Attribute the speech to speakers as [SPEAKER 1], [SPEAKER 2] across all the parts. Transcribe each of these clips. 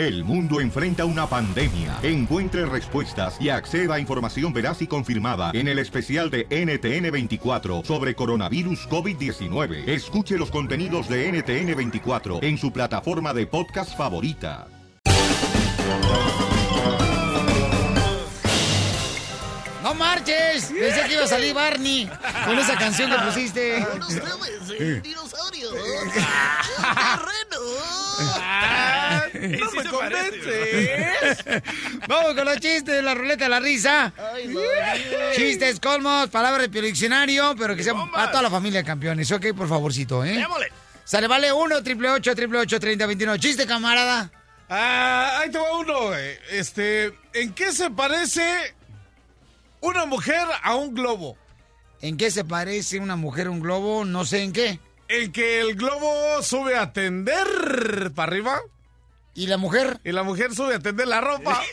[SPEAKER 1] El mundo enfrenta una pandemia. Encuentre respuestas y acceda a información veraz y confirmada en el especial de NTN24 sobre coronavirus COVID-19. Escuche los contenidos de NTN24 en su plataforma de podcast favorita.
[SPEAKER 2] ¡No marches! Pensé que iba a salir Barney con esa canción que pusiste.
[SPEAKER 3] dinosaurio.
[SPEAKER 2] ¡No me convences! Vamos con los chistes de la ruleta de la risa. Chistes, colmos, palabras de diccionario, pero que sean para toda la familia de campeones. Ok, por favorcito, ¿eh?
[SPEAKER 4] Démosle.
[SPEAKER 2] Sale, vale, 1, triple 8, triple 8, 30, 21. Chiste, camarada.
[SPEAKER 5] Ah, ahí te va uno. eh. Este, ¿en qué se parece una mujer a un globo?
[SPEAKER 2] ¿En qué se parece una mujer a un globo? No sé en qué.
[SPEAKER 5] En que el globo sube a tender para arriba.
[SPEAKER 2] ¿Y la mujer?
[SPEAKER 5] Y la mujer sube a tender la ropa.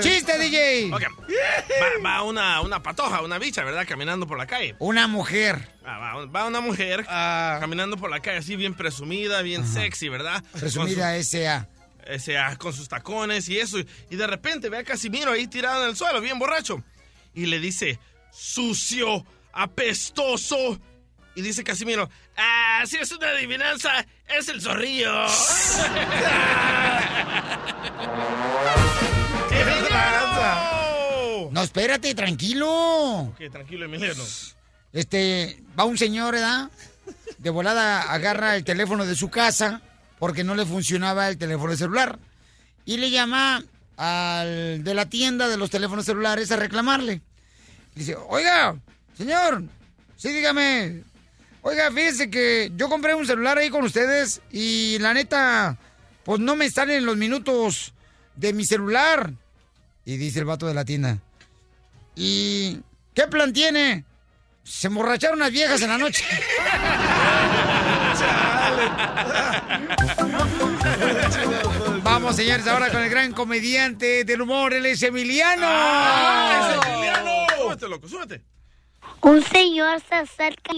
[SPEAKER 2] ¡Chiste, DJ!
[SPEAKER 4] Ok. Va, va una, una patoja, una bicha, ¿verdad? Caminando por la calle.
[SPEAKER 2] Una mujer.
[SPEAKER 4] Ah, va, va una mujer caminando por la calle así bien presumida, bien sexy, ¿verdad?
[SPEAKER 2] Presumida S.A.
[SPEAKER 4] S.A. con sus tacones y eso. Y de repente ve a Casimiro ahí tirado en el suelo, bien borracho. Y le dice, sucio, apestoso. Y dice Casimiro, ah, si es una adivinanza, es el zorrillo.
[SPEAKER 2] No, espérate, tranquilo.
[SPEAKER 4] ok, tranquilo, Emiliano.
[SPEAKER 2] Este, va un señor, ¿verdad? De volada agarra el teléfono de su casa porque no le funcionaba el teléfono celular. Y le llama al de la tienda de los teléfonos celulares a reclamarle. Dice, oiga, señor, sí, dígame. Oiga, fíjese que yo compré un celular ahí con ustedes y la neta, pues no me salen los minutos de mi celular. Y dice el vato de la tienda, ¿y qué plan tiene? Se emborracharon las viejas en la noche. Vamos, señores, ahora con el gran comediante del humor, él es Emiliano.
[SPEAKER 4] ¡Ah, es Emiliano! Súbete, loco, súbete.
[SPEAKER 6] Un señor se acerca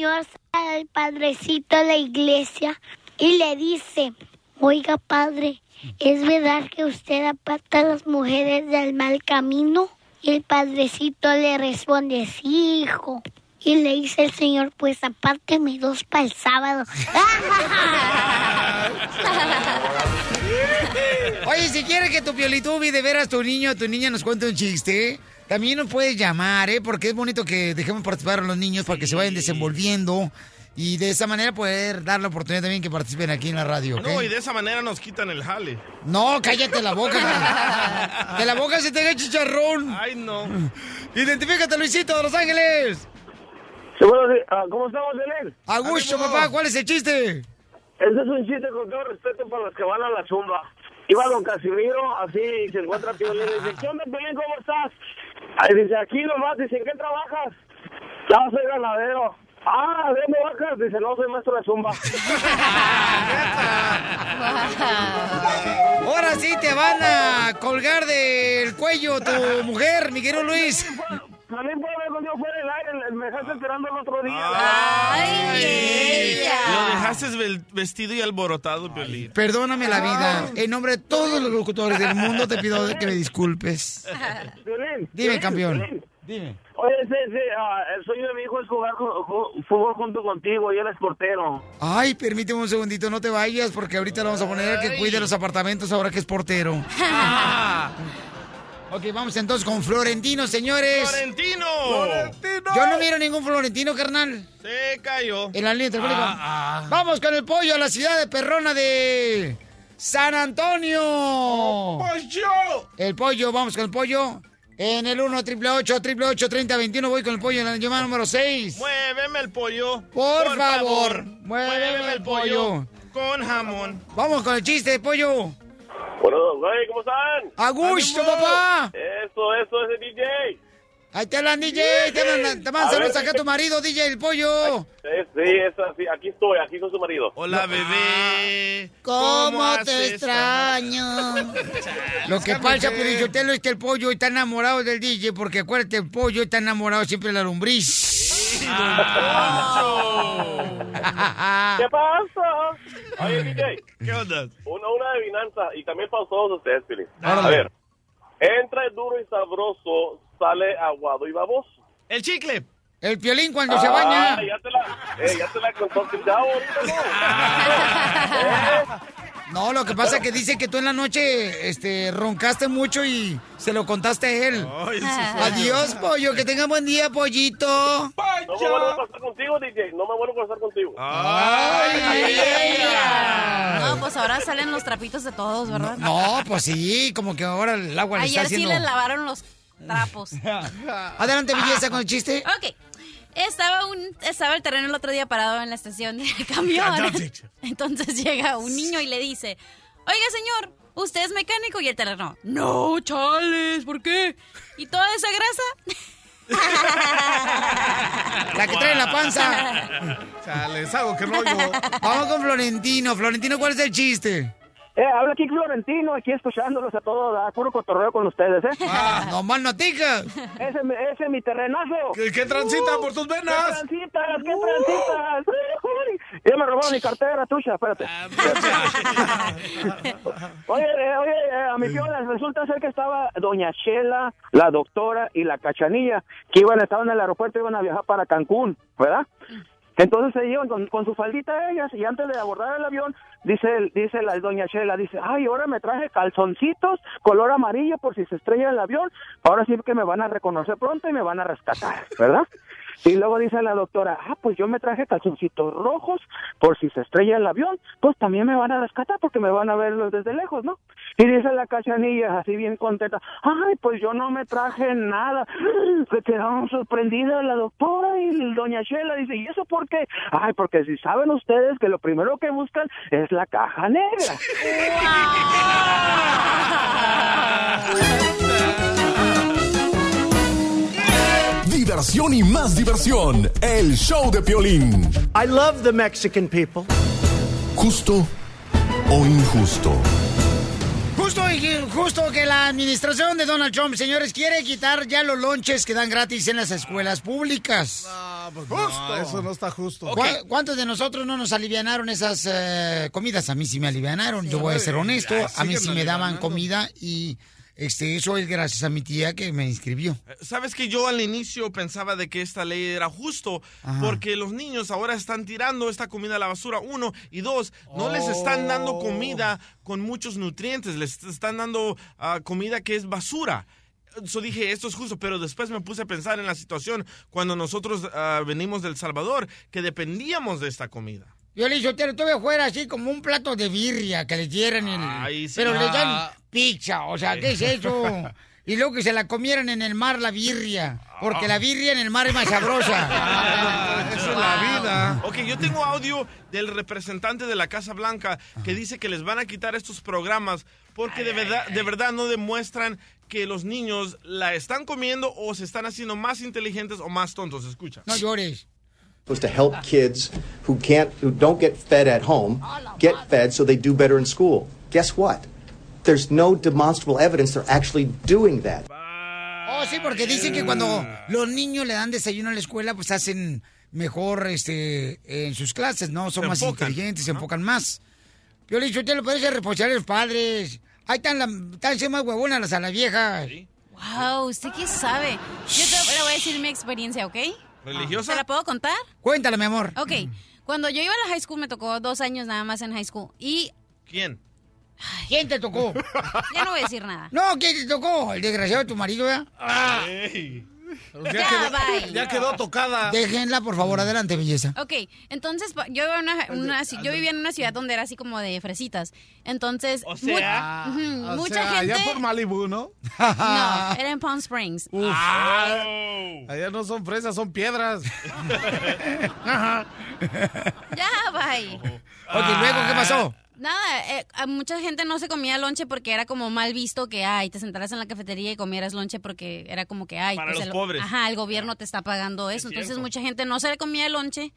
[SPEAKER 6] al padrecito de la iglesia y le dice, oiga padre, ¿es verdad que usted aparta a las mujeres del mal camino? Y el padrecito le responde, sí, hijo. Y le dice el señor, pues apárteme dos para el sábado.
[SPEAKER 2] Oye, si quieres que tu piolitubi de veras tu niño o tu niña nos cuente un chiste, también nos puedes llamar, ¿eh? Porque es bonito que dejemos participar a los niños para que se vayan desenvolviendo y de esa manera poder dar la oportunidad también que participen aquí en la radio.
[SPEAKER 4] No, y de esa manera nos quitan el jale.
[SPEAKER 2] No, cállate la boca. De la boca se te haga chicharrón.
[SPEAKER 4] Ay, no.
[SPEAKER 2] Identifícate, Luisito de Los Ángeles.
[SPEAKER 7] Sí, bueno, sí, ah, ¿Cómo estamos, Belén?
[SPEAKER 2] Augusto, papá, ¿cuál es el chiste?
[SPEAKER 7] Ese es un chiste con todo respeto para los que van a la zumba. Iba don Casimiro, así, y se encuentra Piolín y dice, ¿qué onda, Piolín, cómo estás? Dice, aquí nomás, dice, ¿en qué trabajas? Ya soy ganadero. Ah, ¿de dónde bajas? Dice, no, soy maestro de zumba.
[SPEAKER 2] Ahora sí te van a colgar del cuello tu mujer, mi querido Luis.
[SPEAKER 7] También puedo ver cuando yo fuera del aire, me dejaste esperando el otro día.
[SPEAKER 4] Ay, Lo dejaste vestido y alborotado, Piolín.
[SPEAKER 2] Perdóname la vida. En nombre de todos los locutores del mundo te pido que me disculpes.
[SPEAKER 7] Piolín,
[SPEAKER 2] Dime, campeón.
[SPEAKER 7] Piolín.
[SPEAKER 2] Dime.
[SPEAKER 7] Oye, sí, sí, ah, el sueño de mi hijo es jugar ju- ju- fútbol junto contigo y él es portero.
[SPEAKER 2] Ay, permíteme un segundito, no te vayas porque ahorita le vamos a poner a que cuide los apartamentos ahora que es portero. ok, vamos entonces con Florentino, señores.
[SPEAKER 4] ¡Florentino!
[SPEAKER 2] Yo no miro ningún Florentino, carnal.
[SPEAKER 4] Se cayó.
[SPEAKER 2] En la línea telefónica.
[SPEAKER 4] Ah, ah.
[SPEAKER 2] Vamos con el pollo a la ciudad de perrona de San Antonio.
[SPEAKER 5] ¡Pollo!
[SPEAKER 2] El pollo, vamos con el pollo. En el 1 triple 8 triple 8 30 21 voy con el pollo en la llamada número 6.
[SPEAKER 4] Muéveme el pollo.
[SPEAKER 2] Por favor, muéveme el pollo.
[SPEAKER 4] Con jamón.
[SPEAKER 2] Vamos con el chiste, pollo.
[SPEAKER 7] Bueno, güey, ¿cómo están?
[SPEAKER 2] A gusto, papá.
[SPEAKER 7] Eso, eso es el DJ.
[SPEAKER 2] Ahí te hablan, DJ. Te mandan, te
[SPEAKER 7] A
[SPEAKER 2] mandan saludos
[SPEAKER 7] ver.
[SPEAKER 2] acá a tu marido, DJ, el pollo.
[SPEAKER 7] Sí, sí, eso, sí, aquí estoy, aquí con su marido.
[SPEAKER 4] Hola, bebé.
[SPEAKER 2] ¿Cómo te extraño? Lo que pasa, Pelichotelo, es que el pollo está enamorado del DJ, porque acuérdate, el pollo está enamorado siempre de la lombriz.
[SPEAKER 7] ¿Qué pasa? Oye, DJ,
[SPEAKER 4] ¿Qué onda?
[SPEAKER 7] una, una adivinanza y también para todos ustedes, Fili. A ver, entra duro y sabroso, sale aguado y baboso.
[SPEAKER 4] El chicle.
[SPEAKER 2] El piolín cuando se baña.
[SPEAKER 7] Ah, ya te la, eh, ya te la contó ya ahorita, ¿no?
[SPEAKER 2] No, lo que pasa es que dice que tú en la noche este, roncaste mucho y se lo contaste a él.
[SPEAKER 4] Ay.
[SPEAKER 2] Adiós, pollo. Que tenga buen día, pollito.
[SPEAKER 7] No me vuelvo a pasar contigo, DJ. No me vuelvo a pasar contigo.
[SPEAKER 2] Ay, ay, ay.
[SPEAKER 8] No, pues ahora salen los trapitos de todos, ¿verdad?
[SPEAKER 2] No, pues sí, como que ahora el agua le está
[SPEAKER 8] Ayer sí les lavaron los trapos.
[SPEAKER 2] Adelante, belleza, con el chiste.
[SPEAKER 8] Ok. Estaba, un, estaba el terreno el otro día parado en la estación de camión. Entonces llega un niño y le dice, oiga señor, ¿usted es mecánico? Y el terreno, no, chales, ¿por qué? ¿Y toda esa grasa?
[SPEAKER 2] La que trae en la panza.
[SPEAKER 5] Chales, algo que rollo.
[SPEAKER 2] Vamos con Florentino. Florentino, ¿cuál es el chiste?
[SPEAKER 7] Eh, habla aquí Florentino, aquí escuchándolos a todos, a puro cotorreo con ustedes, ¿eh?
[SPEAKER 2] Ah, no más noticas.
[SPEAKER 7] Ese, ese es mi terrenazo.
[SPEAKER 5] ¿Qué, qué transita por tus
[SPEAKER 7] ¡Qué
[SPEAKER 5] venas?
[SPEAKER 7] transitas, qué transitas! Uy, Ya me robaron mi cartera, tuya, espérate. Oye, eh, oye, eh, a mi piola, resulta ser que estaba doña Chela, la doctora y la cachanilla, que iban, estaban en el aeropuerto, iban a viajar para Cancún, ¿verdad? Entonces se llevan con, su faldita ellas y antes de abordar el avión, dice dice la doña Chela, dice, ay, ahora me traje calzoncitos color amarillo por si se estrella el avión, ahora sí que me van a reconocer pronto y me van a rescatar, ¿verdad? Y luego dice la doctora, ah, pues yo me traje calzoncitos rojos por si se estrella el avión, pues también me van a rescatar porque me van a ver desde lejos, ¿no? Y dice la cachanilla, así bien contenta, ay, pues yo no me traje nada. Se quedaron sorprendidas la doctora y doña Chela dice, ¿y eso por qué? Ay, porque si saben ustedes que lo primero que buscan es la caja negra.
[SPEAKER 9] Diversión y más diversión. El show de Piolín.
[SPEAKER 10] I love the Mexican people.
[SPEAKER 9] Justo o injusto.
[SPEAKER 2] Justo y justo que la administración de Donald Trump, señores, quiere quitar ya los lonches que dan gratis en las escuelas públicas.
[SPEAKER 5] Ah, pues no, eso no está justo.
[SPEAKER 2] ¿Cuá- ¿Cuántos de nosotros no nos alivianaron esas eh, comidas? A mí sí me alivianaron, yo voy a ser honesto. A mí sí me daban comida y este eso es gracias a mi tía que me inscribió.
[SPEAKER 4] Sabes que yo al inicio pensaba de que esta ley era justo
[SPEAKER 2] Ajá.
[SPEAKER 4] porque los niños ahora están tirando esta comida a la basura, uno, y dos, no les están dando comida con muchos nutrientes, les están dando ah, comida que es basura. Yo dije, esto es justo, pero después me puse a pensar en la situación cuando nosotros ah, venimos del Salvador, que dependíamos de esta comida.
[SPEAKER 2] Yo le dije, yo tuve fuera así como un plato de birria que le dieran en
[SPEAKER 4] Ay, sí.
[SPEAKER 2] Pero le dan
[SPEAKER 4] Ah.
[SPEAKER 2] pizza, o sea, ¿qué es eso? Y luego que se la comieran en el mar la birria, porque la birria en el mar es más sabrosa.
[SPEAKER 5] Esa es la vida.
[SPEAKER 4] Ok, yo tengo audio del representante de la Casa Blanca que dice que les van a quitar estos programas porque de verdad, de verdad no demuestran que los niños la están comiendo o se están haciendo más inteligentes o más tontos. Escucha.
[SPEAKER 2] No llores.
[SPEAKER 10] Was to help kids who can't, who don't get fed at home, get fed so they do better in school. Guess what? There's no demonstrable evidence they're actually doing that.
[SPEAKER 2] Oh, sí, porque dicen que cuando los niños le dan desayuno a la escuela, pues hacen mejor este en sus clases, ¿no? Son
[SPEAKER 4] Se
[SPEAKER 2] más
[SPEAKER 4] enfocan,
[SPEAKER 2] inteligentes, se enfocan más. Yo le dicho, usted lo puede ser responsable de los padres. Ahí están, la, están siendo más huevonas a las viejas.
[SPEAKER 8] Wow, ¿usted qué sabe? Yo te le voy a decir mi experiencia, ¿ok?
[SPEAKER 4] ¿Religiosa?
[SPEAKER 8] ¿Se la puedo contar?
[SPEAKER 2] Cuéntale, mi amor.
[SPEAKER 8] Ok, cuando yo iba a la high school me tocó dos años nada más en high school y
[SPEAKER 4] ¿Quién?
[SPEAKER 2] ¿Quién te tocó?
[SPEAKER 8] ya no voy a decir nada.
[SPEAKER 2] No, ¿quién te tocó? El desgraciado de tu marido, ¿verdad?
[SPEAKER 4] Ey.
[SPEAKER 5] Ya,
[SPEAKER 8] Ya,
[SPEAKER 5] quedó,
[SPEAKER 8] bye.
[SPEAKER 5] ya quedó tocada.
[SPEAKER 2] Déjenla, por favor, adelante, belleza.
[SPEAKER 8] Ok, entonces yo, iba a una, una yo vivía en una ciudad donde era así como de fresitas. Entonces,
[SPEAKER 4] O
[SPEAKER 8] mu-
[SPEAKER 4] sea,
[SPEAKER 8] ujú,
[SPEAKER 5] O
[SPEAKER 8] mucha
[SPEAKER 5] sea,
[SPEAKER 8] gente...
[SPEAKER 5] allá por Malibu, ¿no?
[SPEAKER 8] No, era en Palm Springs.
[SPEAKER 5] Allá no son fresas, son piedras.
[SPEAKER 8] Ya, bye.
[SPEAKER 2] Ok, luego, ¿qué pasó?
[SPEAKER 8] Nada, eh, a mucha gente no se comía lonche porque era como mal visto que, ay, te sentaras en la cafetería y comieras lonche porque era como que, ay,
[SPEAKER 4] Para
[SPEAKER 8] pues
[SPEAKER 4] los
[SPEAKER 8] el,
[SPEAKER 4] pobres.
[SPEAKER 8] Ajá, el gobierno te está pagando eso. Entonces
[SPEAKER 4] cierto.
[SPEAKER 8] mucha gente no se le comía el lonche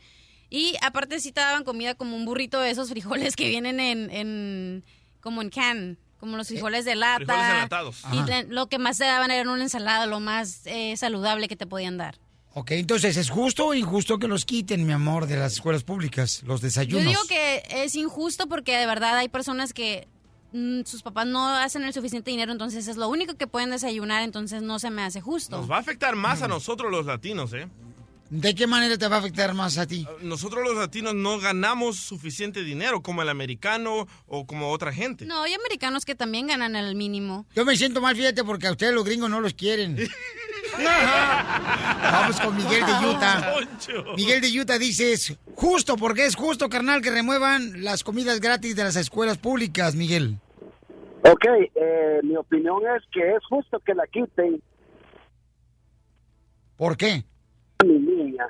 [SPEAKER 8] y aparte sí te daban comida como un burrito de esos frijoles que vienen en, en como en can, como los frijoles de lata.
[SPEAKER 4] Frijoles enlatados.
[SPEAKER 8] Y
[SPEAKER 2] Ajá.
[SPEAKER 8] lo que más te daban era una ensalada, lo más eh, saludable que te podían dar.
[SPEAKER 2] Ok, entonces, ¿es justo o injusto que los quiten, mi amor, de las escuelas públicas, los
[SPEAKER 8] Yo
[SPEAKER 2] desayunos?
[SPEAKER 8] digo que es injusto porque de verdad hay personas que mm, sus papás no hacen el suficiente dinero, entonces es lo único que pueden desayunar, entonces no se me hace justo.
[SPEAKER 4] Nos va a afectar más a nosotros los latinos, ¿eh?
[SPEAKER 2] ¿De qué manera te va a afectar más a ti?
[SPEAKER 4] Nosotros los latinos no ganamos suficiente dinero como el americano o como otra gente.
[SPEAKER 8] No, hay americanos que también ganan el mínimo.
[SPEAKER 2] Yo me siento mal, fíjate, porque a ustedes los gringos no los quieren. Vamos con Miguel de Utah. Miguel de Utah dice, es justo, porque es justo, carnal, que remuevan las comidas gratis de las escuelas públicas, Miguel.
[SPEAKER 11] Ok, eh, mi opinión es que es justo que la quiten.
[SPEAKER 2] ¿Por qué?
[SPEAKER 11] Mi niña.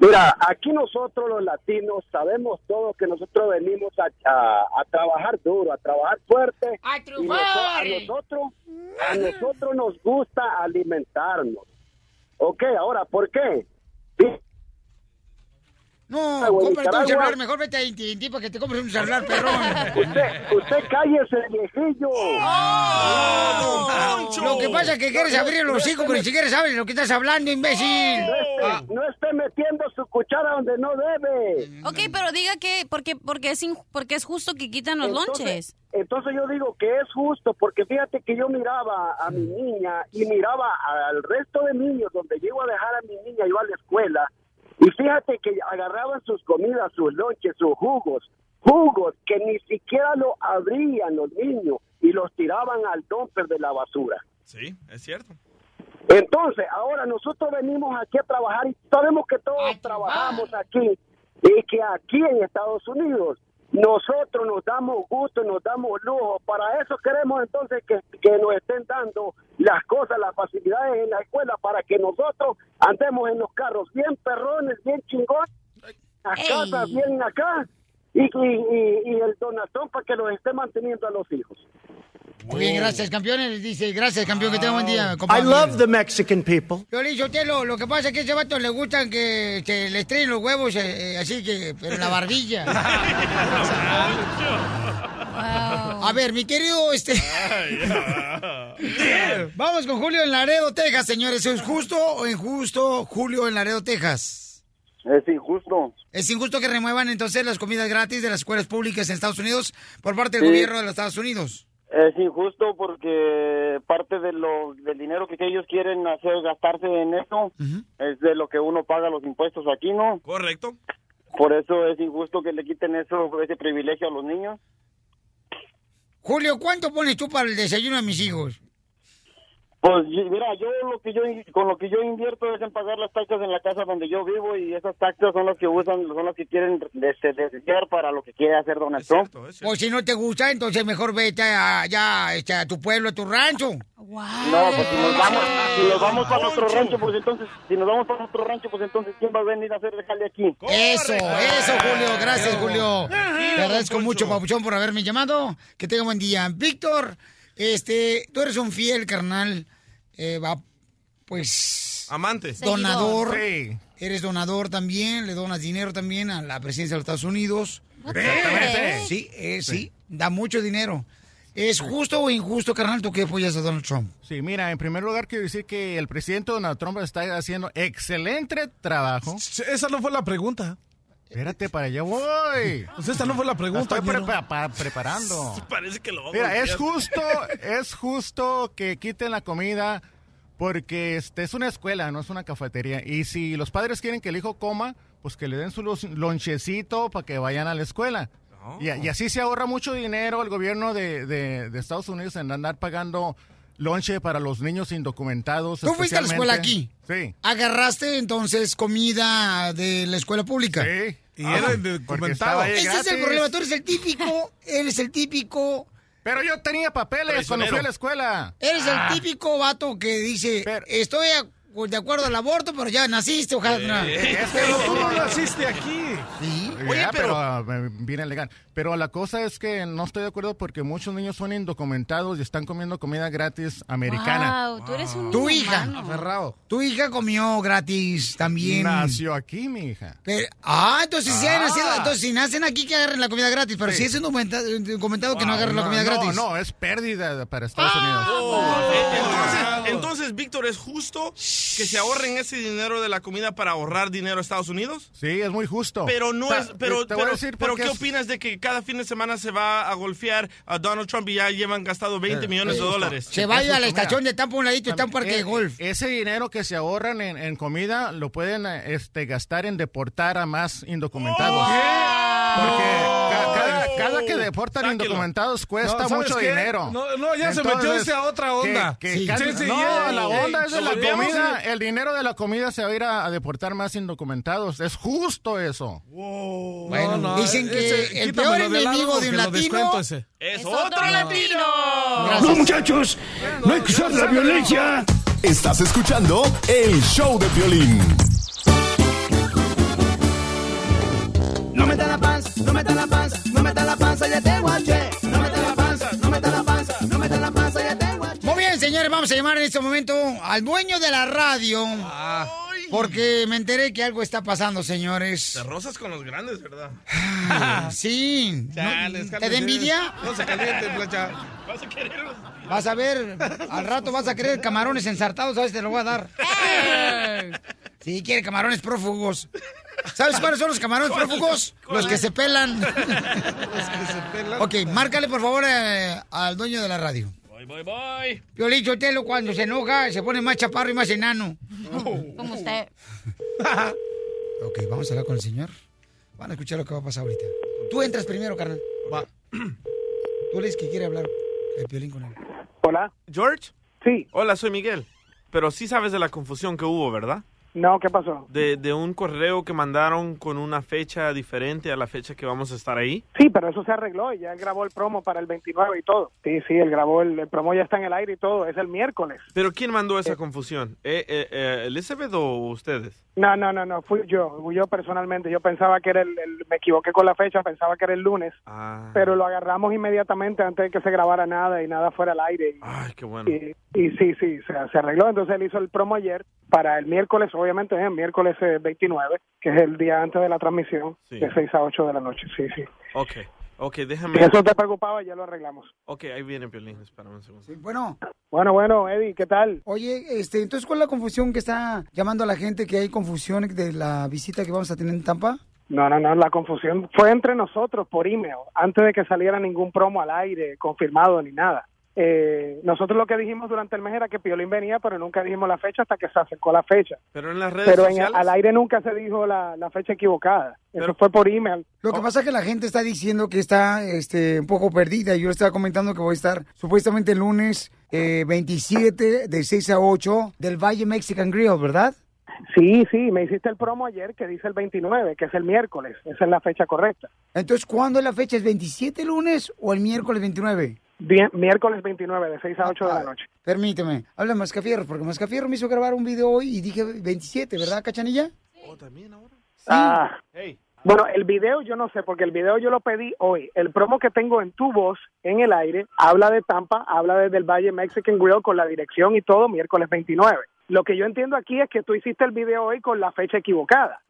[SPEAKER 11] Mira, aquí nosotros los latinos sabemos todo que nosotros venimos a, a- a trabajar duro, a trabajar fuerte.
[SPEAKER 2] ¡A
[SPEAKER 11] y noso- a nosotros, a nosotros nos gusta alimentarnos. Ok, ahora, ¿por qué?
[SPEAKER 2] No,
[SPEAKER 11] Ah, güey,
[SPEAKER 2] cómprate un celular, mejor vete a AT&T para que te compres un celular, perrón.
[SPEAKER 11] Usted, usted cállese, viejillo.
[SPEAKER 2] Lo que pasa es que quieres abrir los hocico, pero ni siquiera sabes lo que estás hablando, imbécil.
[SPEAKER 11] No esté, no esté metiendo su cuchara donde no debe.
[SPEAKER 8] Ok, pero diga que porque porque es in- porque es justo que quitan los
[SPEAKER 11] Entonces-
[SPEAKER 8] lonches.
[SPEAKER 11] Entonces yo digo que es justo, porque fíjate que yo miraba a mi niña y miraba al resto de niños donde llego a dejar a mi niña, iba a la escuela, y fíjate que agarraban sus comidas, sus lonches, sus jugos, jugos que ni siquiera lo abrían los niños y los tiraban al dumper de la basura.
[SPEAKER 4] Sí, es cierto.
[SPEAKER 11] Entonces, ahora nosotros venimos aquí a trabajar y sabemos que todos trabajamos aquí y que aquí en Estados Unidos nosotros nos damos gusto, nos damos lujo. Para eso queremos entonces que, que nos estén dando las cosas, las facilidades en la escuela para que nosotros andemos en los carros bien perrones, bien chingones, las
[SPEAKER 2] Ey.
[SPEAKER 11] casas bien acá y, y, y- y el donatón para que los esté manteniendo a los hijos.
[SPEAKER 2] Muy bien, gracias, campeones. Dice, gracias, campeón, que tenga buen día.
[SPEAKER 10] I love the Mexican people.
[SPEAKER 2] Violín Sotelo, lo que pasa es que a ese vato le gustan que se le estrellen los huevos, eh, eh, así que, pero la barbilla. A ver, mi querido, este... Vamos con Julio en Laredo, Texas, señores. ¿Es justo o injusto, Julio en Laredo, Texas?
[SPEAKER 12] Es injusto.
[SPEAKER 2] ¿Es injusto que remuevan entonces las comidas gratis de las escuelas públicas en Estados Unidos por parte del
[SPEAKER 12] Sí.
[SPEAKER 2] gobierno de los Estados Unidos?
[SPEAKER 12] Es injusto porque parte de lo, del dinero que ellos quieren hacer gastarse en esto es de lo que uno paga los impuestos aquí, ¿no?
[SPEAKER 4] Correcto.
[SPEAKER 12] Por eso es injusto que le quiten eso, ese privilegio a los niños.
[SPEAKER 2] Julio, ¿cuánto pones tú para el desayuno de mis hijos?
[SPEAKER 12] Pues mira, yo lo que yo con lo que yo invierto es en pagar las taxas en la casa donde yo vivo y esas taxas son las que usan, son las que quieren este, desviar para lo que quiere hacer Donald Trump.
[SPEAKER 2] O si no te gusta, entonces mejor vete a- allá este, a tu pueblo, a tu rancho.
[SPEAKER 12] No, pues si nos vamos, si nos vamos para nuestro rancho, pues entonces, si nos vamos para nuestro rancho, pues entonces ¿quién va a venir a hacer el jale aquí?
[SPEAKER 2] Eso, eso, Julio. Gracias, Julio. Te agradezco mucho, Papuchón, por haberme llamado. Que tenga buen día. Víctor, este, tú eres un fiel carnal, eh, va, pues...
[SPEAKER 4] Amante.
[SPEAKER 2] Donador.
[SPEAKER 4] Sí.
[SPEAKER 2] Eres donador también, le donas dinero también a la presidencia de los Estados Unidos.
[SPEAKER 5] Exactamente.
[SPEAKER 2] Sí, eh, sí, da mucho dinero. ¿Es justo o injusto, carnal, tú que apoyas a Donald Trump?
[SPEAKER 13] Sí, mira, en primer lugar quiero decir que el presidente Donald Trump está haciendo excelente trabajo.
[SPEAKER 5] Esa no fue la pregunta.
[SPEAKER 13] Espérate, para allá voy.
[SPEAKER 5] Pues esta no fue la pregunta.
[SPEAKER 13] La estoy pa- preparando.
[SPEAKER 4] Parece que lo vamos
[SPEAKER 13] Mira,
[SPEAKER 4] a
[SPEAKER 13] es justo, es justo que quiten la comida porque este es una escuela, no es una cafetería. Y si los padres quieren que el hijo coma, pues que le den su lonchecito para que vayan a la escuela. Y, y así se ahorra mucho dinero el gobierno de, de- de Estados Unidos en andar pagando lonche para los niños indocumentados.
[SPEAKER 2] ¿Tú fuiste a la escuela aquí?
[SPEAKER 13] Sí.
[SPEAKER 2] ¿Agarraste entonces comida de la escuela pública?
[SPEAKER 13] Sí.
[SPEAKER 5] Y era documentado.
[SPEAKER 2] Ese es el problema, tú eres el típico, eres el típico...
[SPEAKER 13] Pero yo tenía papeles cuando fui a la escuela.
[SPEAKER 2] Eres
[SPEAKER 13] Ah.
[SPEAKER 2] el típico vato que dice, estoy a- de acuerdo al aborto, pero ya naciste, ojalá.
[SPEAKER 13] Eh, es que tú no
[SPEAKER 5] naciste aquí.
[SPEAKER 2] Sí.
[SPEAKER 4] Oye,
[SPEAKER 13] Ya,
[SPEAKER 4] pero-
[SPEAKER 13] ah, me- viene legal. Pero la cosa es que no estoy de acuerdo porque muchos niños son indocumentados y están comiendo comida gratis americana.
[SPEAKER 8] Wow, tú eres un
[SPEAKER 2] Tu hija,
[SPEAKER 8] inhumano.
[SPEAKER 2] tu hija comió gratis también.
[SPEAKER 13] Nació aquí, mi hija.
[SPEAKER 2] Pero- ah, entonces si
[SPEAKER 13] Ah.
[SPEAKER 2] nacido- entonces si nacen aquí que agarren la comida gratis, pero si es un documenta- documentado que no agarren la comida
[SPEAKER 13] no,
[SPEAKER 2] gratis.
[SPEAKER 13] No, es pérdida para Estados
[SPEAKER 4] Oh,
[SPEAKER 13] Unidos.
[SPEAKER 4] eh, Entonces, entonces, Víctor, ¿es justo que se ahorren ese dinero de la comida para ahorrar dinero a Estados Unidos?
[SPEAKER 13] Sí, es muy justo.
[SPEAKER 4] Pero no
[SPEAKER 13] Ta-
[SPEAKER 4] es, pero,
[SPEAKER 13] te voy a
[SPEAKER 4] pero,
[SPEAKER 13] decir
[SPEAKER 4] pero ¿qué
[SPEAKER 13] es-
[SPEAKER 4] opinas de que cada fin de semana se va a golpear a Donald Trump y ya llevan gastado 20 millones de dólares?
[SPEAKER 2] Se vaya a la estación de Tampa un ladito, está un parque de
[SPEAKER 13] Eh,
[SPEAKER 2] golf.
[SPEAKER 13] Ese dinero que se ahorran en, en comida lo pueden eh, este, gastar en deportar a más indocumentados. Porque ca- cada, cada que deportan indocumentados cuesta
[SPEAKER 5] No, ¿sabes
[SPEAKER 13] mucho
[SPEAKER 5] qué?
[SPEAKER 13] dinero.
[SPEAKER 5] No, no, ya se metió ese a otra onda.
[SPEAKER 13] que- que
[SPEAKER 5] Sí,
[SPEAKER 13] casi-
[SPEAKER 5] sí,
[SPEAKER 13] no,
[SPEAKER 5] yeah,
[SPEAKER 13] la
[SPEAKER 5] yeah.
[SPEAKER 13] onda es de la comida. El dinero de la comida se va a ir a, a deportar más indocumentados. Es justo eso.
[SPEAKER 2] Bueno,
[SPEAKER 5] no,
[SPEAKER 2] dicen que
[SPEAKER 5] ese,
[SPEAKER 2] el peor enemigo de un latino.
[SPEAKER 4] ¡Es,
[SPEAKER 8] otro latino!
[SPEAKER 9] No, muchachos, no hay que usar la violencia. Estás escuchando el show de violín.
[SPEAKER 7] No meta la panza, no meta la panza, no meta la panza, ya te guaché. No meta la panza, no meta la panza, no meta la panza, ya te guaché.
[SPEAKER 2] Muy bien, señores, vamos a llamar en este momento al dueño de la radio. Porque me enteré que algo está pasando, señores.
[SPEAKER 4] Te rozas con los grandes, ¿verdad?
[SPEAKER 2] Sí.
[SPEAKER 4] Chales,
[SPEAKER 2] ¿Te da envidia?
[SPEAKER 4] No se caliente, plancha. Vas a quererlos.
[SPEAKER 2] Vas a ver, al rato vas a querer camarones ensartados, ¿sabes? Te lo voy a dar. Sí, quiere camarones prófugos. ¿Sabes cuáles son los camarones prófugos? Los que se pelan.
[SPEAKER 4] Los que se pelan.
[SPEAKER 2] Ok, márcale por favor eh, al dueño de la radio.
[SPEAKER 4] Voy, voy, voy.
[SPEAKER 2] Piolín Chotelo cuando se enoja se pone más chaparro y más enano.
[SPEAKER 8] Como usted.
[SPEAKER 2] Ok, vamos a hablar con el señor. Van a escuchar lo que va a pasar ahorita. Tú entras primero, carnal.
[SPEAKER 5] Va.
[SPEAKER 2] Tú le dices que quiere hablar el Piolín con él.
[SPEAKER 14] Hola.
[SPEAKER 15] George.
[SPEAKER 14] Sí.
[SPEAKER 15] Hola, soy Miguel. Pero sí sabes de la confusión que hubo, ¿verdad?
[SPEAKER 14] No, ¿qué pasó?
[SPEAKER 15] De, de un correo que mandaron con una fecha diferente a la fecha que vamos a estar ahí.
[SPEAKER 14] Sí, pero eso se arregló y ya él grabó el promo para el 29 y todo. Sí, sí, él grabó el, el promo ya está en el aire y todo. Es el miércoles.
[SPEAKER 15] Pero ¿quién mandó esa confusión? ¿Eh, eh, eh, ¿Elizabeth o ustedes?
[SPEAKER 14] No, no, no, no, fui yo, fui yo personalmente. Yo pensaba que era el, el- me equivoqué con la fecha, pensaba que era el lunes,
[SPEAKER 15] Ah,
[SPEAKER 14] pero lo agarramos inmediatamente antes de que se grabara nada y nada fuera al aire.
[SPEAKER 15] Ay, qué bueno.
[SPEAKER 14] y, y sí, sí, se, se arregló. Entonces él hizo el promo ayer para el miércoles, obviamente, el miércoles eh, 29, que es el día antes de la transmisión,
[SPEAKER 15] Sí.
[SPEAKER 14] de 6 a 8 de la noche. Sí, sí.
[SPEAKER 15] Ok, ok,
[SPEAKER 14] Si
[SPEAKER 15] déjame...
[SPEAKER 14] eso te preocupaba, ya lo arreglamos.
[SPEAKER 15] Ok, ahí viene Piolín, espérame un segundo.
[SPEAKER 2] Bueno,
[SPEAKER 14] Bueno, bueno, Eddie, ¿qué tal?
[SPEAKER 2] oye, este, entonces, ¿cuál es la confusión que está llamando a la gente que hay confusión de la visita que vamos a tener en Tampa?
[SPEAKER 14] No, no, no, la confusión fue entre nosotros por email, antes de que saliera ningún promo al aire, confirmado ni nada. Eh, nosotros lo que dijimos durante el mes era que Piolín venía, pero nunca dijimos la fecha hasta que se acercó la fecha.
[SPEAKER 15] Pero en las redes
[SPEAKER 14] Pero en,
[SPEAKER 15] sociales...
[SPEAKER 14] al aire nunca se dijo la, la fecha equivocada. Eso fue por email.
[SPEAKER 2] Lo que pasa es que la gente está diciendo que está este, un poco perdida. Yo le estaba comentando que voy a estar supuestamente el lunes eh, 27 de 6 a 8 del Valle Mexican Grill, ¿verdad?
[SPEAKER 14] Sí, sí, me hiciste el promo ayer que dice el 29, que es el miércoles. Esa es la fecha correcta.
[SPEAKER 2] Entonces, ¿cuándo es la fecha? ¿Es 27 lunes o el miércoles 29?
[SPEAKER 14] Bien, miércoles 29, de 6 a 8 de la noche.
[SPEAKER 2] Permíteme, habla Mascafierro, porque Mascafierro me hizo grabar un video hoy y dije 27, ¿verdad, Cachanilla?
[SPEAKER 14] Ah, Bueno, el video yo no sé, porque el video yo lo pedí hoy. El promo que tengo en tu voz, en el aire, habla de Tampa, habla desde el Valle Mexican Grill con la dirección y todo, miércoles 29. Lo que yo entiendo aquí es que tú hiciste el video hoy con la fecha equivocada.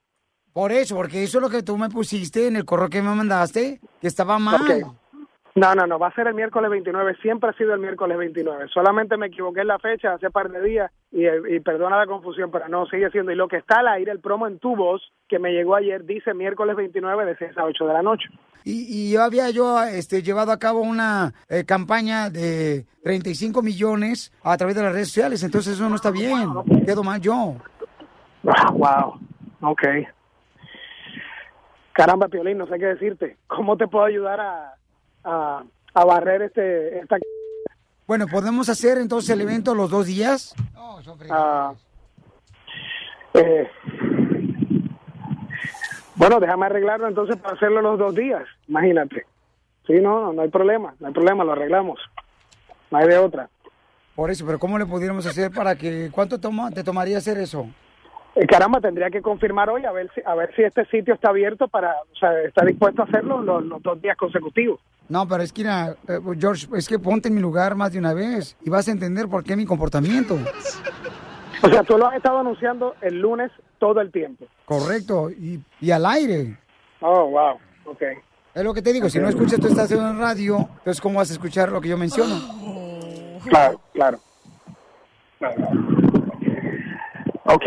[SPEAKER 2] Por eso, porque eso es lo que tú me pusiste en el correo que me mandaste, que estaba mal.
[SPEAKER 14] No, no, no, va a ser el miércoles 29, siempre ha sido el miércoles 29. Solamente me equivoqué en la fecha hace par de días y, y perdona la confusión, pero no, sigue siendo. Y lo que está al aire, el promo en tu voz, que me llegó ayer, dice miércoles 29 de 6 a 8 de la noche.
[SPEAKER 2] Y, y yo había yo este, llevado a cabo una eh, campaña de 35 millones a través de las redes sociales, entonces eso no está bien. Quedo mal yo.
[SPEAKER 14] Wow, ok. Caramba, Piolín, no sé qué decirte. ¿Cómo te puedo ayudar a, a, a barrer este esta
[SPEAKER 2] Bueno, ¿podemos hacer entonces el evento los dos días?
[SPEAKER 14] Ah, eh, bueno, déjame arreglarlo entonces para hacerlo los dos días, imagínate. Sí, no, no, no hay problema, no hay problema, lo arreglamos. No hay de otra.
[SPEAKER 2] Por eso, pero ¿cómo le pudiéramos hacer para que... ¿Cuánto toma, te tomaría hacer eso?
[SPEAKER 14] Eh, caramba, tendría que confirmar hoy a ver si a ver si este sitio está abierto para, o sea, está dispuesto a hacerlo los, los dos días consecutivos.
[SPEAKER 2] No, pero es que, mira, eh, George, es que ponte en mi lugar más de una vez y vas a entender por qué mi comportamiento.
[SPEAKER 14] O sea, tú lo has estado anunciando el lunes todo el tiempo.
[SPEAKER 2] Correcto, y, y al aire.
[SPEAKER 14] Oh, wow, ok.
[SPEAKER 2] Es lo que te digo, si no escuchas tu estación en radio, entonces ¿cómo vas a escuchar lo que yo menciono?
[SPEAKER 14] Claro, claro. Claro. Ok,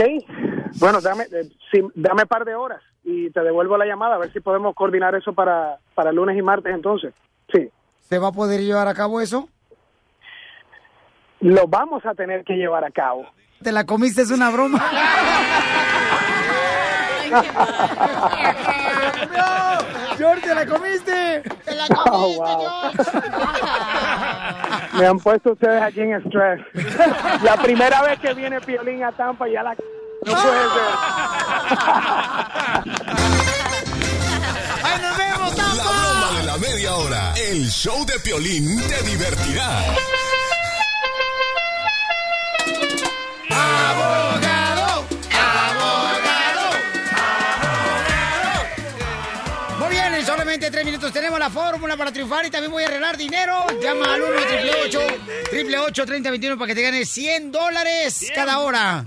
[SPEAKER 14] bueno, dame, eh, sí, dame par de horas y te devuelvo la llamada a ver si podemos coordinar eso para, para lunes y martes entonces. Sí.
[SPEAKER 2] ¿Se va a poder llevar a cabo eso?
[SPEAKER 14] Lo vamos a tener que llevar a cabo.
[SPEAKER 2] Te la comiste, es una broma. George, te la comiste. Te la
[SPEAKER 14] Oh, wow. Me han puesto ustedes aquí en estrés. La primera vez que viene Piolín a Tampa ya la... No puede ser.
[SPEAKER 2] ¡Ay, nos vemos,
[SPEAKER 9] De la media hora. El show de Piolín te divertirá.
[SPEAKER 2] Solamente tres minutos tenemos la fórmula para triunfar y también voy a arreglar dinero. Llama al 1 888 3021 para que te ganes 100 dólares cada hora.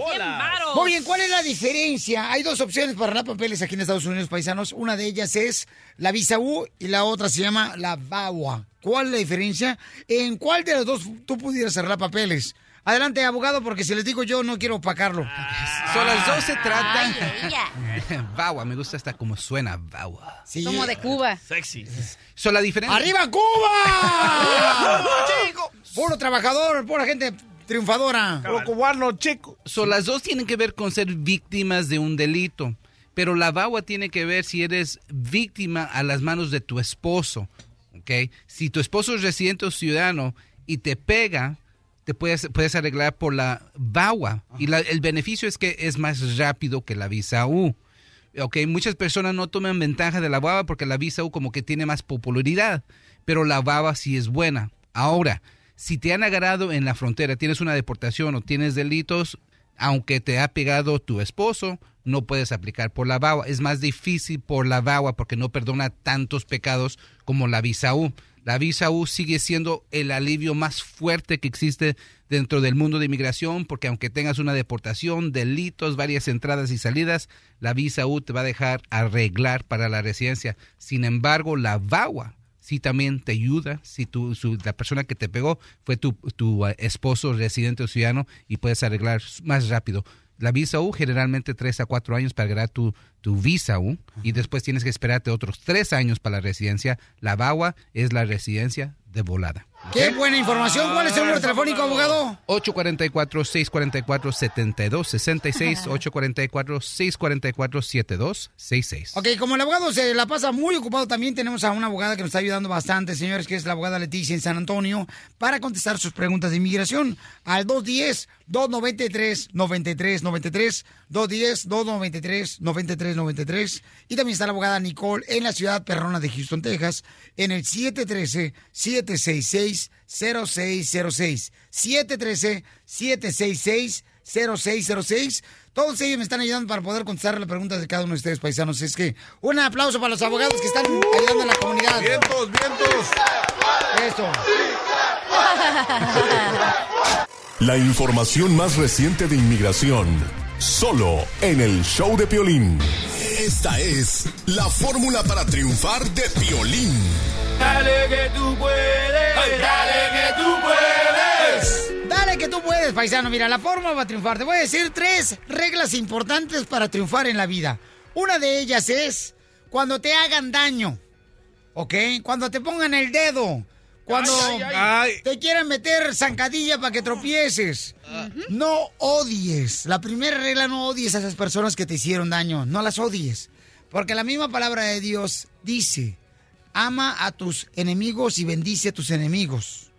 [SPEAKER 2] Muy bien, ¿cuál es la diferencia? Hay dos opciones para arreglar papeles aquí en Estados Unidos, paisanos. Una de ellas es la visa U y la otra se llama la VAWA. ¿Cuál es la diferencia? ¿En cuál de las dos tú pudieras arreglar papeles? Adelante, abogado, porque si les digo yo no quiero opacarlo.
[SPEAKER 16] Son las dos se tratan. Vawa, me gusta hasta como suena, Vawa.
[SPEAKER 8] Como de Cuba.
[SPEAKER 4] Sexy.
[SPEAKER 16] Son la diferencia.
[SPEAKER 2] ¡Arriba Cuba! Puro trabajador, pura gente triunfadora.
[SPEAKER 16] cubano, chico. So, las dos tienen que ver con ser víctimas de un delito. Pero la VAWA tiene que ver si eres víctima a las manos de tu esposo. ¿ok? Si tu esposo es residente o ciudadano y te pega, te puedes, puedes arreglar por la VAWA. Y la- el beneficio es que es más rápido que la visa U. Ok, muchas personas no toman ventaja de la VAWA porque la visa U como que tiene más popularidad, pero la VAWA sí es buena. Ahora, si te han agarrado en la frontera, tienes una deportación o tienes delitos, aunque te ha pegado tu esposo, no puedes aplicar por la VAWA. Es más difícil por la VAWA porque no perdona tantos pecados como la visa U. La visa U sigue siendo el alivio más fuerte que existe dentro del mundo de inmigración porque aunque tengas una deportación, delitos, varias entradas y salidas, la visa U te va a dejar arreglar para la residencia. Sin embargo, la VAWA sí también te ayuda si tu, la persona que te pegó fue tu, tu, eh, esposo residente o ciudadano y puedes arreglar más rápido. La visa U generalmente tres a cuatro años para arreglar tu, tu visa U y después tienes que esperarte otros tres años para la residencia. La VAWA es la residencia de volada.
[SPEAKER 2] Qué buena información. ¿Cuál es el número telefónico, abogado?
[SPEAKER 16] 844-644-7266, 844-644-7266.
[SPEAKER 2] Ok, como el abogado se la pasa muy ocupado, también tenemos a una abogada que nos está ayudando bastante, señores, que es la abogada Leticia en San Antonio, para contestar sus preguntas de inmigración al 210-293-9393, 210-293-9393. Y también está la abogada Nicole en la ciudad perrona de Houston, Texas, en el 713-766-0606. 713-766-0606. Todos ellos me están ayudando para poder contestar las preguntas de cada uno de ustedes, paisanos. Es que un aplauso para los abogados que están ayudando a la comunidad.
[SPEAKER 5] Vientos, vientos.
[SPEAKER 2] Eso.
[SPEAKER 9] La información más reciente de inmigración, solo en el show de Piolín. Esta es la fórmula para triunfar de Piolín.
[SPEAKER 3] Dale que tú puedes, dale que tú puedes.
[SPEAKER 2] Dale que tú puedes, paisano. Mira, la forma para triunfar. Te voy a decir tres reglas importantes para triunfar en la vida. Una de ellas es cuando te hagan daño. ¿Ok? Cuando te pongan el dedo. Cuando
[SPEAKER 3] Ay, ay, ay.
[SPEAKER 2] te quieran meter zancadilla para que tropieces. No odies. La primera regla, no odies a esas personas que te hicieron daño. No las odies. Porque la misma palabra de Dios dice, ama a tus enemigos y bendice a tus enemigos.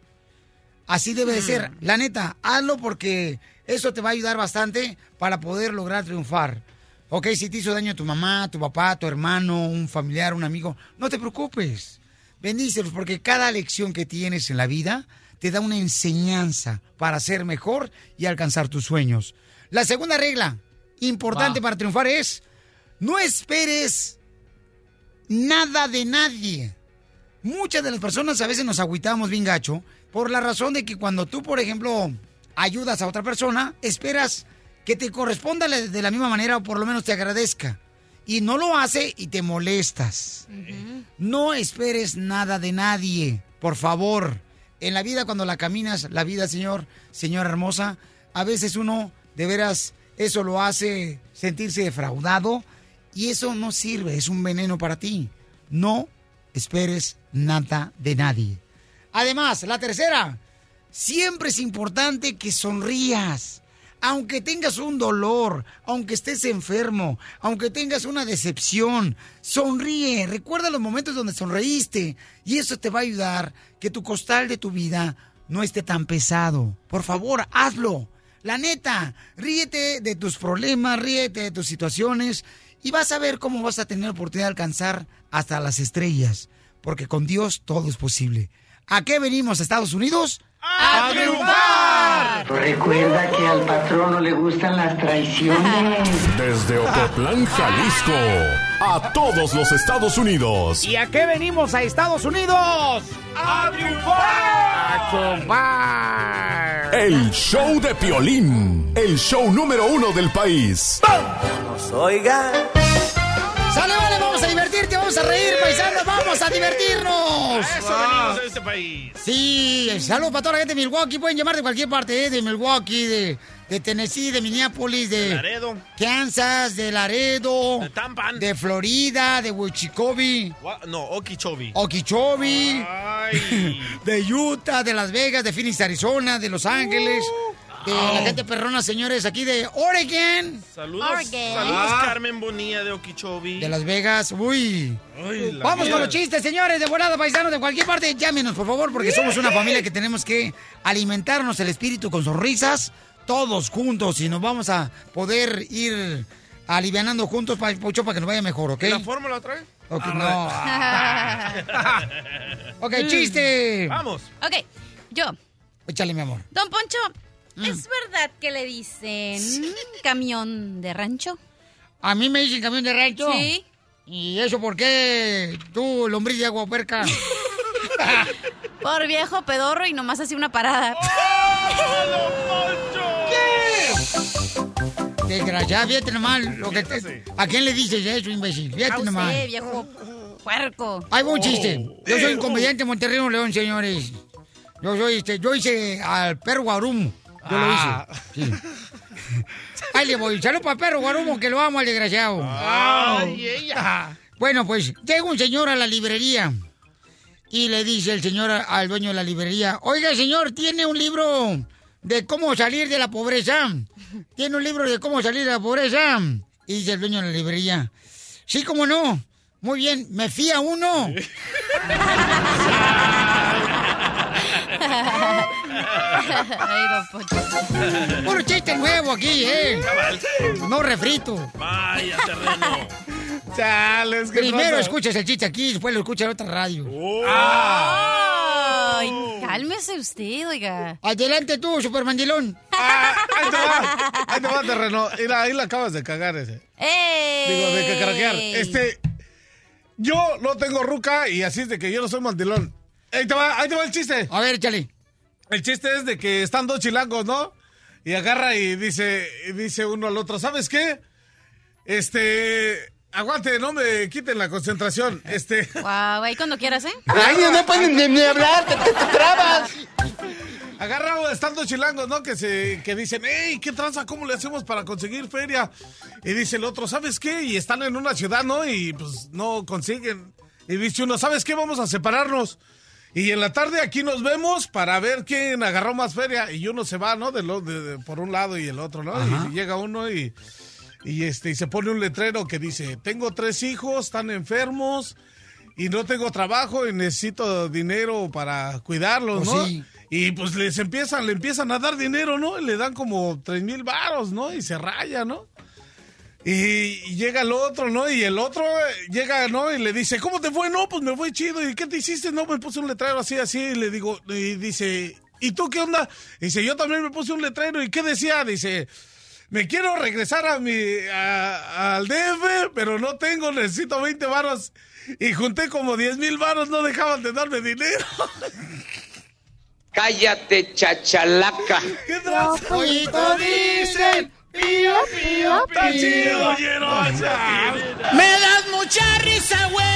[SPEAKER 2] Así debe de ser. La neta, hazlo porque eso te va a ayudar bastante para poder lograr triunfar. Ok, si te hizo daño tu mamá, tu papá, tu hermano, un familiar, un amigo, no te preocupes. Bendícelos porque cada lección que tienes en la vida te da una enseñanza para ser mejor y alcanzar tus sueños. La segunda regla, importante para triunfar es no esperes nada de nadie. Muchas de las personas a veces nos agüitamos bien gacho por la razón de que cuando tú, por ejemplo, ayudas a otra persona, esperas que te corresponda de la misma manera o por lo menos te agradezca. Y no lo hace y te molestas. No esperes nada de nadie, por favor. En la vida, cuando la caminas, la vida, señor, señora hermosa, a veces uno, de veras, eso lo hace sentirse defraudado y eso no sirve, es un veneno para ti. No esperes nada de nadie. Además, la tercera, siempre es importante que sonrías. Aunque tengas un dolor, aunque estés enfermo, aunque tengas una decepción, sonríe. Recuerda los momentos donde sonreíste y eso te va a ayudar que tu costal de tu vida no esté tan pesado. Por favor, hazlo. La neta, ríete de tus problemas, ríete de tus situaciones y vas a ver cómo vas a tener oportunidad de alcanzar hasta las estrellas. Porque con Dios todo es posible. ¿A qué venimos, Estados Unidos?
[SPEAKER 3] ¡A triunfar! Recuerda que al patrono le gustan las traiciones.
[SPEAKER 9] Desde Ocotlán, Jalisco, a todos los Estados Unidos.
[SPEAKER 2] ¿Y a qué venimos a Estados Unidos?
[SPEAKER 3] ¡A triunfar!
[SPEAKER 2] ¡A triunfar!
[SPEAKER 9] El show de Piolín, el show número uno del país.
[SPEAKER 3] Oiga.
[SPEAKER 2] ¡Sale, vale! Vamos a divertirte, vamos a reír, paisanos, vamos a divertirnos.
[SPEAKER 4] A eso venimos a este país.
[SPEAKER 2] Sí, saludos para toda la gente de Milwaukee. Pueden llamar de cualquier parte, ¿eh? de Milwaukee, de, de Tennessee, de Minneapolis, de,
[SPEAKER 4] De Laredo.
[SPEAKER 2] Kansas, de Laredo,
[SPEAKER 4] De Tampan.
[SPEAKER 2] de Florida, de Wichikobi,
[SPEAKER 4] Gua- No, Okeechobee.
[SPEAKER 2] De Utah, de Las Vegas, de Phoenix, Arizona, de Los Ángeles, de la gente perrona, señores, aquí de Oregon,
[SPEAKER 4] Saludos,
[SPEAKER 8] Oregon.
[SPEAKER 4] saludos
[SPEAKER 2] Ah.
[SPEAKER 4] Carmen Bonilla de Okeechobee.
[SPEAKER 2] de Las Vegas. Uy.
[SPEAKER 4] Ay, la
[SPEAKER 2] Vamos con los chistes, señores, de volada, paisanos, de cualquier parte. Llámenos, por favor, porque somos una familia que tenemos que alimentarnos el espíritu con sonrisas, todos juntos, y nos vamos a poder ir alivianando juntos, para que nos vaya mejor, ¿ok?
[SPEAKER 4] ¿La fórmula otra vez?
[SPEAKER 2] Ok, no. ok, chiste.
[SPEAKER 4] Vamos.
[SPEAKER 8] ok, yo.
[SPEAKER 2] Échale, mi amor.
[SPEAKER 8] Don Poncho. ¿Es verdad que le dicen camión de rancho?
[SPEAKER 2] ¿A mí me dicen camión de rancho?
[SPEAKER 8] Sí.
[SPEAKER 2] ¿Y eso por qué tú, lombriz de agua puerca?
[SPEAKER 8] Por viejo pedorro y nomás hacía una parada.
[SPEAKER 2] Desgraciado, fíjate nomás. Lo que te- ¿A quién le dices eso, imbécil? Fíjate nomás.
[SPEAKER 8] usted, viejo puerco.
[SPEAKER 2] Ahí va un chiste. Yo soy un comediante de Monterrey, Nuevo León, señores. Yo soy este, yo hice al perro Guarumo. Yo
[SPEAKER 5] Ah.
[SPEAKER 2] lo hice. Sí. Ahí le voy. Salud para perro Guarumo, que lo amo al desgraciado.
[SPEAKER 4] Ay, ella.
[SPEAKER 2] Bueno, pues llega un señor a la librería y le dice el señor al dueño de la librería, oiga señor, ¿tiene un libro de cómo salir de la pobreza? ¿Tiene un libro de cómo salir de la pobreza? Y dice el dueño de la librería, sí, cómo no. Muy bien, me fía uno.
[SPEAKER 8] Ay, don Poncho.
[SPEAKER 2] Puro chiste nuevo aquí, ¿eh? No refrito.
[SPEAKER 4] Vaya terreno.
[SPEAKER 5] Chales, ¿qué
[SPEAKER 2] Primero
[SPEAKER 5] pasa?
[SPEAKER 2] escuchas el chiste aquí, después lo escuchas en otra radio.
[SPEAKER 8] Ay, cálmese usted, oiga.
[SPEAKER 2] Adelante tú, supermandilón.
[SPEAKER 5] Ahí te va, ahí te va, terreno. Ahí la acabas de cagar ese.
[SPEAKER 8] ¡Ey!
[SPEAKER 5] Digo, de que craquear. Este, yo no tengo ruca y así es de que yo no soy mandilón. Ahí te va, ahí te va el chiste.
[SPEAKER 2] A ver, échale.
[SPEAKER 5] El chiste es de que están dos chilangos, ¿no? Y agarra y dice, y dice uno al otro, ¿sabes qué? Este, aguante, no me quiten la concentración. Este,
[SPEAKER 8] Guau, ahí cuando quieras, ¿eh?
[SPEAKER 3] Ay, no pueden ni, ni hablar, te, te- te trabas.
[SPEAKER 5] agarra, están dos chilangos, ¿no? Que se, que dicen, hey, ¿qué tranza? ¿Cómo le hacemos para conseguir feria? Y dice el otro, ¿sabes qué? Y están en una ciudad, ¿no? Y pues no consiguen. Y dice uno, ¿sabes qué? Vamos a separarnos. Y en la tarde aquí nos vemos para ver quién agarró más feria. Y uno se va, ¿no? De lo- de- de- por un lado y el otro, ¿no? Y llega uno y, y, este, y se pone un letrero que dice, tengo tres hijos, están enfermos y no tengo trabajo y necesito dinero para cuidarlos,
[SPEAKER 2] Pues
[SPEAKER 5] ¿no?
[SPEAKER 2] sí.
[SPEAKER 5] Y pues les empiezan, le empiezan a dar dinero, ¿no? Y le dan como tres mil varos, ¿no? Y se raya, ¿no? Y, y llega el otro, ¿no? Y el otro eh, llega, ¿no? Y le dice, ¿cómo te fue? No, pues me fue chido. ¿Y qué te hiciste? No, me puse un letrero así, así. Y le digo, y dice, ¿y tú qué onda? Dice, yo también me puse un letrero. ¿Y qué decía? Dice, me quiero regresar a mi, a- al DF, pero no tengo, necesito 20 varos. Y junté como 10 mil varos, no dejaban de darme dinero.
[SPEAKER 3] Cállate, chachalaca.
[SPEAKER 5] ¿Qué
[SPEAKER 2] dicen, pío, pío,
[SPEAKER 5] Está
[SPEAKER 2] pío.
[SPEAKER 5] chido.
[SPEAKER 2] Me das mucha risa, güey.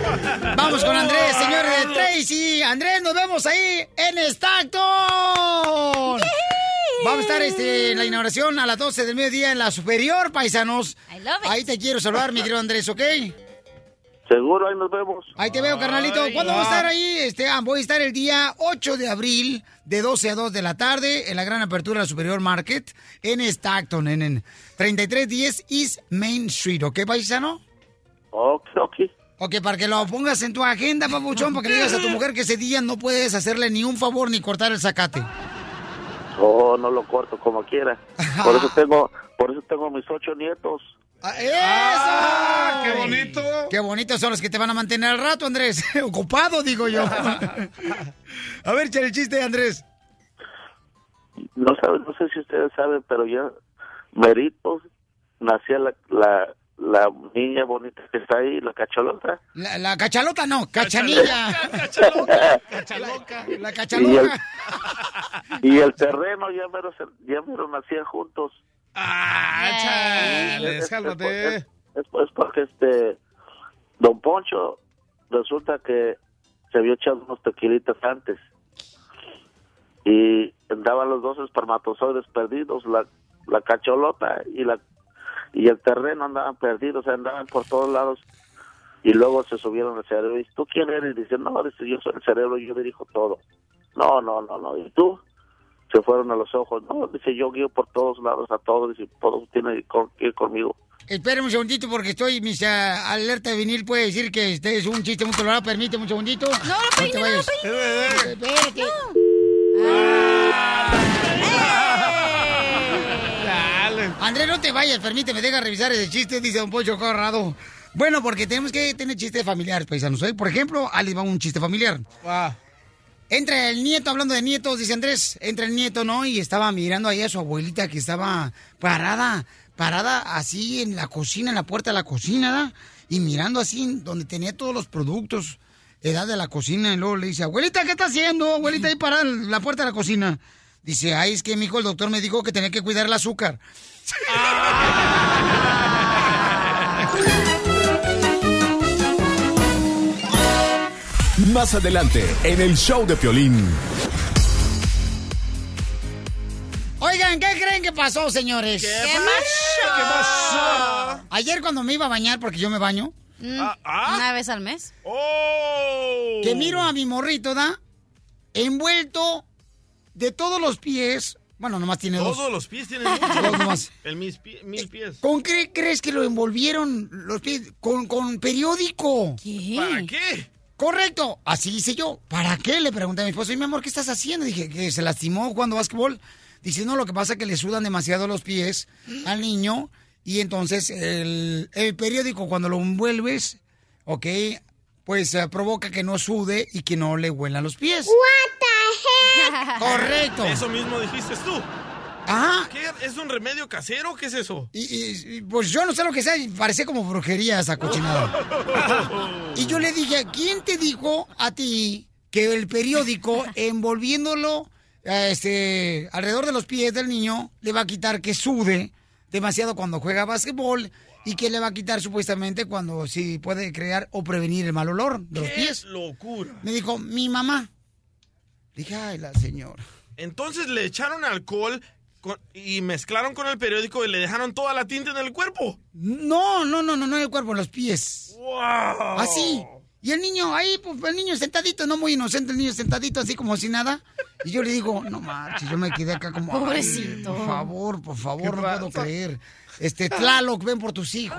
[SPEAKER 2] Vamos con Andrés, señores de Tracy. Andrés, nos vemos ahí en Stockton. Vamos a estar este, en la inauguración a las 12 del mediodía en la superior, paisanos. Ahí te quiero saludar, mi querido Andrés, ¿ok?
[SPEAKER 17] Seguro, ahí nos vemos.
[SPEAKER 2] Ahí te veo, carnalito. ¿Cuándo voy a estar ahí? Este, ah, voy a estar el día 8 de abril, de 12 a 2 de la tarde, en la gran apertura de la Superior Market, en Stockton, en, en 3310 East Main Street, ¿ok, paisano?
[SPEAKER 17] Ok, ok.
[SPEAKER 2] Ok, para que lo pongas en tu agenda, papuchón, para que le digas a tu mujer que ese día no puedes hacerle ni un favor ni cortar el zacate.
[SPEAKER 17] Oh, no lo corto como quiera. Por eso tengo, por eso tengo mis ocho nietos.
[SPEAKER 2] ¡Eso!
[SPEAKER 5] ¡Qué bonito!
[SPEAKER 2] Qué bonitos son los que te van a mantener al rato, Andrés. Ocupado, digo yo. a ver, échale el chiste, Andrés.
[SPEAKER 17] No sabe, no sé si ustedes saben, pero ya meritos nacía la, la, la niña bonita que está ahí, la cacholota.
[SPEAKER 2] La, la cachalota no, cachanilla. La
[SPEAKER 17] Y el,
[SPEAKER 2] cachaloca.
[SPEAKER 17] y el terreno ya mero, ya mero nacían juntos.
[SPEAKER 5] Ah, cálmate.
[SPEAKER 17] Es, es- es porque este Don Poncho resulta que se había echado unos tequilitas antes y andaban los dos espermatozoides perdidos, la, la cacholota y la y el terreno andaban perdidos, andaban por todos lados y luego se subieron al cerebro y dice, ¿tú quién eres? Y dice, no, dice, yo soy el cerebro y yo dirijo todo. No, no, no, no. ¿Y tú? Se fueron a los ojos. No, dice, yo guío por todos lados a todos. Dice, todos tienen que ir conmigo.
[SPEAKER 2] Espérame un segundito porque estoy, mis ah, alerta de vinil puede decir que este es un chiste muy colorado. Permíteme un segundito. No, no
[SPEAKER 8] peine,
[SPEAKER 2] te
[SPEAKER 8] no
[SPEAKER 2] vayas.
[SPEAKER 8] peine.
[SPEAKER 2] Espérate. Andrés, no te vayas, permíteme, deja revisar ese chiste, dice Don Poncho Corrado. Bueno, porque tenemos que tener chistes familiares, paisanos. ¿eh? Por ejemplo, Ali va un chiste familiar. Entra el nieto, hablando de nietos, dice Andrés, entra el nieto, ¿no? Y estaba mirando ahí a su abuelita que estaba parada, parada así en la cocina, en la puerta de la cocina, ¿da? Y mirando así donde tenía todos los productos, edad de la cocina, y luego le dice, abuelita, ¿qué está haciendo? Abuelita, ahí parada en la puerta de la cocina. Dice, ay, es que mi hijo el doctor me dijo que tenía que cuidar el azúcar.
[SPEAKER 9] Más adelante, en el show de Piolín.
[SPEAKER 2] Oigan, ¿qué creen que pasó, señores?
[SPEAKER 8] ¿Qué pasó?
[SPEAKER 2] ¿Qué pasó? Ayer cuando me iba a bañar, porque yo me baño,
[SPEAKER 8] Mm,
[SPEAKER 2] Ah,
[SPEAKER 8] Una vez al mes.
[SPEAKER 2] que miro a mi morrito, ¿da? Envuelto de todos los pies. Bueno, nomás tiene dos.
[SPEAKER 4] Todos los pies tienen.
[SPEAKER 2] Dos nomás.
[SPEAKER 4] El mis pie- mil pies.
[SPEAKER 2] ¿Con qué crees que lo envolvieron los pies? Con, con periódico.
[SPEAKER 8] ¿Qué?
[SPEAKER 4] ¿Para qué?
[SPEAKER 2] Correcto. Así hice yo. ¿Para qué? Le pregunté a mi esposo. Y mi amor, ¿qué estás haciendo? Dije, que se lastimó jugando básquetbol. Dice, no, lo que pasa es que le sudan demasiado los pies al niño. Y entonces el, el periódico, cuando lo envuelves, ok, pues eh, provoca que no sude y que no le huelan los pies. Correcto.
[SPEAKER 4] Eso mismo dijiste tú.
[SPEAKER 2] Ajá.
[SPEAKER 4] ¿Qué? ¿Es un remedio casero? ¿Qué es eso?
[SPEAKER 2] Y, pues yo no sé lo que sea, y parece como brujería esa cochinada. Y yo le dije, ¿quién te dijo a ti que el periódico envolviéndolo este, alrededor de los pies del niño le va a quitar que sude demasiado cuando juega básquetbol y que le va a quitar supuestamente cuando sí puede crear o prevenir el mal olor de los
[SPEAKER 4] ¡Qué
[SPEAKER 2] pies?
[SPEAKER 4] locura!
[SPEAKER 2] Me dijo, mi mamá. Dije, ay, la señora.
[SPEAKER 4] Entonces le echaron alcohol con- y mezclaron con el periódico y le dejaron toda la tinta en el cuerpo.
[SPEAKER 2] No, no, no, no, no en el cuerpo, en los pies.
[SPEAKER 4] ¡Wow!
[SPEAKER 2] Así. Y el niño ahí, pues el niño sentadito, no muy inocente, el niño sentadito así como si nada. Y yo le digo, no marches, yo me quedé acá como.
[SPEAKER 8] Pobrecito.
[SPEAKER 2] por favor, por favor,
[SPEAKER 5] ¿Qué
[SPEAKER 2] no puedo creer. Este, Tlaloc, ven por tus hijos.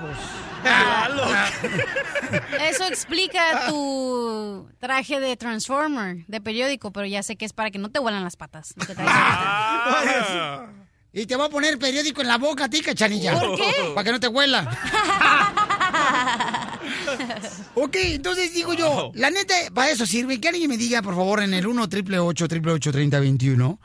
[SPEAKER 8] Eso explica tu traje de Transformer, de periódico, pero ya sé que es para que no te huelan las patas. traes ahorita.
[SPEAKER 2] Y te voy a poner periódico en la boca a ti, cachanilla.
[SPEAKER 8] ¿Por qué?
[SPEAKER 2] Para que no te huela. ok, entonces digo yo, la neta, para eso sirve. Que alguien me diga, por favor, en el 1 triple 8 triple 3021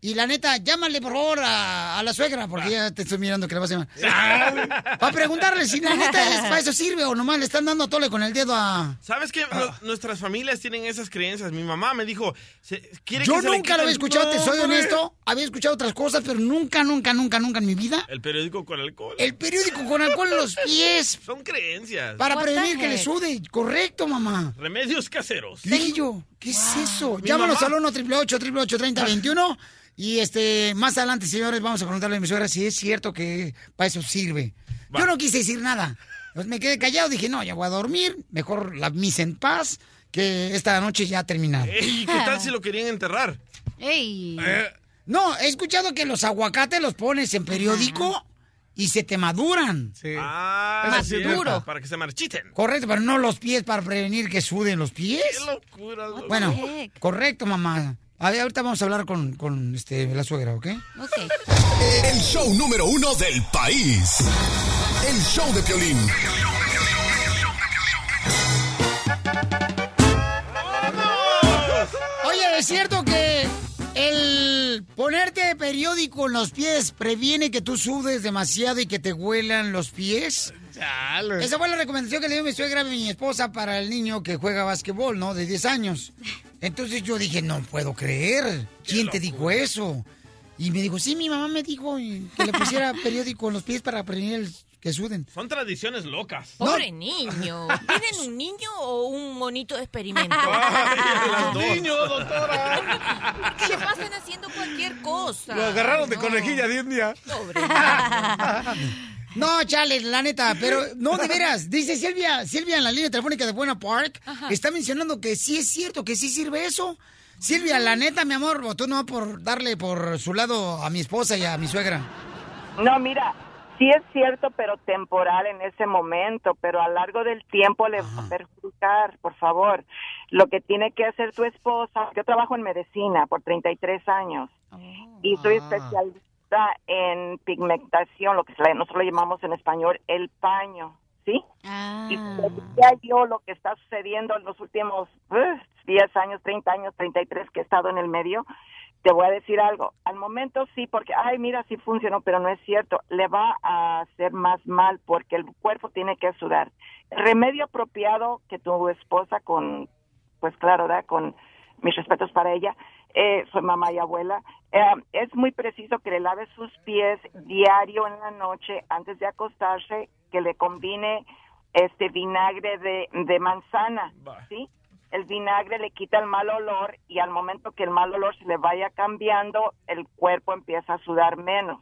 [SPEAKER 2] Y la neta, llámale por favor a, a la suegra, porque ya te estoy mirando que le vas a llamar. Para preguntarle si la neta es, para eso sirve o nomás le están dando tole con el dedo a...
[SPEAKER 4] ¿Sabes qué?
[SPEAKER 2] Ah.
[SPEAKER 4] Nu- Nuestras familias tienen esas creencias. Mi mamá me dijo, se- ¿quiere
[SPEAKER 2] Yo
[SPEAKER 4] que se le
[SPEAKER 2] nunca lo había escuchado, te soy honesto. Había escuchado otras cosas, pero nunca, nunca, nunca, nunca en mi vida.
[SPEAKER 4] El periódico con alcohol.
[SPEAKER 2] El periódico con alcohol en los pies.
[SPEAKER 4] Son creencias.
[SPEAKER 2] Para prevenir que le sude. Correcto, mamá.
[SPEAKER 4] Remedios caseros.
[SPEAKER 2] Dije yo, ¿qué es eso? Llámanos
[SPEAKER 4] mamá-
[SPEAKER 2] al 1 888 3021 Y este, más adelante, señores, vamos a preguntarle a mi suegra si es cierto que para eso sirve. Yo no quise decir nada. Pues me quedé callado, dije, no, ya voy a dormir. Mejor la misa en paz, que esta noche ya ha terminado.
[SPEAKER 4] Ey, ¿Qué tal si lo querían enterrar?
[SPEAKER 8] ¡Ey!
[SPEAKER 2] No, he escuchado que los aguacates los pones en periódico y se te maduran.
[SPEAKER 4] Ah,
[SPEAKER 2] Más
[SPEAKER 4] sí,
[SPEAKER 2] duro.
[SPEAKER 4] Para que se marchiten.
[SPEAKER 2] Correcto, pero no los pies para prevenir que suden los pies.
[SPEAKER 4] Qué locura. loco.
[SPEAKER 2] Bueno, correcto, mamá. A ver, ahorita vamos a hablar con, con este, la suegra, ¿ok?
[SPEAKER 8] Ok.
[SPEAKER 9] El show número uno del país. El show de Piolín.
[SPEAKER 2] Oye, ¿es cierto que el ponerte periódico en los pies previene que tú sudes demasiado y que te huelan los pies? Esa fue la recomendación que le dio mi suegra a mi esposa para el niño que juega básquetbol, ¿no? De 10 años. Entonces yo dije, no puedo creer. ¿Quién te dijo eso? Y me dijo, sí, mi mamá me dijo que le pusiera periódico en los pies para prevenir el- que suden.
[SPEAKER 4] Son tradiciones locas.
[SPEAKER 18] Pobre niño. ¿Tienen un niño o un monito de experimento?
[SPEAKER 4] Ay.
[SPEAKER 5] Niño, doctora.
[SPEAKER 18] Porque se pasan haciendo cualquier cosa.
[SPEAKER 5] Lo agarraron de
[SPEAKER 18] No.
[SPEAKER 5] conejilla de India.
[SPEAKER 18] Pobre
[SPEAKER 2] No, chale, la neta, pero no, de veras. Dice Silvia, Silvia en la línea telefónica de Buena Park, está mencionando que sí es cierto, que sí sirve eso. Silvia, la neta, mi amor, o tú no por darle por su lado a mi esposa y a mi suegra.
[SPEAKER 19] No, mira, sí es cierto, pero temporal en ese momento, pero a lo largo del tiempo le va a perjudicar, por favor. Lo que tiene que hacer tu esposa, yo trabajo en medicina por 33 años y soy especialista en pigmentación, lo que nosotros le llamamos en español el paño, ¿sí? Y te decía yo lo que está sucediendo en los últimos eh, 10 años, 30 años, 33 que he estado en el medio, te voy a decir algo. Al momento sí, porque, ay, mira, sí funcionó, pero no es cierto. Le va a hacer más mal porque el cuerpo tiene que sudar. El remedio apropiado que tu esposa con, pues claro, ¿verdad? Con mis respetos para ella, eh, soy mamá y abuela, eh, es muy preciso que le lave sus pies diario en la noche antes de acostarse, que le combine este vinagre de, de manzana, ¿sí? El vinagre le quita el mal olor y al momento que el mal olor se le vaya cambiando, el cuerpo empieza a sudar menos.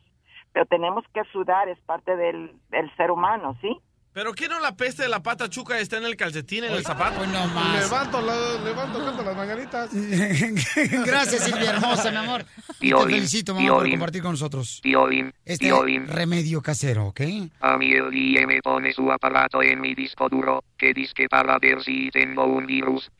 [SPEAKER 19] Pero tenemos que sudar, es parte del, ser humano, ¿sí?
[SPEAKER 4] ¿Pero qué no la peste de la pata chuca está en el calcetín, en el zapato?
[SPEAKER 2] Pues no más.
[SPEAKER 5] Levanto, la- levanto, canto las mañanitas.
[SPEAKER 2] Gracias, Silvia hermosa, mi amor. Te
[SPEAKER 20] Piolín,
[SPEAKER 2] felicito, mamá, por compartir con nosotros.
[SPEAKER 20] Piolín,
[SPEAKER 2] Este
[SPEAKER 20] Piolín.
[SPEAKER 2] remedio casero, ¿ok?
[SPEAKER 20] A mí el IE me pone su aparato en mi disco duro, que dice para ver si tengo un virus.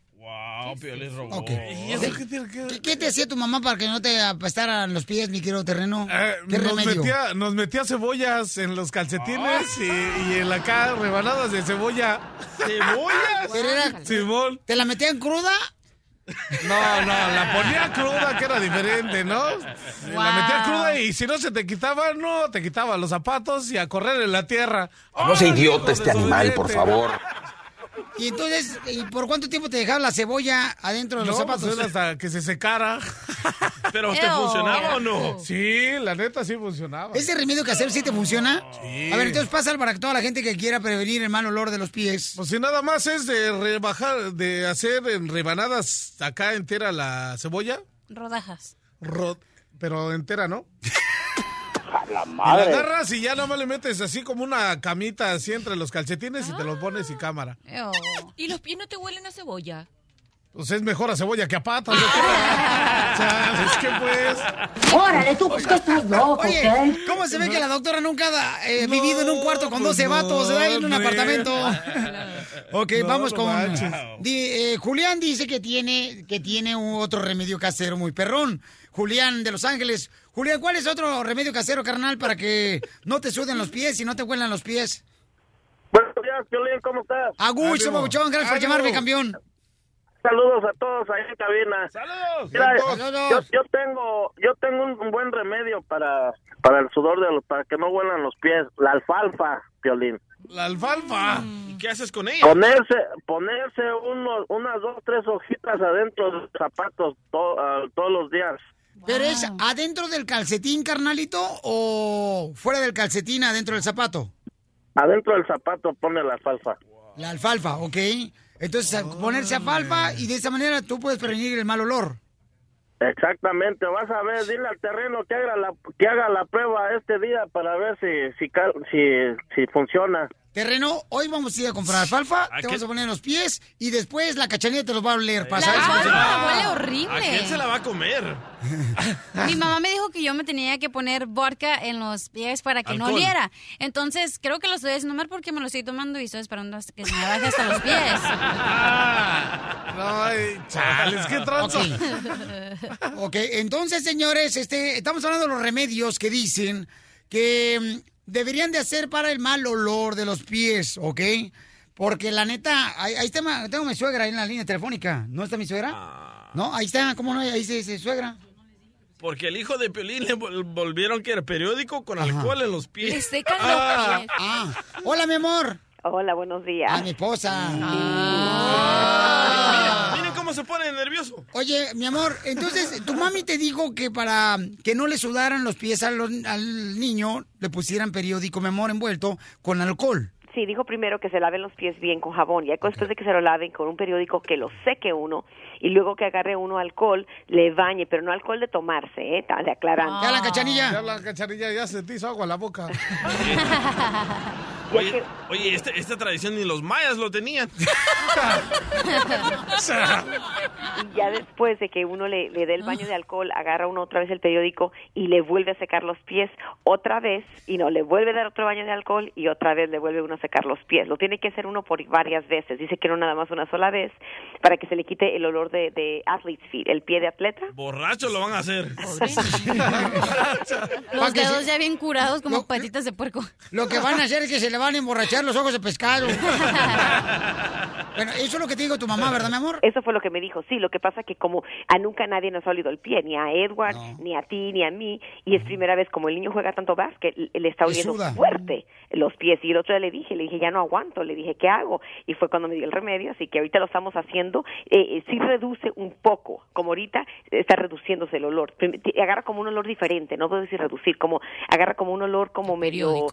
[SPEAKER 4] Wow, Piolín robó.
[SPEAKER 2] Ok. ¿Qué, qué te hacía tu mamá para que no te apestaran los pies, mi querido terreno? ¿Qué
[SPEAKER 5] Eh, Nos
[SPEAKER 2] remedio?
[SPEAKER 5] metía, nos metía cebollas en los calcetines y, y en la cara rebanadas de cebolla.
[SPEAKER 4] ¿Cebollas?
[SPEAKER 2] Pero era-
[SPEAKER 5] Simón.
[SPEAKER 2] ¿Te la metían cruda?
[SPEAKER 5] No, no, la ponía cruda, que era diferente, ¿no? La metía cruda y si no se te quitaba, no, te quitaba los zapatos y a correr en la tierra.
[SPEAKER 20] No sea
[SPEAKER 5] ¡Ay,
[SPEAKER 20] idiota este animal, por favor.
[SPEAKER 2] Y entonces, ¿y por cuánto tiempo te dejaba la cebolla adentro de los
[SPEAKER 5] No,
[SPEAKER 2] zapatos?
[SPEAKER 5] pues hasta que se secara.
[SPEAKER 4] ¿Pero
[SPEAKER 2] te funcionaba o no?
[SPEAKER 5] Sí, la neta sí funcionaba.
[SPEAKER 2] ¿Ese remedio casero sí te funciona?
[SPEAKER 5] Sí.
[SPEAKER 2] A ver, entonces pasa para toda la gente que quiera prevenir el mal olor de los pies.
[SPEAKER 5] Pues si nada más es de rebajar, de hacer en rebanadas acá entera la cebolla,
[SPEAKER 8] Rodajas.
[SPEAKER 5] ro- pero entera, ¿no?
[SPEAKER 12] La
[SPEAKER 5] Y
[SPEAKER 12] madre.
[SPEAKER 5] la agarras y ya nada más le metes así como una camita así entre los calcetines y te lo pones y cámara.
[SPEAKER 18] ¿Y los pies no te huelen a cebolla?
[SPEAKER 5] Pues es mejor a cebolla que a patas. yo creo. o sea, es que pues...
[SPEAKER 2] Órale, tú, pues que estás loco, Oye, ¿cómo se ve que la doctora nunca ha eh, vivido en un cuarto con
[SPEAKER 5] pues
[SPEAKER 2] 12 vatos, ¿verdad? En un apartamento. ok,
[SPEAKER 5] No,
[SPEAKER 2] vamos
[SPEAKER 5] no
[SPEAKER 2] con... Di- eh, Julián dice que tiene, que tiene un otro remedio casero muy perrón. Julián de Los Ángeles. Julián, ¿cuál es otro remedio casero, carnal, para que no te suden los pies y no te huelan los pies?
[SPEAKER 7] Buenos días, Piolín, ¿cómo estás?
[SPEAKER 2] A gusto,
[SPEAKER 7] Ánimo.
[SPEAKER 2] Pabuchón, gracias por llamarme, campeón.
[SPEAKER 21] saludos a todos ahí en cabina.
[SPEAKER 4] ¡Saludos!
[SPEAKER 21] Mira,
[SPEAKER 2] Saludos.
[SPEAKER 21] yo, yo tengo yo tengo un, un buen remedio para para el sudor de los para que no huelan los pies, la alfalfa, Violín.
[SPEAKER 5] La alfalfa.
[SPEAKER 4] ¿Y qué haces con ella?
[SPEAKER 21] Ponerse ponerse unos unas dos tres hojitas adentro de los zapatos to- ah, todos los días.
[SPEAKER 2] ¿Pero es adentro del calcetín, carnalito, o fuera del calcetín, adentro del zapato?
[SPEAKER 21] Adentro del zapato pone la alfalfa.
[SPEAKER 2] La alfalfa, ¿ok? Entonces, ponerse alfalfa y de esa manera tú puedes prevenir el mal olor.
[SPEAKER 21] Exactamente, vas a ver, dile al terreno que haga la que haga la prueba este día para ver si si cal- si, si funciona.
[SPEAKER 2] Terreno, hoy vamos a ir a comprar alfalfa, te
[SPEAKER 4] qué-
[SPEAKER 2] vamos a poner en los pies y después la cachanilla te los va a oler. Para
[SPEAKER 8] La alfalfa
[SPEAKER 2] funciona.
[SPEAKER 8] huele
[SPEAKER 4] ¿A
[SPEAKER 8] horrible.
[SPEAKER 4] quién se la va a comer?
[SPEAKER 8] Mi mamá me dijo que yo me tenía que poner vodka en los pies para que no oliera. Entonces, creo que lo estoy haciendo mal porque me lo estoy tomando y estoy esperando hasta que se me baje hasta los pies.
[SPEAKER 5] Ay, chales, qué tranza.
[SPEAKER 2] Ok, entonces, señores, este, estamos hablando de los remedios que dicen que mm, deberían de hacer para el mal olor de los pies, ¿ok? Porque la neta, ahí, ahí está, tengo mi suegra ahí en la línea telefónica. ¿No está mi suegra?
[SPEAKER 4] Ah.
[SPEAKER 2] No, ahí está, ¿cómo no? Ahí se dice suegra.
[SPEAKER 4] Porque el hijo de Piolín le vol- volvieron que era periódico con alcohol en los pies.
[SPEAKER 18] Le secan los
[SPEAKER 2] Ah,
[SPEAKER 18] pies.
[SPEAKER 2] ah. Hola, mi amor.
[SPEAKER 22] Hola, buenos días.
[SPEAKER 2] A mi esposa.
[SPEAKER 4] Miren cómo se pone nervioso.
[SPEAKER 2] Oye, mi amor, entonces tu mami te dijo que para que no le sudaran los pies a los- al niño, le pusieran periódico, mi amor, envuelto con alcohol.
[SPEAKER 22] Sí, dijo primero que se laven los pies bien con jabón, ya después de que se lo laven con un periódico que lo seque uno y luego que agarre uno alcohol, le bañe, pero no alcohol de tomarse, ¿eh? Está de aclarando.
[SPEAKER 2] ¿Ya la cachanilla?
[SPEAKER 5] Ya la cacharilla ya se te hizo agua a la boca.
[SPEAKER 4] Oye, oye este- esta tradición ni los mayas lo tenían.
[SPEAKER 22] Y ya después de que uno le, le dé el baño de alcohol, agarra uno otra vez el periódico y le vuelve a secar los pies otra vez y no, le vuelve a dar otro baño de alcohol y otra vez le vuelve uno a secar los pies. Lo tiene que hacer uno por varias veces. Dice que no nada más una sola vez para que se le quite el olor de, de athlete's feet, el pie de atleta.
[SPEAKER 4] Borrachos lo van a hacer.
[SPEAKER 8] Los dedos ya bien curados como patitas de puerco.
[SPEAKER 2] Lo que van a hacer es que se le van a emborrachar los ojos de pescado. bueno, eso es lo que te digo tu mamá, ¿verdad, mi amor?
[SPEAKER 22] Eso fue lo que me dijo. Sí, lo que pasa que como a nunca nadie nos ha olido el pie, ni a Edward, ni a ti, ni a mí, y es primera vez como el niño juega tanto básquet, le está oliendo fuerte los pies. Y el otro día le dije, le dije, ya no aguanto, le dije, ¿qué hago? Y fue cuando me dio el remedio, así que ahorita lo estamos haciendo. Eh, eh, sí reduce un poco, como ahorita está reduciéndose el olor. Agarra como un olor diferente, no puedo decir reducir, como agarra como un olor como medio...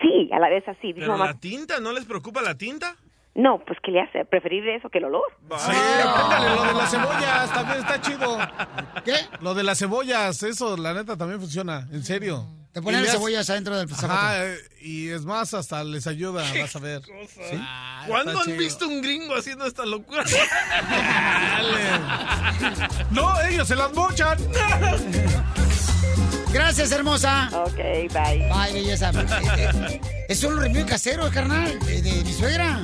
[SPEAKER 22] Sí, a la vez así. Dijo
[SPEAKER 4] ¿Pero
[SPEAKER 22] mamá,
[SPEAKER 4] la tinta? ¿No les preocupa la tinta?
[SPEAKER 22] no, pues ¿qué le hace? Preferible eso que el olor.
[SPEAKER 5] Sí, apréndale lo de las cebollas, también está chido.
[SPEAKER 2] ¿Qué?
[SPEAKER 5] Lo de las cebollas, eso, la neta, también funciona, en serio.
[SPEAKER 2] Te ponen las cebollas adentro del zapato.
[SPEAKER 5] Ajá, eh, y es más, hasta les ayuda, vas a ver. ¿Sí?
[SPEAKER 4] ¿Cuándo
[SPEAKER 5] está
[SPEAKER 4] han
[SPEAKER 5] chido.
[SPEAKER 4] visto un gringo haciendo esta locura?
[SPEAKER 5] No, ellos se las mochan.
[SPEAKER 2] Gracias, hermosa.
[SPEAKER 22] Ok, bye.
[SPEAKER 2] Bye, belleza. Es solo remedio casero, carnal, de, de mi suegra.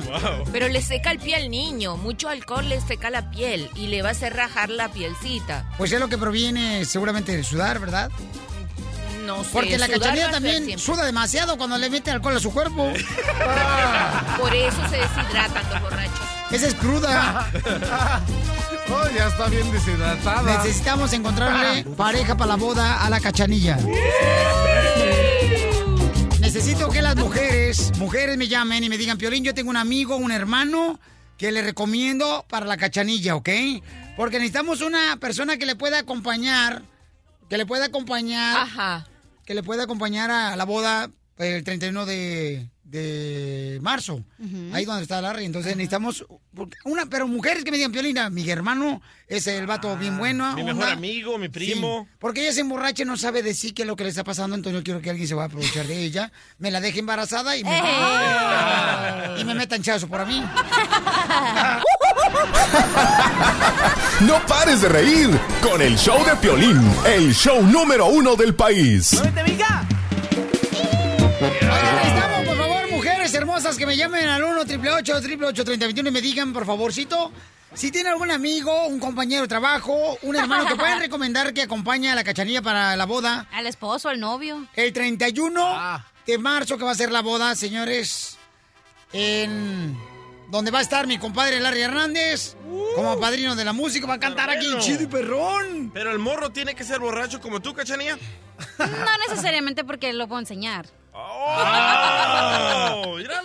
[SPEAKER 18] Pero le seca el pie al niño. Mucho alcohol le seca la piel y le va a hacer rajar la pielcita.
[SPEAKER 2] Pues es lo que proviene seguramente del sudar, ¿verdad?
[SPEAKER 18] No sé.
[SPEAKER 2] Porque la cachanilla también suda demasiado cuando le mete alcohol a su cuerpo.
[SPEAKER 18] Por eso se deshidratan los borrachos.
[SPEAKER 2] Esa es cruda.
[SPEAKER 5] Oh, ya está bien deshidratada.
[SPEAKER 2] Necesitamos encontrarle pareja para la boda a la cachanilla. Necesito que las mujeres, mujeres me llamen y me digan, Piolín, yo tengo un amigo, un hermano que le recomiendo para la cachanilla, ¿ok? Porque necesitamos una persona que le pueda acompañar, que le pueda acompañar,
[SPEAKER 18] Ajá.
[SPEAKER 2] Que le pueda acompañar a la boda el 31 de, de marzo, ahí donde está Larry. Entonces necesitamos una, pero mujeres que me digan, Piolina, mi hermano es el vato bien bueno.
[SPEAKER 4] Ah, Mi mejor
[SPEAKER 2] onda".
[SPEAKER 4] amigo, mi primo.
[SPEAKER 2] Sí, porque ella se emborracha y no sabe decir qué es lo que le está pasando, entonces yo quiero que alguien se va a aprovechar de ella, me la deje embarazada y me, y me hinchazo por a mí.
[SPEAKER 9] No pares de reír con el show de Piolín, el show número uno del país.
[SPEAKER 2] Oigan, por favor, mujeres hermosas que me llamen al 1 888 3021 y me digan, por favorcito, si tiene algún amigo, un compañero de trabajo, un hermano que puedan recomendar que acompañe a la cachanilla para la boda.
[SPEAKER 8] Al esposo, al novio.
[SPEAKER 2] El 31 de marzo que va a ser la boda, señores, en donde va a estar mi compadre Larry Hernández, como padrino de la música, va a cantar aquí chido y perrón.
[SPEAKER 4] Pero el morro tiene que ser borracho como tú, cachanía.
[SPEAKER 8] No necesariamente porque lo puedo enseñar.
[SPEAKER 4] ¡Oh!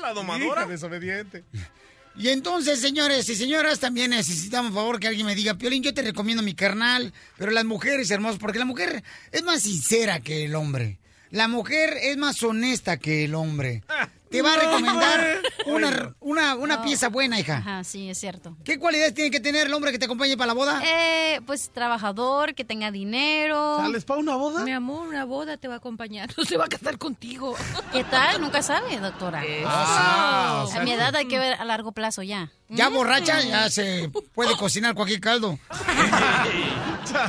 [SPEAKER 4] La domadora.
[SPEAKER 5] Desobediente.
[SPEAKER 2] Y entonces, señores y señoras, también necesitamos, favor, que alguien me diga, Piolín, yo te recomiendo mi carnal, pero las mujeres, hermosas, porque la mujer es más sincera que el hombre. La mujer es más honesta que el hombre. Te va a recomendar una, una, una pieza buena, hija.
[SPEAKER 8] Ajá, sí, es cierto.
[SPEAKER 2] ¿Qué cualidades tiene que tener el hombre que te acompañe para la boda?
[SPEAKER 8] Eh, pues trabajador, que tenga dinero.
[SPEAKER 5] ¿Sales para una boda?
[SPEAKER 18] Mi amor, una boda te va a acompañar. No se va a casar contigo.
[SPEAKER 8] ¿Qué tal? Nunca sabe, doctora.
[SPEAKER 2] Ah, o sea
[SPEAKER 8] a mi edad hay que ver a largo plazo ya.
[SPEAKER 2] Ya
[SPEAKER 8] Mm.
[SPEAKER 2] borracha, ya se puede cocinar cualquier caldo.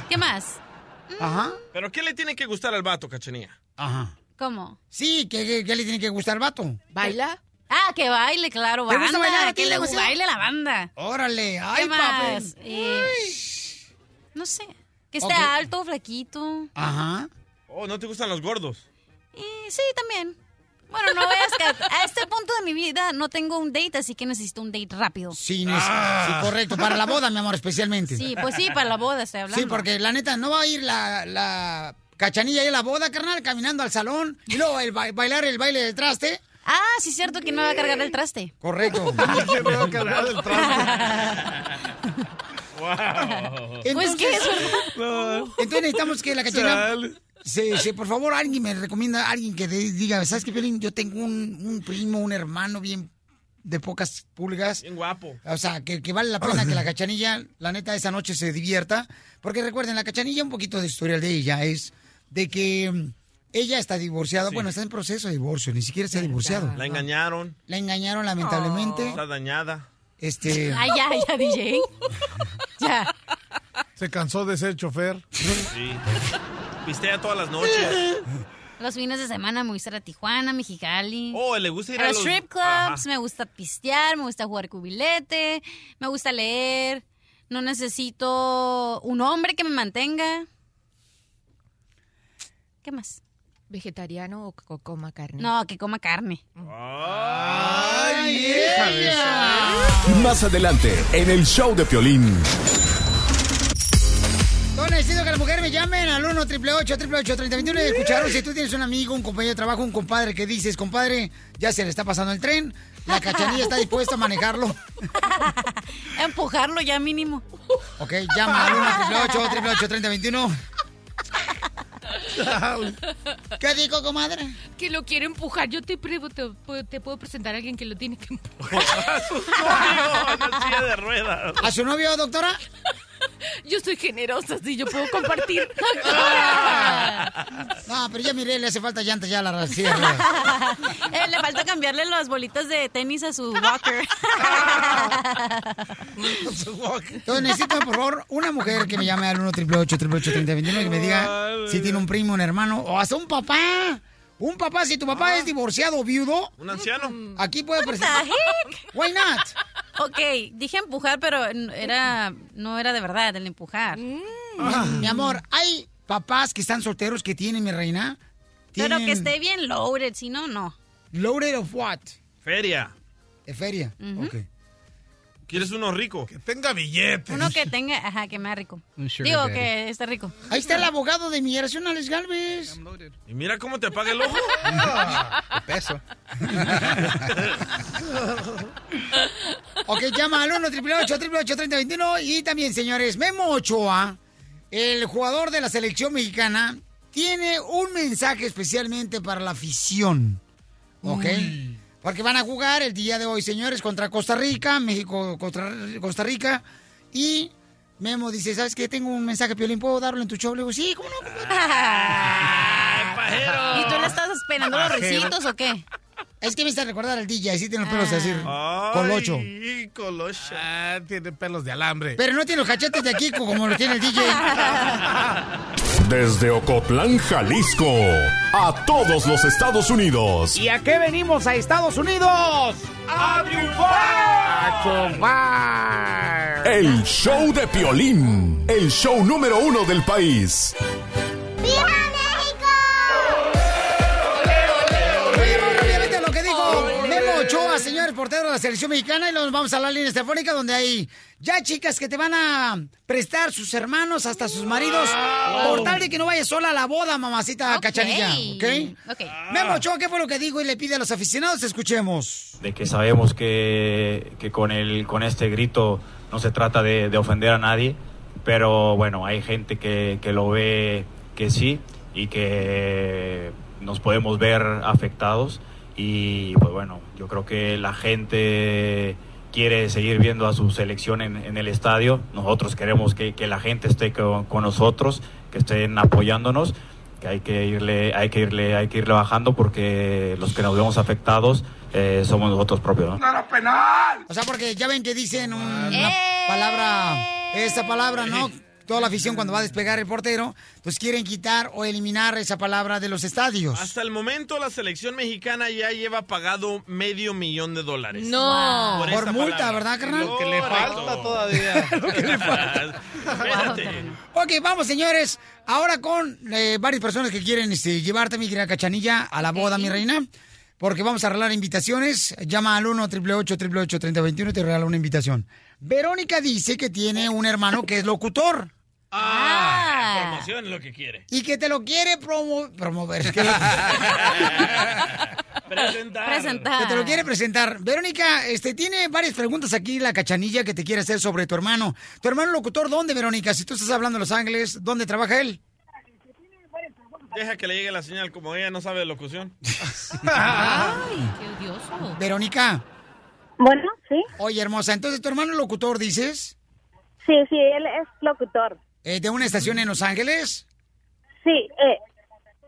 [SPEAKER 8] ¿Qué más?
[SPEAKER 2] Ajá.
[SPEAKER 4] ¿Pero qué le tiene que gustar al vato, cachanía?
[SPEAKER 2] Ajá.
[SPEAKER 8] ¿Cómo?
[SPEAKER 2] Sí, ¿qué, qué- qué le tiene que gustar al vato?
[SPEAKER 8] ¿Baila? Ah, que baile, claro,
[SPEAKER 2] ¿Te
[SPEAKER 8] banda.
[SPEAKER 2] gusta bailar
[SPEAKER 8] que le
[SPEAKER 2] Leguacero?
[SPEAKER 8] baile la banda.
[SPEAKER 2] Órale, ay,
[SPEAKER 8] ¿Qué más? Eh, no sé. Que esté alto, flaquito.
[SPEAKER 2] Ajá.
[SPEAKER 4] Oh, ¿no te gustan los gordos?
[SPEAKER 8] Y sí, también. Bueno, no veas que a este punto de mi vida no tengo un date, así que necesito un date rápido.
[SPEAKER 2] Sí, sí, correcto. Para la boda, mi amor, especialmente.
[SPEAKER 8] Sí, pues sí, para la boda estoy hablando.
[SPEAKER 2] Sí, porque la neta, no va a ir la, la cachanilla ahí a la boda, carnal, caminando al salón y luego el ba- bailar el baile del traste.
[SPEAKER 8] Ah, sí, es cierto que no va a cargar el traste.
[SPEAKER 2] Correcto.
[SPEAKER 8] Pues, ¿qué es,
[SPEAKER 2] Entonces necesitamos que la cachanilla... Sí, sí, por favor, alguien me recomienda, alguien que de- diga, ¿sabes qué, Piolín? Yo tengo un, un primo, un hermano bien de pocas pulgas.
[SPEAKER 4] Bien guapo.
[SPEAKER 2] O sea, que, que vale la pena que la cachanilla, la neta, esa noche se divierta. Porque recuerden, la cachanilla, un poquito de historial de ella es de que mm, ella está divorciada. Bueno, está en proceso de divorcio, ni siquiera se ha divorciado.
[SPEAKER 4] La engañaron.
[SPEAKER 2] La engañaron, lamentablemente.
[SPEAKER 4] Está dañada.
[SPEAKER 2] Este.
[SPEAKER 8] Ay, ya, ya, DJ. Ya.
[SPEAKER 5] Se cansó de ser chofer.
[SPEAKER 4] Sí. Pistea todas las noches.
[SPEAKER 8] Los fines de semana me gusta ir a Tijuana, Mexicali.
[SPEAKER 4] Oh, le gusta ir
[SPEAKER 8] a
[SPEAKER 4] a
[SPEAKER 8] los
[SPEAKER 4] los-
[SPEAKER 8] strip clubs,
[SPEAKER 4] Ajá.
[SPEAKER 8] me gusta pistear, me gusta jugar cubilete, me gusta leer. No necesito un hombre que me mantenga. ¿Qué más?
[SPEAKER 18] ¿Vegetariano o que coma carne?
[SPEAKER 8] No, que coma carne.
[SPEAKER 5] Ay, de
[SPEAKER 9] Más adelante, en el show de Piolín.
[SPEAKER 2] No necesito que las mujeres me llamen al 1 888 3021 y escucharon si tú tienes un amigo, un compañero de trabajo, un compadre que dices, compadre, ya se le está pasando el tren, la cachanilla está dispuesta a manejarlo.
[SPEAKER 8] Empujarlo ya mínimo.
[SPEAKER 2] Ok, llama al 1 888 3021 ¿Qué dijo, comadre?
[SPEAKER 18] Que lo quiere empujar. Yo te, pre- te, te puedo presentar a alguien que lo tiene que empujar.
[SPEAKER 4] Silla de ruedas.
[SPEAKER 2] ¿A su novio, doctora?
[SPEAKER 18] Yo soy generosa, sí, yo puedo compartir.
[SPEAKER 2] No, pero ya miré, le hace falta llanta ya a la ruedas.
[SPEAKER 8] Eh, le falta cambiarle las bolitas de tenis a su walker.
[SPEAKER 2] Entonces necesito, por favor, una mujer que me llame al 1 888 3021 y que me diga si tiene un primo, un hermano o hasta un papá. Un papá, si tu papá es divorciado o viudo.
[SPEAKER 4] ¿Un anciano?
[SPEAKER 2] Aquí puede presentar.
[SPEAKER 8] heck?
[SPEAKER 2] Why not?
[SPEAKER 8] Ok, dije empujar, pero era, no era de verdad el empujar.
[SPEAKER 2] Mi, mi amor, hay papás que están solteros que tienen, mi reina.
[SPEAKER 8] Pero
[SPEAKER 2] tienen
[SPEAKER 8] que esté bien loaded, si no, no.
[SPEAKER 2] Loaded of what?
[SPEAKER 4] Feria.
[SPEAKER 2] De feria.
[SPEAKER 8] Ujú.
[SPEAKER 2] Ok.
[SPEAKER 4] ¿Quieres uno rico?
[SPEAKER 5] Que tenga billetes.
[SPEAKER 8] Uno que tenga, ajá, que más rico. Digo
[SPEAKER 4] daddy.
[SPEAKER 8] que esté rico.
[SPEAKER 2] Ahí está el abogado de migración, Alex Galvez.
[SPEAKER 4] Y mira cómo te apaga el ojo.
[SPEAKER 13] Peso.
[SPEAKER 2] Ok, llama al 1 888 3021 y también, señores, Memo Ochoa, el jugador de la selección mexicana, tiene un mensaje especialmente para la afición. ¿Ok? Porque van a jugar el día de hoy, señores, contra Costa Rica, México contra Costa Rica. Y Memo dice, ¿sabes qué? Tengo un mensaje, Piolín, ¿puedo darlo en tu show? Le digo, sí, ¿cómo no?
[SPEAKER 8] ¿Y tú le estás esperando los risitos o qué?
[SPEAKER 2] Es que me está a recordar al DJ, así tiene los pelos así,
[SPEAKER 5] Ay,
[SPEAKER 2] colocho.
[SPEAKER 5] colocho. Ah, tiene pelos de alambre.
[SPEAKER 2] Pero no tiene los cachetes de aquí como lo tiene el DJ.
[SPEAKER 9] Desde Ocotlán, Jalisco, a todos los Estados Unidos.
[SPEAKER 2] ¿Y a qué venimos a Estados Unidos?
[SPEAKER 3] ¡A triunfar!
[SPEAKER 2] ¡A!
[SPEAKER 9] El show de Piolín, el show número uno del país.
[SPEAKER 2] Portero de la selección mexicana y nos vamos a la línea telefónica donde hay ya chicas que te van a prestar sus hermanos hasta sus maridos por tal de que no vayas sola a la boda, mamacita cachanilla, ¿ok?
[SPEAKER 8] Ok.
[SPEAKER 2] Memo Ochoa, ¿qué fue lo que dijo y le pide a los aficionados? Escuchemos.
[SPEAKER 23] de que sabemos que, que con, el, con este grito no se trata de, de ofender a nadie, pero bueno, hay gente que, que lo ve que sí y que nos podemos ver afectados y pues bueno, yo creo que la gente quiere seguir viendo a su selección en, en el estadio, nosotros queremos que, que la gente esté con, con nosotros, que estén apoyándonos que hay que irle hay que irle hay que irle bajando porque los que nos vemos afectados eh, somos nosotros propios ¿no?
[SPEAKER 2] O sea, porque ya ven que dicen un- una palabra, esa palabra, ¿no? Toda la afición cuando va a despegar el portero, pues quieren quitar o eliminar esa palabra de los estadios.
[SPEAKER 4] Hasta el momento la selección mexicana ya lleva pagado medio millón de dólares.
[SPEAKER 2] No. Por multa,
[SPEAKER 4] palabra.
[SPEAKER 2] ¿verdad, carnal?
[SPEAKER 4] Lo
[SPEAKER 2] Que le falta todavía.
[SPEAKER 4] Espérate.
[SPEAKER 2] Ok, vamos, señores. Ahora con eh, varias personas que quieren este, llevarte, mi querida Cachanilla, a la boda, mi reina. Porque vamos a arreglar invitaciones. Llama al 1 888 3021 y te regala una invitación. Verónica dice que tiene un hermano que es locutor.
[SPEAKER 4] Ah, promoción es lo que quiere.
[SPEAKER 2] Y que te lo quiere promo- promover. Que,
[SPEAKER 4] Presentar.
[SPEAKER 2] que te lo quiere presentar. Verónica, este, tiene varias preguntas aquí la cachanilla que te quiere hacer sobre tu hermano. ¿Tu hermano locutor dónde, Verónica? Si tú estás hablando de Los Ángeles, ¿dónde trabaja él?
[SPEAKER 4] Deja que le llegue la señal como ella no sabe de locución.
[SPEAKER 8] Ay, qué odioso.
[SPEAKER 2] Verónica.
[SPEAKER 24] Bueno, sí.
[SPEAKER 2] Oye, hermosa, entonces tu hermano es locutor, dices,
[SPEAKER 24] Sí, sí, él es locutor.
[SPEAKER 2] eh, de una estación en Los Ángeles.
[SPEAKER 24] Sí, eh.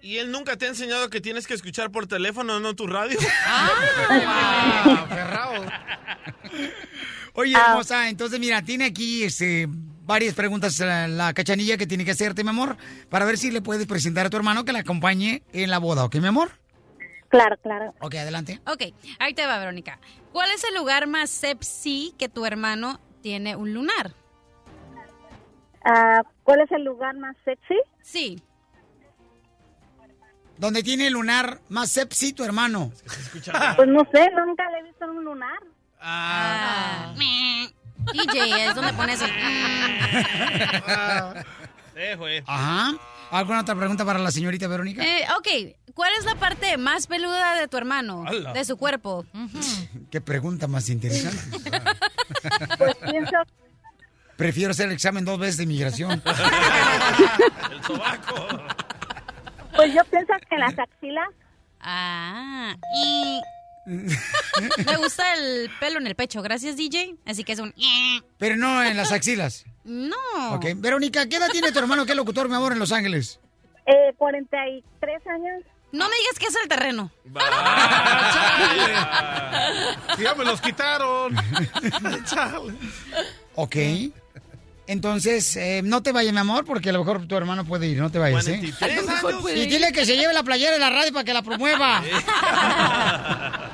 [SPEAKER 4] ¿Y él nunca te ha enseñado que tienes que escuchar por teléfono, no tu radio?
[SPEAKER 2] Oye,
[SPEAKER 24] Ah.
[SPEAKER 2] hermosa, entonces mira, tiene aquí este, varias preguntas la, la cachanilla que tiene que hacerte, mi amor, para ver si le puedes presentar a tu hermano que la acompañe en la boda, ¿ok, mi amor?
[SPEAKER 24] Claro, claro.
[SPEAKER 2] Ok, adelante.
[SPEAKER 8] Ok, ahí te va, Verónica. ¿Cuál es el lugar más sepsi que tu hermano tiene un lunar?
[SPEAKER 24] Ah, ¿Cuál es el lugar más sexy?
[SPEAKER 8] Sí.
[SPEAKER 2] ¿Dónde tiene el lunar más sepsi tu hermano?
[SPEAKER 24] Pues no sé, nunca le he visto un lunar.
[SPEAKER 8] Ah. DJ, es donde pones el...
[SPEAKER 2] Ajá. ¿Alguna otra pregunta para la señorita Verónica?
[SPEAKER 8] Eh, ok, ¿cuál es la parte más peluda de tu hermano?
[SPEAKER 2] ¡Hala!
[SPEAKER 8] De su cuerpo.
[SPEAKER 2] Qué pregunta más interesante.
[SPEAKER 24] Pues pienso,
[SPEAKER 2] Prefiero hacer el examen dos veces de inmigración.
[SPEAKER 4] El sobaco.
[SPEAKER 24] pues yo pienso que en las axilas.
[SPEAKER 8] Ah, y... Me gusta el pelo en el pecho, gracias DJ. Así que es un...
[SPEAKER 2] Pero no en las axilas.
[SPEAKER 8] No.
[SPEAKER 2] Ok. Verónica, ¿qué edad tiene tu hermano que es locutor, mi amor, en Los Ángeles?
[SPEAKER 24] Eh, 43 años.
[SPEAKER 8] No me digas que es el terreno.
[SPEAKER 5] Ya me los quitaron.
[SPEAKER 2] Ok. Entonces, eh, no te vayas, mi amor, porque a lo mejor tu hermano puede ir. No te vayas, ¿eh?
[SPEAKER 4] 43 años.
[SPEAKER 2] Y dile que se lleve la playera de la radio para que la promueva.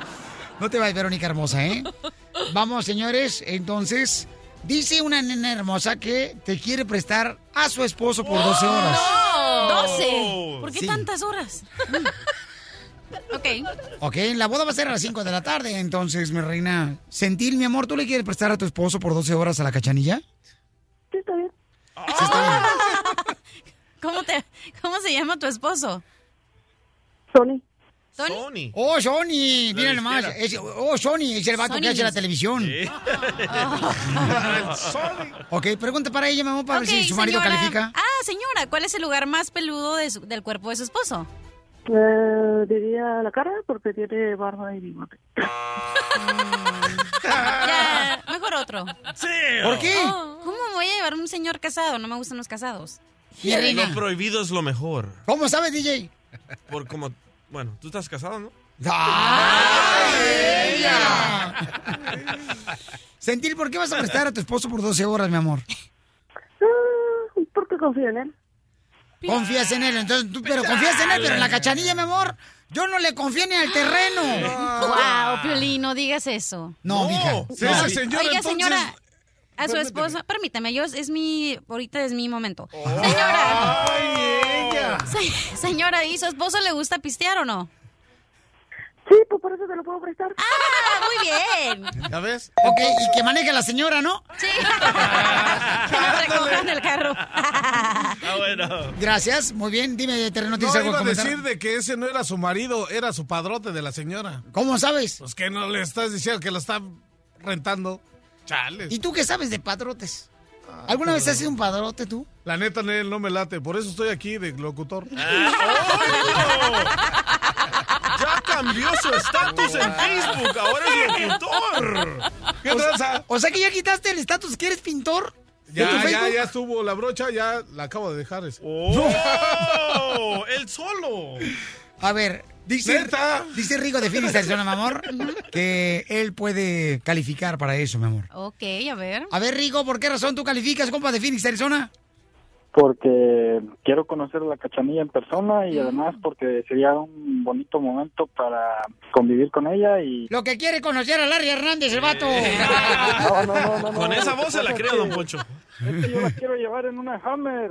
[SPEAKER 2] No te vayas, Verónica hermosa, ¿eh? Vamos, señores. Entonces, dice una nena hermosa que te quiere prestar a su esposo por 12 horas.
[SPEAKER 8] ¡12! ¿Por qué
[SPEAKER 2] Sí.
[SPEAKER 8] tantas horas? ok.
[SPEAKER 2] Ok, la boda va a ser a las 5 de la tarde. Entonces, mi reina, Sentil, mi amor, ¿tú le quieres prestar a tu esposo por 12 horas a la cachanilla?
[SPEAKER 24] Sí, está bien.
[SPEAKER 2] Sí, está bien.
[SPEAKER 8] ¿Cómo, te, ¿Cómo se llama tu esposo?
[SPEAKER 24] Sony.
[SPEAKER 8] ¿Tony?
[SPEAKER 2] Oh, Sony, mira nomás. Es- oh, Sony, es el vato que
[SPEAKER 8] Sony.
[SPEAKER 2] hace la televisión. Ok, pregunta para ella, mi amor, para
[SPEAKER 8] Ok,
[SPEAKER 2] ver si su marido
[SPEAKER 8] señora.
[SPEAKER 2] califica.
[SPEAKER 8] Ah, señora, ¿cuál es el lugar más peludo de su- del cuerpo de su esposo?
[SPEAKER 24] Eh, diría la cara porque tiene barba y bigote.
[SPEAKER 8] Ya, mejor otro.
[SPEAKER 4] Sí.
[SPEAKER 2] ¿Por qué?
[SPEAKER 8] Oh, ¿Cómo voy a llevar a un señor casado? No me gustan los casados.
[SPEAKER 4] Lo prohibido es lo mejor.
[SPEAKER 2] ¿Cómo sabes, DJ?
[SPEAKER 4] Por como, bueno, tú estás casado, ¿no?
[SPEAKER 2] ¡Ay, ella! Sentil, ¿por qué vas a prestar a tu esposo por 12 horas, mi amor?
[SPEAKER 24] Ah, porque confío en él.
[SPEAKER 2] Confías en él, entonces tú, pero confías en él, pero en la cachanilla, mi amor, yo no le confío ni al terreno.
[SPEAKER 8] Wow, Piolín, no digas eso.
[SPEAKER 2] No, mija.
[SPEAKER 5] Sí,
[SPEAKER 2] no.
[SPEAKER 5] ese señor,
[SPEAKER 8] Oiga,
[SPEAKER 5] entonces-
[SPEAKER 8] señora, a su esposa, permítame, yo es mi, ahorita es mi momento. Señora,
[SPEAKER 5] Ay.
[SPEAKER 8] se- señora, ¿y su esposo le gusta pistear o no?
[SPEAKER 24] Sí, pues por eso te lo puedo prestar.
[SPEAKER 8] ¡Ah, muy bien!
[SPEAKER 5] ¿Ya ves?
[SPEAKER 2] Ok, y que maneje la señora, ¿no?
[SPEAKER 8] Sí. que nos recojan el carro.
[SPEAKER 4] Ah, bueno.
[SPEAKER 2] Gracias, muy bien. Dime, Terreno, ¿tienes
[SPEAKER 5] No,
[SPEAKER 2] algo
[SPEAKER 5] iba
[SPEAKER 2] que
[SPEAKER 5] a decir de que ese no era su marido, era su padrote de la señora.
[SPEAKER 2] ¿Cómo sabes?
[SPEAKER 5] Pues que no le estás diciendo que lo está rentando. Chales.
[SPEAKER 2] ¿Y tú qué sabes de padrotes? ¿Alguna vez has sido un padrote tú?
[SPEAKER 5] La neta, Nel, no me late. Por eso estoy aquí de locutor.
[SPEAKER 4] Ya cambió su estatus en Facebook. Ahora es locutor.
[SPEAKER 5] ¿Qué
[SPEAKER 2] o, o sea que ya quitaste el estatus que eres pintor. ¿De
[SPEAKER 5] Ya, ya, ya estuvo la brocha, ya la acabo de dejar. ese.
[SPEAKER 4] ¡Oh! ¡El solo!
[SPEAKER 2] A ver, dice,
[SPEAKER 5] ¿Neta?
[SPEAKER 2] dice Rigo de Phoenix, Arizona, mi amor, que él puede calificar para eso, mi amor.
[SPEAKER 8] Ok, a ver.
[SPEAKER 2] A ver, Rigo, ¿por qué razón tú calificas, compa de Phoenix, Arizona?
[SPEAKER 25] Porque quiero conocer a la cachanilla en persona y además porque sería un bonito momento para convivir con ella y...
[SPEAKER 2] Lo que quiere conocer a Larry Hernández, el vato.
[SPEAKER 25] No, no, no, no, no.
[SPEAKER 4] Con esa voz se la creo, don Poncho.
[SPEAKER 25] Es que yo la quiero llevar en una Hammer.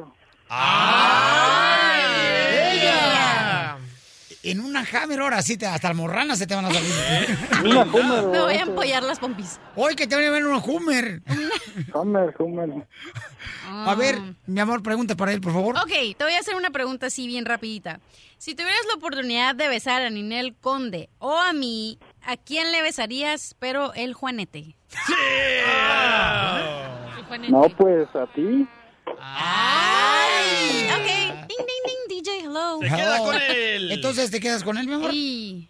[SPEAKER 2] ¡Ella! En una Hammer ahora sí, te, hasta almorranas se te van a salir.
[SPEAKER 25] Una Hummer.
[SPEAKER 8] Me voy a empollar las pompis.
[SPEAKER 2] Hoy que te van a ver una Hummer.
[SPEAKER 25] Hummer, Hummer.
[SPEAKER 2] A ver, mi amor, pregunta para él, por favor.
[SPEAKER 8] Ok, te voy a hacer una pregunta así bien rapidita. Si tuvieras la oportunidad de besar a Ninel Conde o a mí, ¿a quién le besarías, pero el Juanete? El Juanete.
[SPEAKER 25] No, pues a ti.
[SPEAKER 8] Ay, ok. Ding, ding, ding, DJ, hello.
[SPEAKER 4] Se queda con él.
[SPEAKER 2] Entonces, ¿te quedas con él, mi amor?
[SPEAKER 8] Y...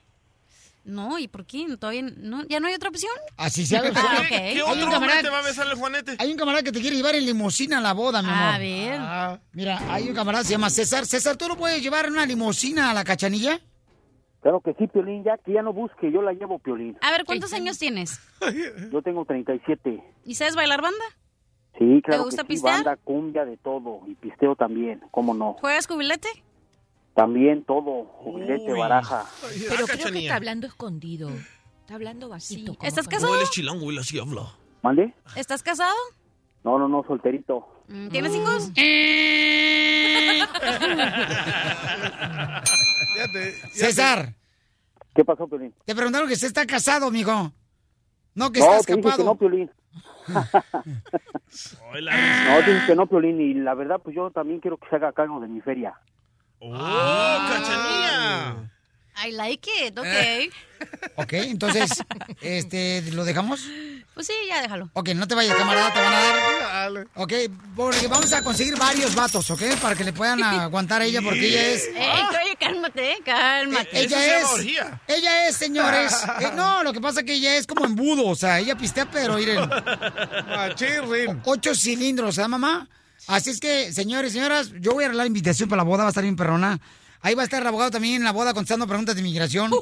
[SPEAKER 8] No, ¿y por qué? ¿Todavía no, ¿Ya no hay otra opción?
[SPEAKER 2] Así se.
[SPEAKER 8] Ah,
[SPEAKER 4] ¿Qué, otro hombre
[SPEAKER 2] camarada-
[SPEAKER 4] te va a besar el Juanete?
[SPEAKER 2] Hay un camarada que te quiere llevar en limusina a la boda, mi amor.
[SPEAKER 8] A ver.
[SPEAKER 2] Ah, mira, hay un camarada que se llama César. César, ¿tú no puedes llevar en una limusina a la cachanilla?
[SPEAKER 26] Claro que sí, Piolín, ya que ya no busque, yo la llevo, Piolín.
[SPEAKER 8] A ver, ¿cuántos años tienes?
[SPEAKER 26] Yo tengo 37.
[SPEAKER 8] ¿Y sabes bailar banda?
[SPEAKER 26] Sí, claro
[SPEAKER 8] gusta
[SPEAKER 26] que sí,
[SPEAKER 8] pistear?
[SPEAKER 26] banda, cumbia, de todo, y pisteo también, ¿cómo no?
[SPEAKER 8] ¿Juegas cubilete?
[SPEAKER 26] También todo, jubilete,
[SPEAKER 4] Uy.
[SPEAKER 26] baraja.
[SPEAKER 18] Pero creo que está hablando escondido. Está hablando bajito. como
[SPEAKER 8] ¿Estás casado?
[SPEAKER 4] No, él es chilango, él así habla.
[SPEAKER 26] ¿Mande?
[SPEAKER 8] ¿Estás casado?
[SPEAKER 26] No, no, no, solterito.
[SPEAKER 8] Mm, ¿Tienes hijos?
[SPEAKER 5] Fíjate, ya
[SPEAKER 2] César,
[SPEAKER 26] ¿Qué pasó, Piolín?
[SPEAKER 2] te preguntaron que se está casado, mijo. No, que
[SPEAKER 26] no,
[SPEAKER 2] está
[SPEAKER 26] te dije que
[SPEAKER 2] escapado.
[SPEAKER 26] no, Piolín. No, dije que no, Piolín, y la verdad, pues yo también quiero que se haga cargo de mi feria.
[SPEAKER 4] ¡Oh, cachanilla!
[SPEAKER 8] I like it, ok.
[SPEAKER 2] Eh. Ok, entonces, este, ¿lo dejamos?
[SPEAKER 8] Pues sí, ya déjalo.
[SPEAKER 2] Ok, no te vayas, camarada, te van a dar. Ok, porque vamos a conseguir varios vatos, ¿ok? Para que le puedan aguantar a ella, porque ella es.
[SPEAKER 8] Ey, oye, cálmate, cálmate.
[SPEAKER 2] Eh, Ella es. Ella es, señores. eh, no, lo que pasa es que ella es como embudo, o sea, ella pistea, pero miren. Ocho cilindros, ¿eh, mamá? Así es que, señores, señoras, yo voy a arreglar la invitación para la boda, va a estar bien perrona. Ahí va a estar el abogado también en la boda contestando preguntas de inmigración.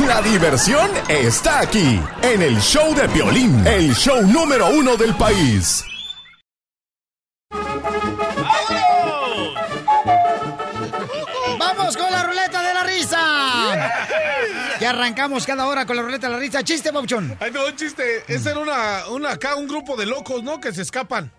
[SPEAKER 9] La diversión está aquí, en el show de violín, el show número uno del país.
[SPEAKER 2] ¡Vamos con la ruleta de la risa! Que arrancamos cada hora con la ruleta de la risa. Chiste, Pauchón.
[SPEAKER 5] Ay, no, un chiste. Ese era una, una acá, un grupo de locos, ¿no? Que se escapan.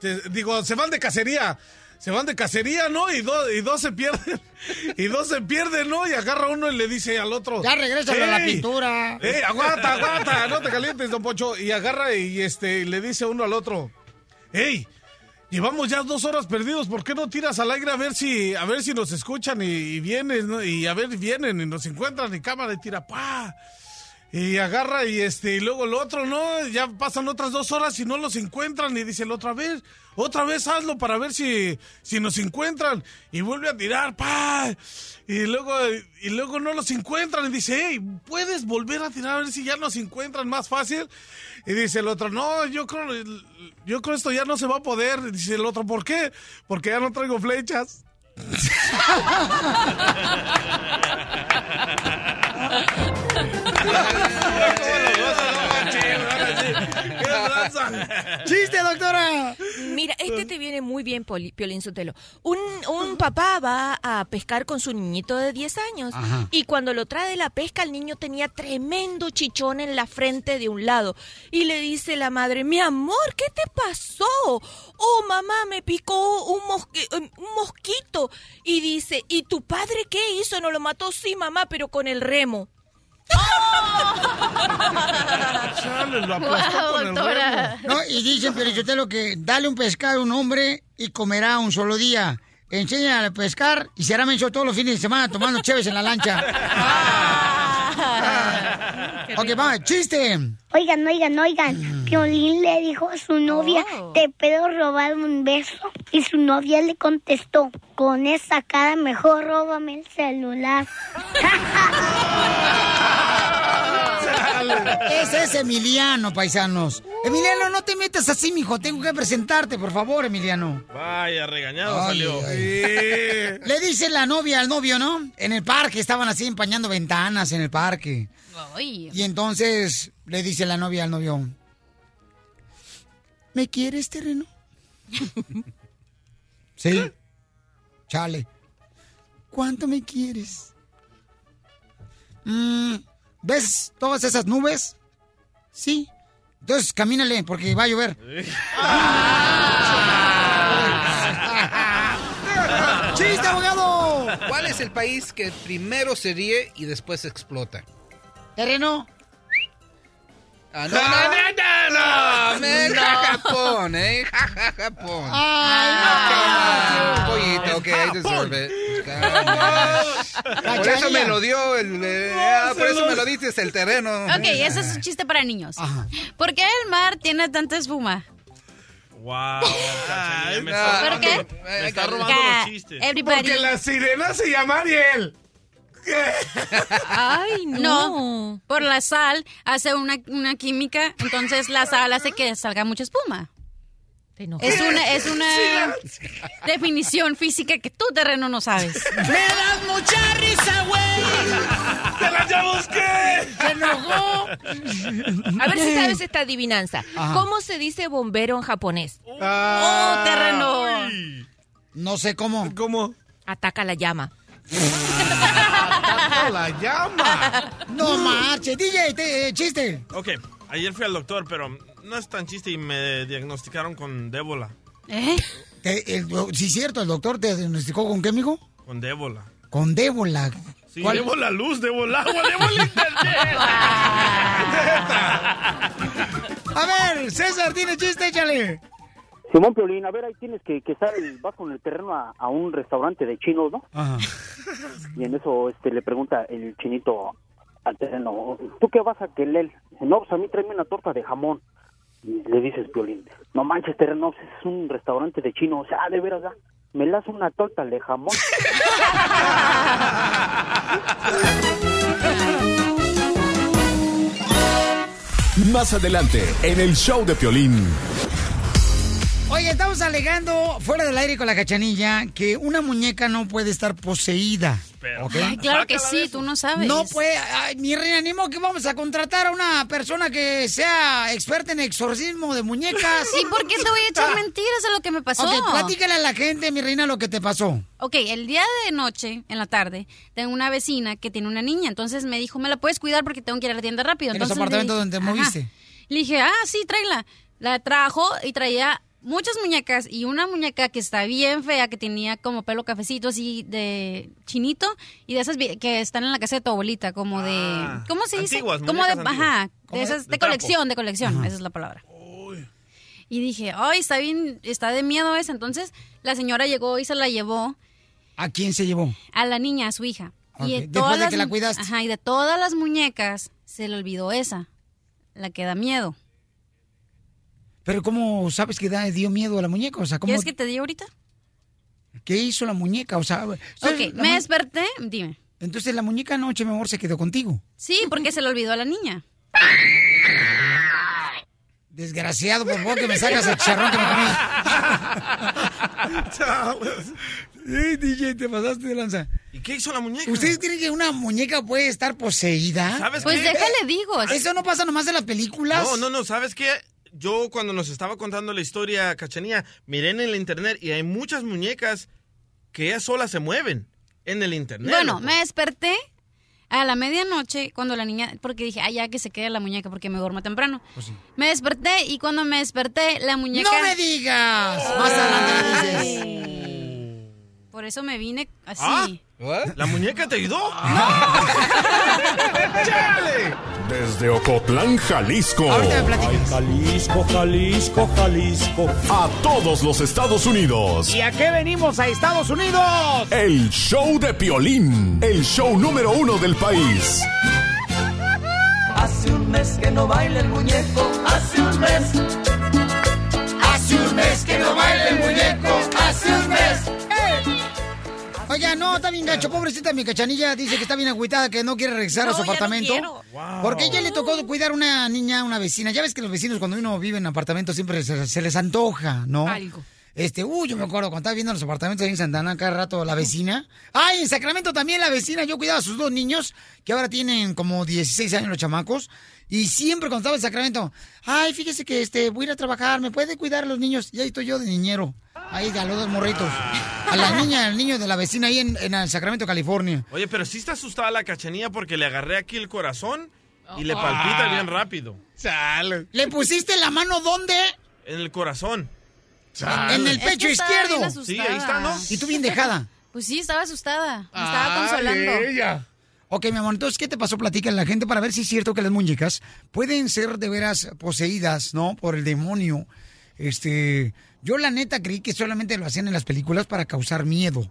[SPEAKER 5] Se- digo, se van de cacería. Se van de cacería, ¿no? Y, do- y dos se pierden. Y dos se pierden, ¿no? Y agarra uno y le dice al otro.
[SPEAKER 2] Ya regrésale a la
[SPEAKER 5] "Ey,
[SPEAKER 2] pintura.
[SPEAKER 5] ¡Ey, aguanta, aguanta! No te calientes, don Pocho. Y agarra y este le dice uno al otro. ¡Ey! Llevamos ya dos horas perdidos, ¿por qué no tiras al aire a ver si, a ver si nos escuchan y, y vienen, ¿no? y a ver vienen y nos encuentran y cámara y tira, ¡pa! Y agarra y este, y luego el otro, ¿no? Ya pasan otras dos horas y no los encuentran. Y dice el otro, a ver, otra vez hazlo para ver si, si nos encuentran. Y vuelve a tirar, pa. Y luego, y luego no los encuentran. Y dice, hey, ¿puedes volver a tirar a ver si ya nos encuentran más fácil? Y dice el otro, no, yo creo, yo creo esto ya no se va a poder. Y dice el otro, ¿por qué? Porque ya no traigo flechas.
[SPEAKER 2] ¡Chiste, doctora!
[SPEAKER 18] Mira, este te viene muy bien, Poli- Piolín Sotelo. Un, un papá va a pescar con su niñito de 10 años
[SPEAKER 27] Ajá.
[SPEAKER 18] y cuando lo trae de la pesca, el niño tenía tremendo chichón en la frente de un lado. Y le dice la madre, mi amor, ¿qué te pasó? Oh, mamá, me picó un, mosqui- eh, un mosquito. Y dice, ¿y tu padre qué hizo? ¿No lo mató? Sí, mamá, pero con el remo.
[SPEAKER 5] Chale, lo aplastó con el.
[SPEAKER 2] No, y dicen, pero lo que dale un pescado a un hombre y comerá un solo día. Enséñale a pescar y será menso todos los fines de semana tomando chéves en la lancha. ok, va, chiste.
[SPEAKER 27] Oigan, oigan, oigan. Piolín le dijo a su novia, ¿te puedo robar un beso? Y su novia le contestó, con esa cara mejor róbame el celular.
[SPEAKER 2] Ese es Emiliano, paisanos. Emiliano, no te metas así, mijo. Tengo que presentarte, por favor, Emiliano.
[SPEAKER 4] Vaya, regañado
[SPEAKER 2] Ay,
[SPEAKER 4] salió.
[SPEAKER 2] ay. Le dice la novia al novio, ¿no? En el parque, estaban así empañando ventanas en el parque. Y entonces le dice la novia al novio, ¿me quieres, terreno? sí. Chale. ¿Cuánto me quieres? Mm, ¿Ves todas esas nubes? Sí. Entonces camínale porque va a llover. ¡Chiste, abogado!
[SPEAKER 16] ¿Cuál es el país que primero se ríe y después explota?
[SPEAKER 2] ¿Terreno?
[SPEAKER 16] Ah, no, no, no, no, no, men,
[SPEAKER 2] No.
[SPEAKER 16] ja, Japón, eh, ja, ja, Japón.
[SPEAKER 2] Ay,
[SPEAKER 16] no. Pollito, ok, I deserve it. Por eso me lo dio el, eh, ah, por eso me lo dices el terreno.
[SPEAKER 8] Ok, ese es un chiste para niños. ¿Por qué el mar tiene tanta espuma?
[SPEAKER 4] Wow, me está
[SPEAKER 8] ¿Por
[SPEAKER 4] robando,
[SPEAKER 8] qué?
[SPEAKER 4] me está robando
[SPEAKER 8] Ca-
[SPEAKER 4] los chistes.
[SPEAKER 8] everybody-
[SPEAKER 5] Porque la sirena se llama Ariel.
[SPEAKER 8] Ay, no. Por la sal hace una, una química, entonces la sal hace que salga mucha espuma. Es una, es una definición física que tú, terreno, no sabes.
[SPEAKER 2] ¡Me das mucha risa, güey!
[SPEAKER 5] ¡Te la ya busqué!
[SPEAKER 2] ¡Se enojó!
[SPEAKER 18] A ver si sabes esta adivinanza.
[SPEAKER 2] Ajá.
[SPEAKER 18] ¿Cómo se dice bombero en japonés?
[SPEAKER 2] ¡Oh,
[SPEAKER 18] terreno!
[SPEAKER 2] No sé cómo.
[SPEAKER 5] ¿Cómo?
[SPEAKER 18] Ataca la llama.
[SPEAKER 5] la llama!
[SPEAKER 2] No marche, DJ, te- eh, chiste.
[SPEAKER 4] Ok, ayer fui al doctor, pero no es tan chiste y me diagnosticaron con débola.
[SPEAKER 2] ¿Eh? sí, cierto, el doctor te diagnosticó con qué, amigo?
[SPEAKER 4] Con débola.
[SPEAKER 2] Con débola.
[SPEAKER 4] Sí, debo la luz, debo el agua, debo el internet.
[SPEAKER 2] A ver, César, tiene chiste, échale.
[SPEAKER 26] Simón Piolín, a ver, ahí tienes que, que estar, el- vas con el terreno a, a un restaurante de chinos, ¿no?
[SPEAKER 2] Ajá.
[SPEAKER 26] Y en eso este, le pregunta el chinito al terreno, ¿tú qué vas a querer? No, pues a mí tráeme una torta de jamón. Y le dices, Piolín, no manches, terreno, pues, es un restaurante de chinos. O sea, de veras, ¿ah? me das una torta de jamón.
[SPEAKER 9] Más adelante, en el show de Piolín.
[SPEAKER 2] Oye, estamos alegando fuera del aire con la cachanilla que una muñeca no puede estar poseída. ¿ok?
[SPEAKER 8] Ay, claro que sí, tú no sabes.
[SPEAKER 2] No puede, ay, mi reina, ni que vamos a contratar a una persona que sea experta en exorcismo de muñecas.
[SPEAKER 8] ¿Y por qué te voy a echar mentiras de lo que me pasó?
[SPEAKER 2] Ok, platícale a la gente, mi reina, lo que te pasó.
[SPEAKER 8] Ok, el día de noche, en la tarde, tengo una vecina que tiene una niña. Entonces me dijo, ¿me la puedes cuidar porque tengo que ir a la tienda rápido?
[SPEAKER 2] En los apartamentos
[SPEAKER 8] dije-
[SPEAKER 2] donde te moviste.
[SPEAKER 8] Le dije, ah, sí, tráela. La trajo y traía muchas muñecas y una muñeca que está bien fea, que tenía como pelo cafecito así de chinito y de esas que están en la casa de tu abuelita, como de...
[SPEAKER 4] Ah,
[SPEAKER 8] ¿Cómo se dice?
[SPEAKER 4] antiguas,
[SPEAKER 8] como de...
[SPEAKER 4] muñecas
[SPEAKER 8] Ajá,
[SPEAKER 4] antiguas.
[SPEAKER 8] de esas,
[SPEAKER 4] de
[SPEAKER 8] colección, de colección, esa es la palabra. Y dije, ay, está bien, está de miedo esa. Entonces la señora llegó y se la llevó
[SPEAKER 2] ¿A quién se llevó?
[SPEAKER 8] a la niña, a su hija. Y de
[SPEAKER 2] después
[SPEAKER 8] todas
[SPEAKER 2] de
[SPEAKER 8] las
[SPEAKER 2] que la cuidaste.
[SPEAKER 8] Ajá, y de todas las muñecas se le olvidó esa, la que da miedo.
[SPEAKER 2] Pero ¿cómo sabes que da, dio miedo a la muñeca? O sea, ¿cómo,
[SPEAKER 8] ¿Quieres que te diga ahorita?
[SPEAKER 2] ¿qué hizo la muñeca? O sea,
[SPEAKER 8] Ok,
[SPEAKER 2] la
[SPEAKER 8] me
[SPEAKER 2] mu-
[SPEAKER 8] desperté, dime.
[SPEAKER 2] Entonces la muñeca anoche, mi amor, se quedó contigo.
[SPEAKER 8] Sí, porque se le olvidó a la niña.
[SPEAKER 2] Desgraciado, por favor, que me sacas el charrón que me comí. Sí, DJ, te pasaste de lanza.
[SPEAKER 4] ¿Y qué hizo la muñeca?
[SPEAKER 2] ¿Ustedes creen que una muñeca puede estar poseída?
[SPEAKER 4] ¿Sabes
[SPEAKER 8] Pues
[SPEAKER 4] qué?
[SPEAKER 8] déjale digo.
[SPEAKER 2] Eso no pasa nomás en las películas.
[SPEAKER 4] No, no, no, ¿sabes qué? Yo cuando nos estaba contando la historia, Cachanía, miré en el internet y hay muchas muñecas que ellas solas se mueven en el internet.
[SPEAKER 8] Bueno,
[SPEAKER 4] loco.
[SPEAKER 8] me desperté a la medianoche cuando la niña, porque dije, ay, ya que se quede la muñeca porque me duermo temprano. Me desperté y cuando me desperté, la muñeca...
[SPEAKER 2] ¡No me digas! Más adelante dices.
[SPEAKER 8] Por eso me vine así.
[SPEAKER 4] Ah, ¿La muñeca te ayudó?
[SPEAKER 9] Desde Ocotlán, Jalisco.
[SPEAKER 3] Ay, Jalisco, Jalisco, Jalisco.
[SPEAKER 9] A todos los Estados Unidos.
[SPEAKER 2] ¿Y a qué venimos a Estados Unidos?
[SPEAKER 9] El show de Piolín. El show número uno del país.
[SPEAKER 3] Hace un mes que no baila el muñeco, hace un mes. Hace un mes que no baila el muñeco, hace un mes.
[SPEAKER 2] Oiga, no, está bien gacho. Pobrecita mi cachanilla dice que está bien agüitada, que no quiere regresar a su
[SPEAKER 3] No, ya no
[SPEAKER 2] apartamento.
[SPEAKER 3] Wow.
[SPEAKER 2] Porque ella le tocó cuidar una niña, una vecina. Ya ves que los vecinos cuando uno vive en apartamentos siempre se, se les antoja, ¿no?
[SPEAKER 3] Algo.
[SPEAKER 2] Este, uy, yo me acuerdo cuando estaba viendo los apartamentos ahí en Santana cada rato la vecina. Ay, en Sacramento también la vecina. Yo cuidaba a sus dos niños, que ahora tienen como 16 años los chamacos. Y siempre cuando estaba en Sacramento, ay, fíjese que este, voy a ir a trabajar, ¿me puede cuidar a los niños? Y ahí estoy yo de niñero. Ahí a los dos morritos. A la niña, al niño de la vecina ahí en, en el Sacramento, California.
[SPEAKER 4] Oye, pero sí está asustada la Cachanía porque le agarré aquí el corazón y le palpita bien rápido.
[SPEAKER 2] ¿Le pusiste la mano dónde?
[SPEAKER 4] En el corazón.
[SPEAKER 2] En el pecho
[SPEAKER 8] Es que estaba
[SPEAKER 2] izquierdo.
[SPEAKER 4] Sí, ahí está, ¿no?
[SPEAKER 2] Y tú bien dejada.
[SPEAKER 8] Pues sí, estaba asustada. Me estaba
[SPEAKER 2] Ay,
[SPEAKER 8] consolando.
[SPEAKER 2] ella. Ok, mi amor, entonces, ¿qué te pasó? Platica a la gente para ver si es cierto que las muñecas pueden ser de veras poseídas, ¿no? Por el demonio. Este, yo la neta creí que solamente lo hacían en las películas para causar miedo.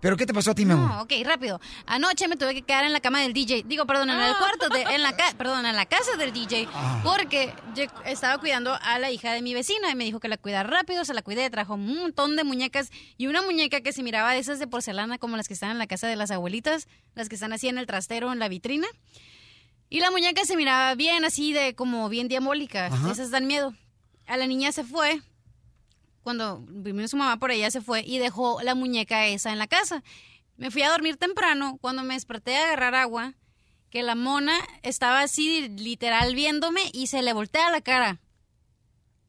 [SPEAKER 2] ¿Pero qué te pasó a ti, mi amor?
[SPEAKER 8] No, ok, rápido. Anoche me tuve que quedar en la cama del DJ. Digo, perdón, en el cuarto, de, en la ca- perdón, en la casa del DJ.
[SPEAKER 3] Ah.
[SPEAKER 8] Porque yo estaba cuidando a la hija de mi vecina y me dijo que la cuidara rápido. Se la cuidé, trajo un montón de muñecas y una muñeca que se miraba de esas de porcelana como las que están en la casa de las abuelitas, las que están así en el trastero, en la vitrina. Y la muñeca se miraba bien así de como bien diabólica. Esas dan miedo. A la niña se fue cuando vino su mamá por ella se fue y dejó la muñeca esa en la casa. Me fui a dormir temprano, cuando me desperté a agarrar agua, que la mona estaba así literal viéndome y se le voltea la cara.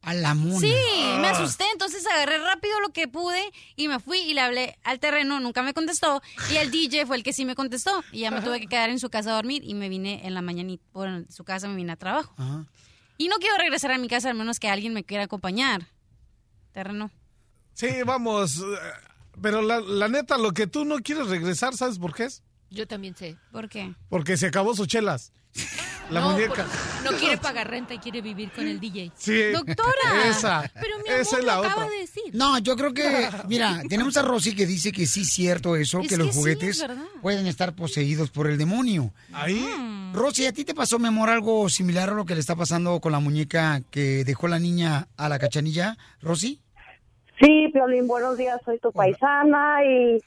[SPEAKER 2] A la mona.
[SPEAKER 8] Sí, me
[SPEAKER 2] Ah.
[SPEAKER 8] asusté, entonces agarré rápido lo que pude y me fui y le hablé al terreno, nunca me contestó y el DJ fue el que sí me contestó y ya me tuve que quedar en su casa a dormir y me vine en la mañanita, por su casa me vine a trabajo.
[SPEAKER 2] Ajá.
[SPEAKER 8] Y no quiero regresar a mi casa al menos que alguien me quiera acompañar. Terreno.
[SPEAKER 5] Sí, vamos. eh, Pero la, la neta, lo que tú no quieres regresar, ¿sabes por qué es?
[SPEAKER 18] Yo también sé.
[SPEAKER 8] ¿Por qué?
[SPEAKER 5] Porque se acabó sus chelas. La
[SPEAKER 18] No,
[SPEAKER 5] muñeca.
[SPEAKER 18] No quiere pagar renta y quiere vivir con el DJ.
[SPEAKER 5] Sí.
[SPEAKER 2] Doctora.
[SPEAKER 5] Esa.
[SPEAKER 18] Pero mi
[SPEAKER 5] Esa
[SPEAKER 18] amor
[SPEAKER 5] es la
[SPEAKER 18] lo acaba de decir.
[SPEAKER 2] No, yo creo que, mira, tenemos a Rosy que dice que sí es cierto eso,
[SPEAKER 18] Es
[SPEAKER 2] que los
[SPEAKER 18] que
[SPEAKER 2] juguetes pueden estar poseídos por el demonio.
[SPEAKER 5] Ahí.
[SPEAKER 2] Rosy, ¿a ti te pasó, mi amor, algo similar a lo que le está pasando con la muñeca que dejó la niña a la cachanilla, Rosy?
[SPEAKER 24] Sí, Piolín, buenos días, soy tu paisana y...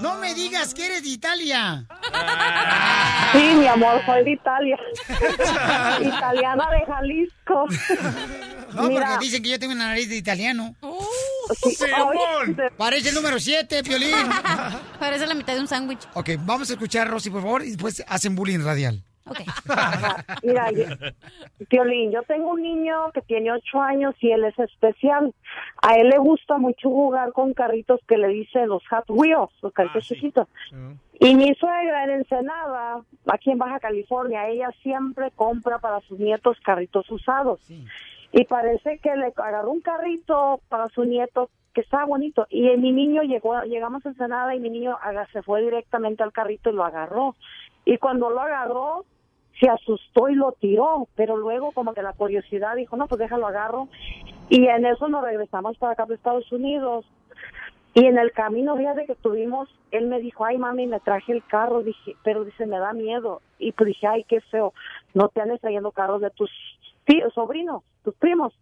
[SPEAKER 2] No me digas que eres de Italia.
[SPEAKER 24] Sí, mi amor, soy de Italia. Italiana de Jalisco.
[SPEAKER 2] No,
[SPEAKER 24] Mira.
[SPEAKER 2] porque dicen que yo tengo una nariz de italiano.
[SPEAKER 24] Sí, oye,
[SPEAKER 2] Parece el número 7, Piolín.
[SPEAKER 8] Parece la mitad de un sándwich.
[SPEAKER 2] Ok, vamos a escuchar a Rosy, por favor, y después hacen bullying radial.
[SPEAKER 24] Mira, yo- Piolín, yo tengo un niño que tiene ocho años y él es especial. A él le gusta mucho jugar con carritos que le dicen los Hot Wheels, los carritos chiquitos. Y mi suegra en Ensenada, aquí en Baja California, ella siempre compra para sus nietos carritos usados. Y parece que le agarró un carrito para su nieto que estaba bonito. Y mi niño llegó, llegamos a Ensenada y mi niño se fue directamente al carrito y lo agarró. Y cuando lo agarró, se asustó y lo tiró, pero luego como que la curiosidad dijo, no, pues déjalo agarro. Y en eso nos regresamos para acá, para Estados Unidos. Y en el camino, fíjate que tuvimos, él me dijo, ay mami, me traje el carro, dije, pero dice, me da miedo. Y pues dije, ay, qué feo, no te andes trayendo carros de tus tíos, sobrinos, tus primos.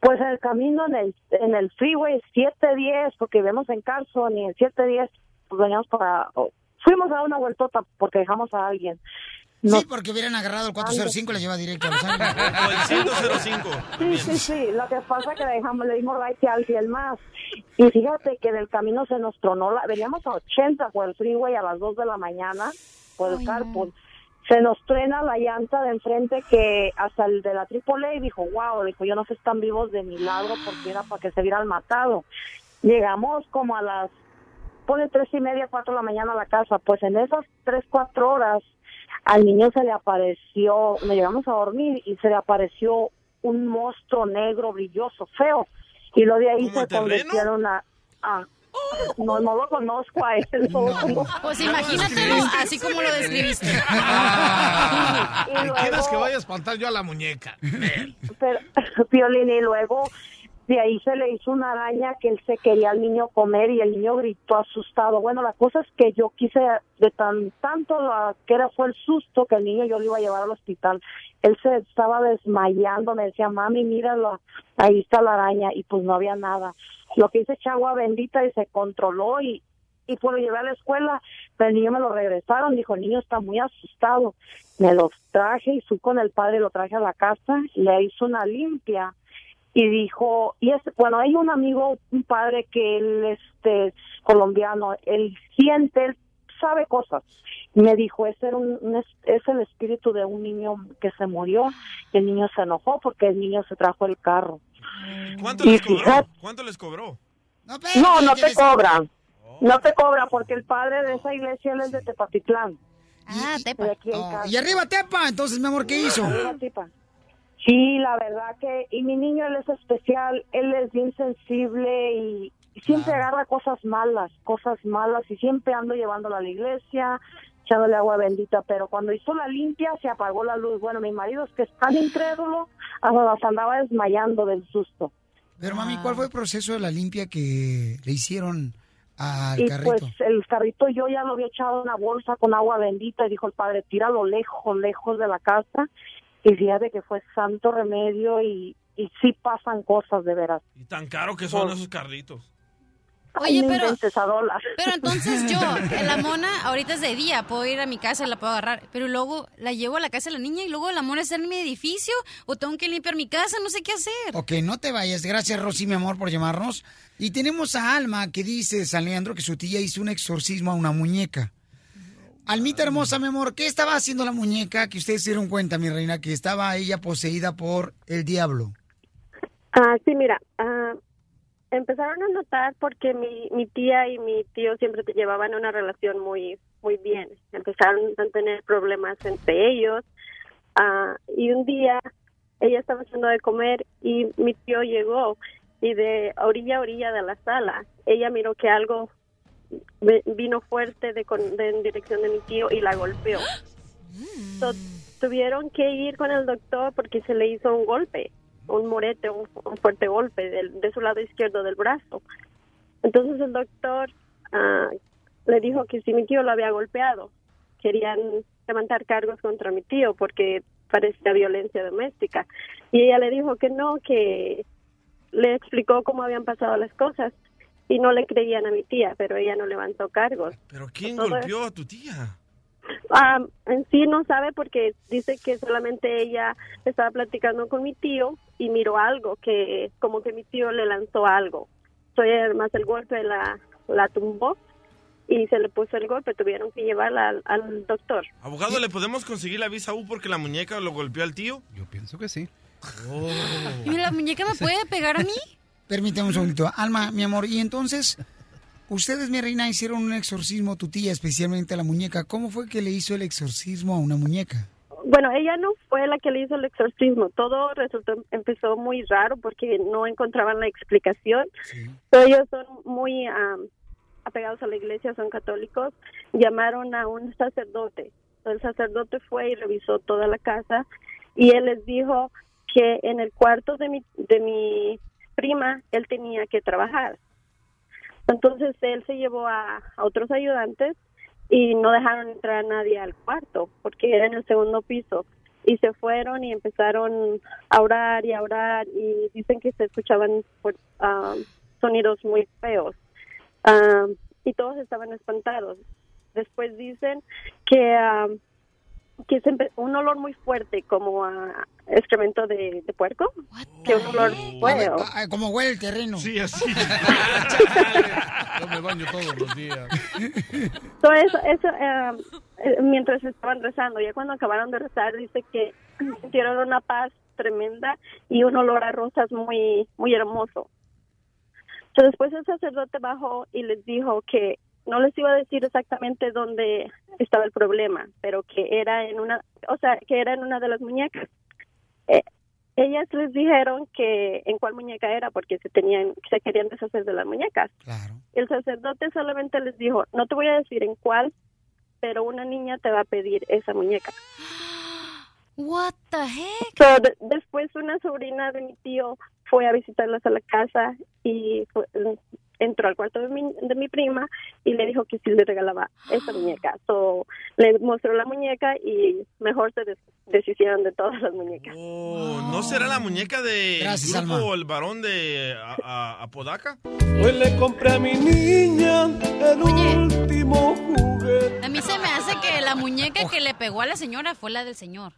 [SPEAKER 24] Pues en el camino, en el, en el freeway 710, porque vemos en Carson y en 710, pues veníamos para, fuimos a una vueltota porque dejamos a alguien.
[SPEAKER 2] Sí, porque hubieran agarrado el 405 y le lleva directo a Los Ángeles.
[SPEAKER 24] Sí, sí, sí. Lo que pasa es que dejamos, le dimos right a alguien más. Y fíjate que en el camino se nos tronó la... Veníamos a 80 por el freeway a las 2 de la mañana por el carpool. se nos truena la llanta de enfrente que hasta el de la AAA dijo, wow, dijo, yo no sé si están vivos de milagro porque era para que se hubieran matado. Llegamos como a las, pone tres y media, cuatro de la mañana a la casa, pues en esas tres, cuatro horas al niño se le apareció, me llegamos a dormir y se le apareció un monstruo negro, brilloso, feo. Y lo de ahí
[SPEAKER 4] ¿Como
[SPEAKER 24] se convirtieron a... a- no, no lo conozco a él. no.
[SPEAKER 8] Pues imagínatelo así como lo describiste.
[SPEAKER 5] ¿Y quieres que vaya a espantar yo a la muñeca?
[SPEAKER 24] Pero, Piolín, y luego de ahí se le hizo una araña que él se quería al niño comer y el niño gritó asustado. Bueno, la cosa es que yo quise, de tan tanto la- que era fue el susto que el niño yo lo iba a llevar al hospital. Él se estaba desmayando, me decía, mami, míralo, ahí está la araña y pues no había nada. Lo que hice echar agua bendita y se controló y, y pues lo llevé a la escuela, pero el niño me lo regresaron, dijo, el niño está muy asustado. Me lo traje y fui con el padre, lo traje a la casa, le hizo una limpia y dijo, y es, bueno, hay un amigo, un padre que él este, es colombiano, él siente, él sabe cosas. Me dijo, es, era un, es, es el espíritu de un niño que se murió, y el niño se enojó porque el niño se trajo el carro.
[SPEAKER 4] ¿Cuánto
[SPEAKER 24] Y
[SPEAKER 4] les cobró?
[SPEAKER 24] fíjate-
[SPEAKER 4] ¿Cuánto les cobró?
[SPEAKER 24] No, no te cobran. No te cobra porque el padre de esa iglesia él es de Tepatitlán.
[SPEAKER 8] Ah,
[SPEAKER 24] Tepa.
[SPEAKER 2] Y arriba Tepa, entonces, mi amor, ¿qué hizo?
[SPEAKER 24] Arriba, Tepa. Sí, la verdad que, y mi niño él es especial, él es bien sensible y, y siempre agarra cosas malas, cosas malas y siempre ando llevándolo a la iglesia, echándole agua bendita, pero cuando hizo la limpia se apagó la luz. Bueno, mi marido es que es tan incrédulo, hasta se andaba desmayando del susto.
[SPEAKER 2] Pero mami, ¿cuál fue el proceso de la limpia que le hicieron al
[SPEAKER 24] y
[SPEAKER 2] carrito?
[SPEAKER 24] pues el carrito yo ya lo había echado en una bolsa con agua bendita y dijo el padre, tíralo lejos, lejos de la casa. Y fíjate que fue santo remedio y, y sí pasan cosas de veras.
[SPEAKER 4] Y tan caro que son
[SPEAKER 24] Por-
[SPEAKER 4] esos carritos.
[SPEAKER 8] Oye, pero-. Pero entonces yo, en la mona, ahorita es de día, puedo ir a mi casa y la puedo agarrar, pero luego la llevo a la casa de la niña y luego la mona está en mi edificio o tengo que limpiar mi casa, no sé qué hacer.
[SPEAKER 2] Ok, no te vayas. Gracias, Rosy, mi amor, por llamarnos. Y tenemos a Alma que dice, San Leandro, que su tía hizo un exorcismo a una muñeca. Almita hermosa, mi amor, ¿qué estaba haciendo la muñeca que ustedes se dieron cuenta, mi reina, que estaba ella poseída por el diablo?
[SPEAKER 28] Ah, sí, mira, ah, empezaron a notar porque mi, mi tía y mi tío siempre te llevaban una relación muy muy bien. Empezaron a tener problemas entre ellos ah, y un día ella estaba haciendo de comer y mi tío llegó y de orilla a orilla de la sala ella miró que algo vino fuerte de, de- en dirección de mi tío y la golpeó. Tuvieron que ir con el doctor porque se le hizo un golpe, un morete, un, fuerte golpe del- de su lado izquierdo del brazo. Entonces el doctor ah, le dijo que si mi tío lo había golpeado, querían levantar cargos contra mi tío porque parecía violencia doméstica. Y ella le dijo que no, que le explicó cómo habían pasado las cosas y no le creían a mi tía, pero ella no levantó cargos.
[SPEAKER 4] ¿Pero quién
[SPEAKER 28] Todo
[SPEAKER 4] golpeó a tu tía?
[SPEAKER 28] Ah, en sí no sabe porque dice que solamente ella estaba platicando con mi tío y miró algo que como que mi tío le lanzó algo. Soy además el golpe la la tumbó y se le puso el golpe, tuvieron que llevarla al, al doctor.
[SPEAKER 4] Abogado, ¿le podemos conseguir la visa U porque la muñeca lo golpeó al tío?
[SPEAKER 16] Yo pienso que sí.
[SPEAKER 8] ¿Y la muñeca me puede pegar a mí?
[SPEAKER 2] Permíteme un segundito. Alma, mi amor, y entonces, ustedes, mi reina, hicieron un exorcismo, tu tía, especialmente a la muñeca. ¿Cómo fue que le hizo el exorcismo a una muñeca?
[SPEAKER 28] Bueno, ella no fue la que le hizo el exorcismo. Todo resultó empezó muy raro porque no encontraban la explicación. Pero ellos son muy am, apegados a la iglesia, son católicos. Llamaron a un sacerdote. El sacerdote fue y revisó toda la casa y él les dijo que en el cuarto de mi de mi prima él tenía que trabajar. Entonces él se llevó a, otros ayudantes y no dejaron entrar a nadie al cuarto porque era en el segundo piso. Y se fueron y empezaron a orar y a orar y dicen que se escuchaban pues, ah, sonidos muy feos. Ah, y todos estaban espantados. Después dicen que ah, que siempre un olor muy fuerte como a excremento de, de puerco. Que un olor feo.
[SPEAKER 2] Como huele el terreno.
[SPEAKER 5] Sí, así. Yo me baño todos los días.
[SPEAKER 28] So, eso, eso eh, mientras estaban rezando, ya cuando acabaron de rezar, dice que sintieron una paz tremenda y un olor a rosas muy, muy hermoso. So, después el sacerdote bajó y les dijo que no les iba a decir exactamente dónde estaba el problema, pero que era en una, o sea, que era en una de las muñecas. Eh, ellas les dijeron que en cuál muñeca era porque se tenían, se querían deshacer de las muñecas. El sacerdote solamente les dijo, no te voy a decir en cuál, pero una niña te va a pedir esa muñeca.
[SPEAKER 8] What the heck?
[SPEAKER 28] So, de- después una sobrina de mi tío fue a visitarlas a la casa y fue- entró al cuarto de mi, de mi prima y le dijo que sí le regalaba esa muñeca. So, le mostró la muñeca y mejor se des- deshicieron de todas las muñecas.
[SPEAKER 4] Oh, ¿No será la muñeca de
[SPEAKER 2] Gracias,
[SPEAKER 4] grupo
[SPEAKER 2] Alma.
[SPEAKER 4] el varón de a- a- Apodaca?
[SPEAKER 3] Hoy le compré a mi niña el último juguete.
[SPEAKER 8] A mí se me hace que la muñeca que le pegó a la señora fue la del señor.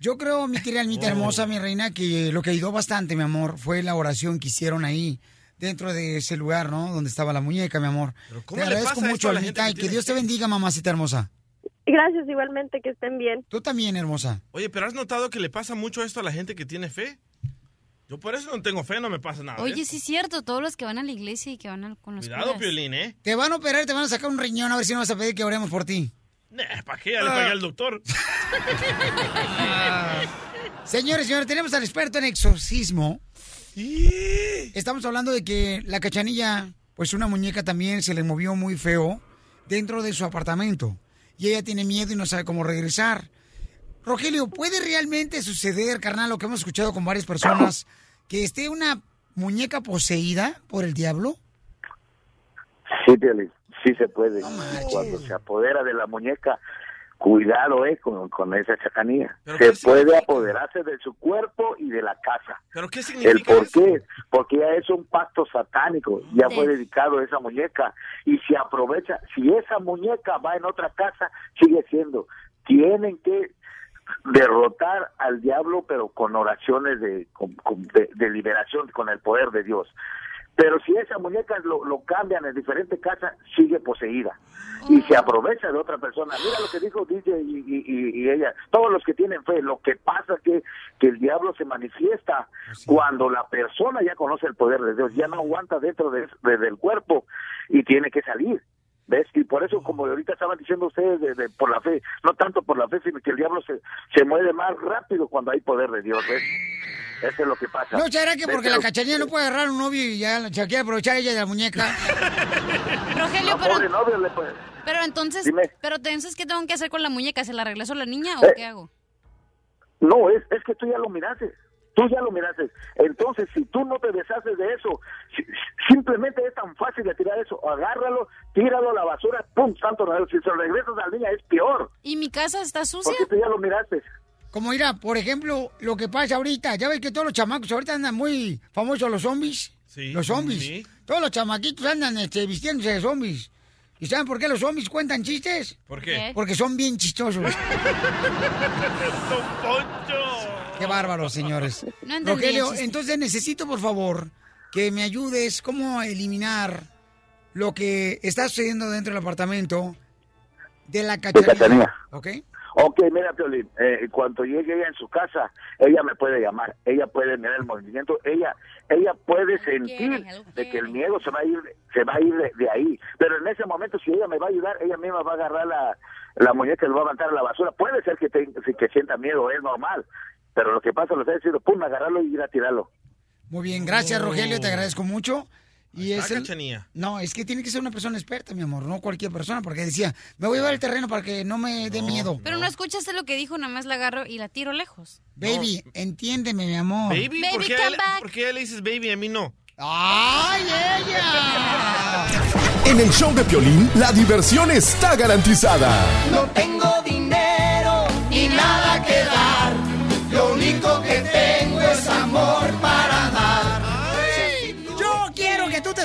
[SPEAKER 2] Yo creo, mi querida Almita hermosa, mi reina, que lo que ayudó bastante, mi amor, fue la oración que hicieron ahí, dentro de ese lugar, ¿no? Donde estaba la muñeca, mi amor.
[SPEAKER 4] ¿cómo
[SPEAKER 2] Te
[SPEAKER 4] le
[SPEAKER 2] agradezco mucho,
[SPEAKER 4] a la gente
[SPEAKER 2] Almita, y que Dios te bendiga, mamacita hermosa.
[SPEAKER 28] Gracias igualmente, que estén bien.
[SPEAKER 2] Tú también, hermosa.
[SPEAKER 4] Oye, pero ¿has notado que le pasa mucho esto a la gente que tiene fe? Yo por eso no tengo fe, no me pasa nada.
[SPEAKER 8] Oye,
[SPEAKER 4] ¿ves?
[SPEAKER 8] sí es cierto, todos los que van a la iglesia y que van al- con los
[SPEAKER 4] Cuidado,
[SPEAKER 8] curas.
[SPEAKER 4] Piolín, ¿eh?
[SPEAKER 2] Te van a operar, te van a sacar un riñón, a ver si no vas a pedir que oremos por ti.
[SPEAKER 4] Nah, ¿Para qué? Ya le pagué al doctor.
[SPEAKER 2] Señores, señores, tenemos al experto en exorcismo. Estamos hablando de que la cachanilla, pues una muñeca también se le movió muy feo dentro de su apartamento. Y ella tiene miedo y no sabe cómo regresar. Rogelio, ¿puede realmente suceder, carnal, lo que hemos escuchado con varias personas, que esté una muñeca poseída por el diablo?
[SPEAKER 29] Sí, Piolín, sí se puede. Cuando se apodera de la muñeca, cuidado eh, con, con esa chacanía.
[SPEAKER 4] ¿Pero
[SPEAKER 29] Se puede apoderarse de su cuerpo y de la casa.
[SPEAKER 4] ¿Pero qué
[SPEAKER 29] ¿El
[SPEAKER 4] significa
[SPEAKER 29] por
[SPEAKER 4] eso?
[SPEAKER 29] qué? Porque ya es un pacto satánico, ya fue dedicado a esa muñeca y se aprovecha, si esa muñeca va en otra casa, sigue siendo, tienen que derrotar al diablo pero con oraciones de, con- con- de, de liberación con el poder de Dios. Pero si esa muñeca lo, lo cambian en diferente casa, sigue poseída y se aprovecha de otra persona. Mira lo que dijo DJ y, y- ella. Todos los que tienen fe, lo que pasa que que el diablo se manifiesta cuando la persona ya conoce el poder de Dios, ya no aguanta dentro de- de- del cuerpo y tiene que salir. ¿Ves? Y por eso, como ahorita estaban diciendo ustedes, de, de- por la fe, no tanto por la fe, sino que el diablo se, se mueve más rápido cuando hay poder de Dios. ¿ves? Eso es lo que pasa.
[SPEAKER 2] ¿No será que porque la cachanilla no puede agarrar un novio y ya se quiere aprovechar ella de la muñeca?
[SPEAKER 8] Rogelio,
[SPEAKER 29] No,
[SPEAKER 8] pero,
[SPEAKER 29] pobre novio, le puede-
[SPEAKER 8] pero entonces,
[SPEAKER 29] Dime.
[SPEAKER 8] pero entonces, ¿qué tengo que hacer con la muñeca? ¿Se la regreso a la niña o
[SPEAKER 29] Eh.
[SPEAKER 8] qué hago?
[SPEAKER 29] No, es, es que tú ya lo miraste. Tú ya lo miraste. Entonces, si tú no te deshaces de eso, si- simplemente es tan fácil de tirar eso. Agárralo, tíralo a la basura, pum, santo Dios. Si se lo regresas al niña es peor.
[SPEAKER 8] ¿Y mi casa está sucia?
[SPEAKER 29] Porque tú ya lo miraste.
[SPEAKER 2] Como mira, por ejemplo, lo que pasa ahorita, ya ves que todos los chamacos ahorita andan muy famosos los zombies.
[SPEAKER 4] Sí,
[SPEAKER 2] Los zombies.
[SPEAKER 4] sí.
[SPEAKER 2] Todos los chamaquitos andan este, vistiéndose de zombies. ¿Y saben por qué los zombies cuentan chistes?
[SPEAKER 4] ¿Por qué?
[SPEAKER 2] Porque son bien chistosos. Qué bárbaro, señores.
[SPEAKER 8] No entendí el
[SPEAKER 2] Rogelio, entonces necesito, por favor, que me ayudes cómo eliminar lo que está sucediendo dentro del apartamento de la cachanilla. ¿Ok?
[SPEAKER 29] Ok, mira, Piolín, eh, cuando llegue ella en su casa, ella me puede llamar, ella puede mirar el movimiento, ella ella puede sentir de que el miedo se va a ir se va a ir de, de ahí, pero en ese momento si ella me va a ayudar, ella misma va a agarrar la, la muñeca y lo va a aventar a la basura. Puede ser que, te- que sienta miedo, es normal, pero lo que pasa, lo está diciendo, pum, agarrarlo y ir a tirarlo.
[SPEAKER 2] Muy bien, gracias, Rogelio, te agradezco mucho. Y es el-. No, es que tiene que ser una persona experta, mi amor, no cualquier persona, porque decía, me voy a llevar el terreno para que no me dé miedo.
[SPEAKER 8] Pero no escuchaste lo que dijo, nada más la agarro y la tiro lejos.
[SPEAKER 2] Baby, entiéndeme, mi amor.
[SPEAKER 4] Baby, ¿por,
[SPEAKER 8] Baby,
[SPEAKER 4] qué a
[SPEAKER 8] come
[SPEAKER 4] él,
[SPEAKER 8] back.
[SPEAKER 4] por qué le dices baby y a mí no?
[SPEAKER 2] ¡Ay, ella!
[SPEAKER 9] En el show de Piolín, la diversión está garantizada.
[SPEAKER 3] No tengo dinero ni nada que dar.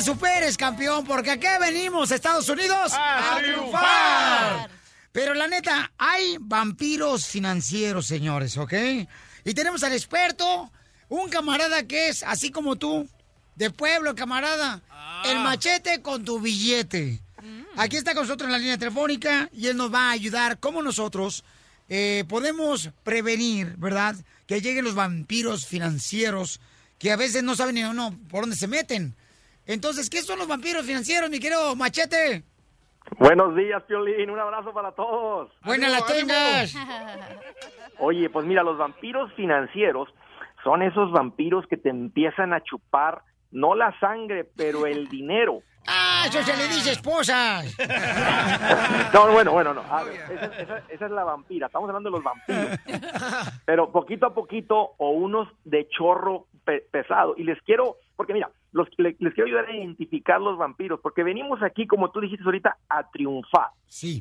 [SPEAKER 2] Te superes, campeón, porque aquí venimos, Estados Unidos,
[SPEAKER 3] A triunfar.
[SPEAKER 2] Pero la neta, hay vampiros financieros, señores, ¿ok? Y tenemos al experto, un camarada que es así como tú, de pueblo, camarada. El machete con tu billete. Aquí está con nosotros en la línea telefónica y él nos va a ayudar cómo nosotros eh, podemos prevenir, ¿verdad? Que lleguen los vampiros financieros que a veces no saben ni uno por dónde se meten. Entonces, ¿qué son los vampiros financieros, mi querido machete?
[SPEAKER 30] Buenos días, Piolín. Un abrazo para todos.
[SPEAKER 2] Buenas la tengas.
[SPEAKER 30] Oye, pues mira, los vampiros financieros son esos vampiros que te empiezan a chupar no la sangre, pero el dinero.
[SPEAKER 2] Ah, eso se le dice esposa.
[SPEAKER 30] No, bueno, bueno, no. A ver, esa, esa- esa es la vampira. Estamos hablando de los vampiros. Pero poquito a poquito, o unos de chorro pe- pesado. Y les quiero, porque mira, los, le- les quiero ayudar a identificar los vampiros, porque venimos aquí, como tú dijiste ahorita, a triunfar.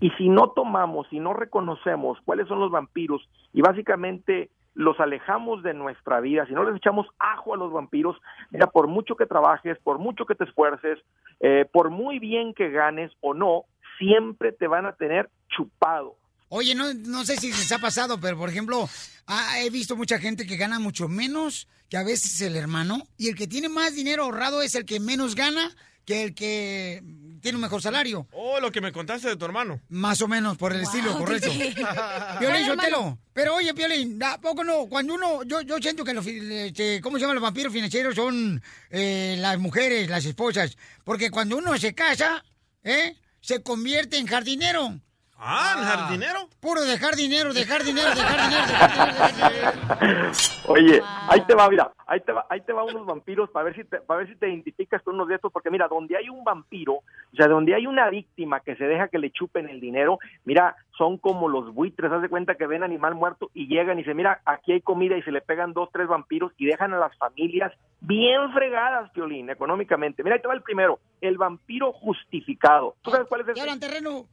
[SPEAKER 30] Y si no tomamos, si no reconocemos cuáles son los vampiros, y básicamente los alejamos de nuestra vida, si no les echamos ajo a los vampiros, mira, por mucho que trabajes, por mucho que te esfuerces, eh, por muy bien que ganes o no, siempre te van a tener chupado.
[SPEAKER 2] Oye, no, no sé si les ha pasado, pero por ejemplo, ah, he visto mucha gente que gana mucho menos que a veces el hermano, y el que tiene más dinero ahorrado es el que menos gana que el que tiene un mejor salario.
[SPEAKER 4] Oh, lo que me contaste de tu hermano.
[SPEAKER 2] Más o menos, por el estilo, correcto. Piolín, Sotelo. Pero oye, Piolín, ¿a poco no? Cuando uno, yo, yo siento que los, este, ¿cómo se llaman los vampiros financieros? Son eh, las mujeres, las esposas. Porque cuando uno se casa, ¿eh? Se convierte en jardinero.
[SPEAKER 4] Ah, ¿en jardinero?
[SPEAKER 2] Puro dejar dinero, dejar dinero, dejar dinero, dejar dinero. dejar dinero.
[SPEAKER 30] Oye, ahí te va, mira, ahí te va, ahí te va unos vampiros para ver si te, para ver si te identificas con unos de estos, porque mira, donde hay un vampiro, o sea, donde hay una víctima que se deja que le chupen el dinero, mira, son como los buitres, haz de cuenta que ven animal muerto y llegan y dicen, mira, aquí hay comida y se le pegan dos, tres vampiros y dejan a las familias bien fregadas, Piolín, económicamente. Mira, ahí te va el primero, el vampiro justificado. ¿Tú sabes cuál es
[SPEAKER 2] hablan terreno?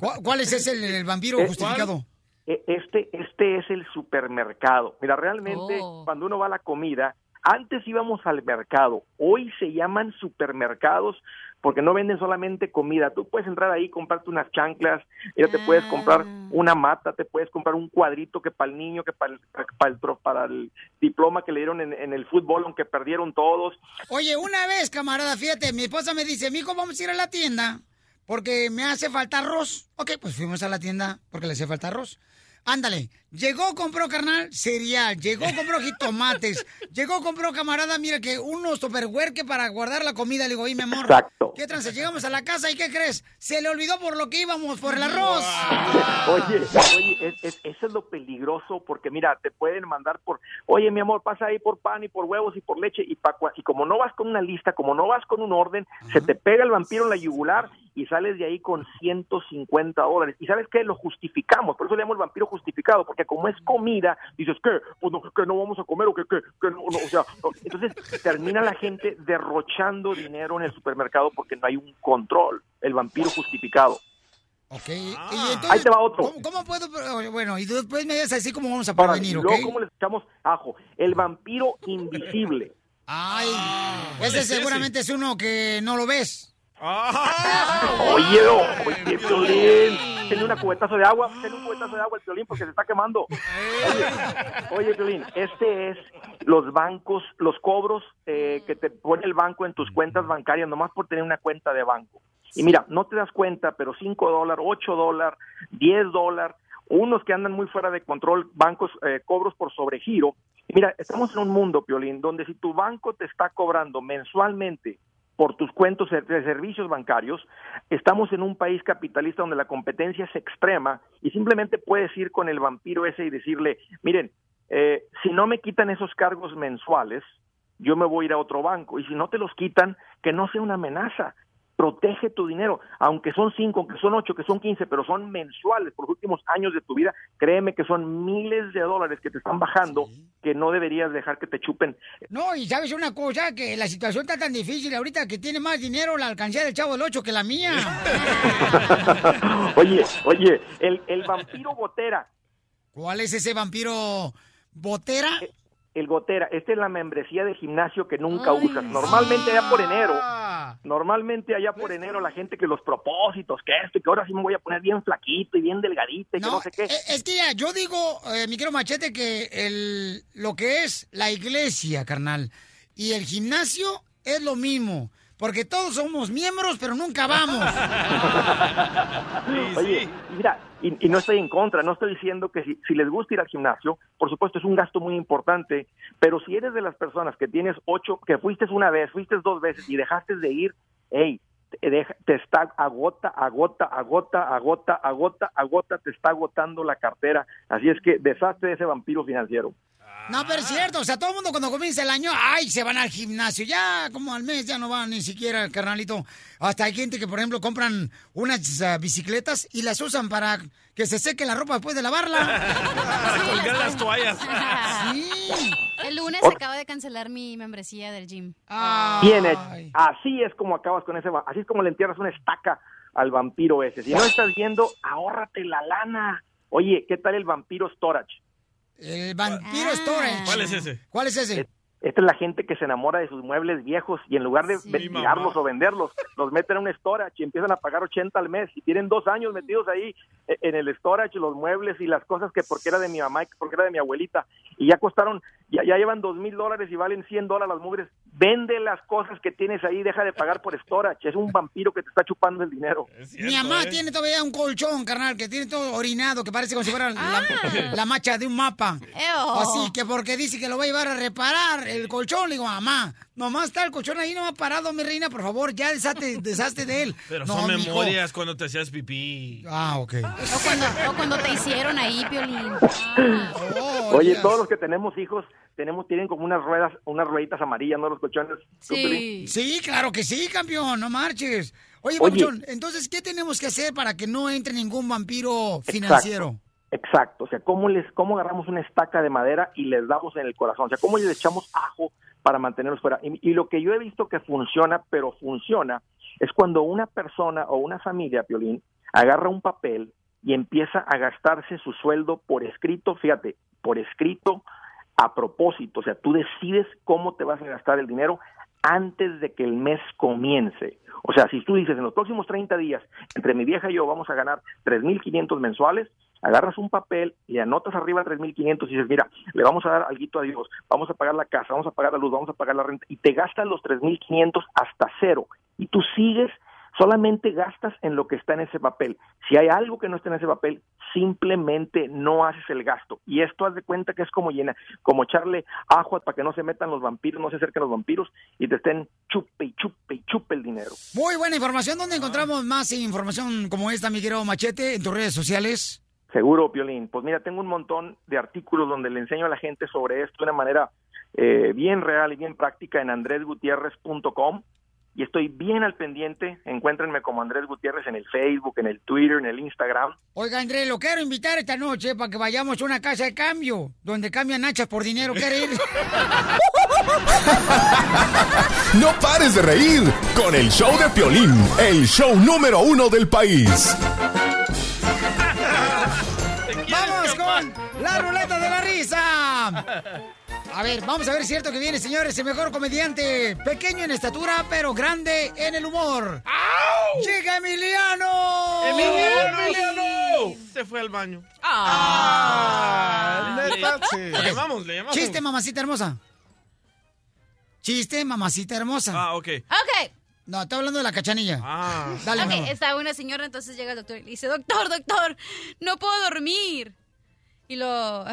[SPEAKER 2] ¿Cuál, cuál es ese el, el vampiro
[SPEAKER 30] Eh,
[SPEAKER 2] justificado?
[SPEAKER 30] E- Este, este es el supermercado. Mira, realmente
[SPEAKER 2] Oh.
[SPEAKER 30] cuando uno va a la comida, antes íbamos al mercado, hoy se llaman supermercados porque no venden solamente comida. Tú puedes entrar ahí, comprarte unas chanclas, ya te puedes comprar una mata, te puedes comprar un cuadrito que para el niño, que para el, para el, tro- para el diploma que le dieron en, en el fútbol, aunque perdieron todos.
[SPEAKER 2] Oye, una vez, camarada, fíjate, mi esposa me dice, mijo, vamos a ir a la tienda porque me hace falta arroz. Ok, pues fuimos a la tienda porque le hace falta arroz. Ándale, llegó, compró carnal, cereal, llegó, compró jitomates, llegó, compró camarada, mira que unos topperware para guardar la comida, le digo, oye, mi amor,
[SPEAKER 30] Exacto.
[SPEAKER 2] ¿qué trance? Llegamos a la casa y ¿qué crees? Se le olvidó por lo que íbamos, por el arroz.
[SPEAKER 30] Oye, oye, es- es- eso es lo peligroso porque mira, te pueden mandar por, oye, mi amor, pasa ahí por pan y por huevos y por leche y, pa, cua- y como no vas con una lista, como no vas con un orden, se te pega el vampiro en la yugular y sales de ahí con 150 dólares. ¿Y sabes qué? Lo justificamos, por eso le llamo el vampiro justificado, porque como es comida, dices, ¿qué? Pues no, que no vamos a comer o que, que, que no, no, o sea, no. entonces termina la gente derrochando dinero en el supermercado porque no hay un control, el vampiro justificado.
[SPEAKER 2] Ok, y entonces,
[SPEAKER 30] Ahí te va otro.
[SPEAKER 2] ¿cómo, cómo puedo? Bueno, y después me dices así cómo vamos a prevenir, ¿ok?
[SPEAKER 30] luego, ¿cómo les echamos ajo? El vampiro invisible.
[SPEAKER 2] Ay,
[SPEAKER 30] ¿cuál
[SPEAKER 2] ese
[SPEAKER 30] es ese?
[SPEAKER 2] seguramente es uno que no lo ves.
[SPEAKER 30] Oye, oye, Piolín, tiene una cubetazo de agua, tiene un cubetazo de agua el Piolín porque se está quemando. Oye, oye, Piolín, este es los bancos, los cobros eh, que te pone el banco en tus cuentas bancarias, nomás por tener una cuenta de banco. Y mira, no te das cuenta, pero 5 dólares, 8 dólares, 10 dólares, unos que andan muy fuera de control, bancos, eh, cobros por sobregiro. Y mira, estamos en un mundo, Piolín, donde si tu banco te está cobrando mensualmente por tus cuentos de servicios bancarios, estamos en un país capitalista donde la competencia es extrema y simplemente puedes ir con el vampiro ese y decirle, miren, eh, si no me quitan esos cargos mensuales, yo me voy a ir a otro banco y si no te los quitan, que no sea una amenaza. Protege tu dinero, aunque son cinco, aunque son ocho, que son quince, pero son mensuales por los últimos años de tu vida. Créeme que son miles de dólares que te están bajando que no deberías dejar que te chupen.
[SPEAKER 2] No, y sabes una cosa, que la situación está tan difícil ahorita que tiene más dinero la alcancía del Chavo del Ocho que la mía.
[SPEAKER 30] oye, oye, el, el vampiro botera.
[SPEAKER 2] ¿Cuál es ese vampiro botera?
[SPEAKER 30] El gotera, esta es la membresía de gimnasio que nunca usas. Normalmente allá por enero, normalmente allá por enero la gente que los propósitos, que esto, y que ahora sí me voy a poner bien flaquito y bien delgadito y que no sé qué.
[SPEAKER 2] Eh, Es que ya, yo digo, eh, mi querido Machete, que el, lo que es la iglesia, carnal, y el gimnasio es lo mismo. Porque todos somos miembros, pero nunca vamos.
[SPEAKER 30] Oye, mira, y, y no estoy en contra, no estoy diciendo que si, si les gusta ir al gimnasio, por supuesto es un gasto muy importante, pero si eres de las personas que tienes ocho, que fuiste una vez, fuiste dos veces y dejaste de ir, hey, te, deja- te está agota, agota, agota, agota, agota, agota, te está agotando la cartera. Así es que deshazte de ese vampiro financiero.
[SPEAKER 2] No, pero es cierto, o sea, todo el mundo cuando comienza el año, ay, se van al gimnasio, ya como al mes ya no van ni siquiera, carnalito. Hasta hay gente que, por ejemplo, compran unas ah, bicicletas y las usan para que se seque la ropa después de lavarla.
[SPEAKER 4] Colgar las toallas.
[SPEAKER 8] El lunes
[SPEAKER 30] Ot-
[SPEAKER 8] acabo de cancelar mi membresía del gym.
[SPEAKER 30] Bien hecho. Así es como acabas con ese, va- así es como le entierras una estaca al vampiro ese. Si no estás viendo, ahórrate la lana. Oye, ¿qué tal el vampiro storage?
[SPEAKER 2] El vampiro storage.
[SPEAKER 30] ¿Cuál es ese?
[SPEAKER 2] ¿Cuál es ese?
[SPEAKER 30] Esta es la gente que se enamora de sus muebles viejos y en lugar de
[SPEAKER 2] Sí, mamá.
[SPEAKER 30] o venderlos, los meten en un storage y empiezan a pagar 80 al mes y tienen dos años metidos ahí eh, en el storage, los muebles y las cosas que porque era de mi mamá y que porque era de mi abuelita y ya costaron, ya, ya llevan dos mil dólares y valen 100 dólares las mugres. Vende las cosas que tienes ahí, deja de pagar por storage. Es un vampiro que te está chupando el dinero.
[SPEAKER 2] Mi mamá tiene todavía un colchón, carnal, que tiene todo orinado, que parece como si fuera la, la macha de un mapa. Así que porque dice que lo va a llevar a reparar el colchón, le digo, mamá, nomás está el colchón ahí, no ha parado, mi reina, por favor, ya deshazte, deshazte de él.
[SPEAKER 4] Pero
[SPEAKER 2] no,
[SPEAKER 4] son
[SPEAKER 2] mijo.
[SPEAKER 4] memorias cuando te hacías pipí.
[SPEAKER 2] Ah, ok.
[SPEAKER 8] O cuando, o cuando te hicieron ahí, Piolín.
[SPEAKER 30] Oye, todos los que tenemos hijos tenemos tienen como unas ruedas, unas rueditas amarillas, ¿no? Los colchones.
[SPEAKER 2] Sí. Sí, claro que sí, campeón, no marches. Oye,
[SPEAKER 30] Oye.
[SPEAKER 2] Papuchón, entonces, ¿qué tenemos que hacer para que no entre ningún vampiro financiero?
[SPEAKER 30] Exacto, o sea, ¿cómo, les, cómo agarramos una estaca de madera y les damos en el corazón, o sea, cómo les echamos ajo para mantenerlos fuera. Y, y lo que yo he visto que funciona, pero funciona, es cuando una persona o una familia, Piolín, agarra un papel y empieza a gastarse su sueldo por escrito, fíjate, por escrito a propósito, o sea, tú decides cómo te vas a gastar el dinero antes de que el mes comience. O sea, si tú dices en los próximos 30 días, entre mi vieja y yo vamos a ganar 3.500 mensuales, agarras un papel y anotas arriba 3.500 y dices, mira, le vamos a dar algo a Dios, vamos a pagar la casa, vamos a pagar la luz, vamos a pagar la renta, y te gastas los 3.500 hasta cero. Y tú sigues, solamente gastas en lo que está en ese papel. Si hay algo que no está en ese papel, simplemente no haces el gasto. Y esto haz de cuenta que es como llena, como echarle ajo para que no se metan los vampiros, no se acerquen los vampiros y te estén chupe y chupe y chupe el dinero.
[SPEAKER 2] Muy buena información. ¿Dónde encontramos más información como esta, mi querido Machete, en tus redes sociales?
[SPEAKER 30] Seguro, Piolín. Pues mira, tengo un montón de artículos donde le enseño a la gente sobre esto de una manera eh, bien real y bien práctica en andresgutierrez.com y estoy bien al pendiente. Encuéntrenme como Andrés Gutiérrez en el Facebook, en el Twitter, en el Instagram.
[SPEAKER 2] Oiga, Andrés, lo quiero invitar esta noche para que vayamos a una casa de cambio, donde cambian hachas por dinero. ¿Quiere ir?
[SPEAKER 9] No pares de reír con el show de Piolín, el show número uno del país.
[SPEAKER 2] ¡Vamos con la ruleta de la risa! A ver, vamos a ver si es cierto que viene, señores, el mejor comediante. Pequeño en estatura, pero grande en el humor. ¡Llega Emiliano!
[SPEAKER 4] ¡Emiliano! Se fue al baño.
[SPEAKER 5] Ah, sí.
[SPEAKER 4] Le llamamos, le llamamos.
[SPEAKER 2] Chiste, mamacita hermosa. Chiste, mamacita hermosa.
[SPEAKER 4] Ah, ok.
[SPEAKER 8] Ok.
[SPEAKER 2] No, está hablando de la cachanilla.
[SPEAKER 4] Ah.
[SPEAKER 2] Dale,
[SPEAKER 8] Ok, estaba una señora, entonces llega el doctor y le dice, doctor, doctor, no puedo dormir. Y lo...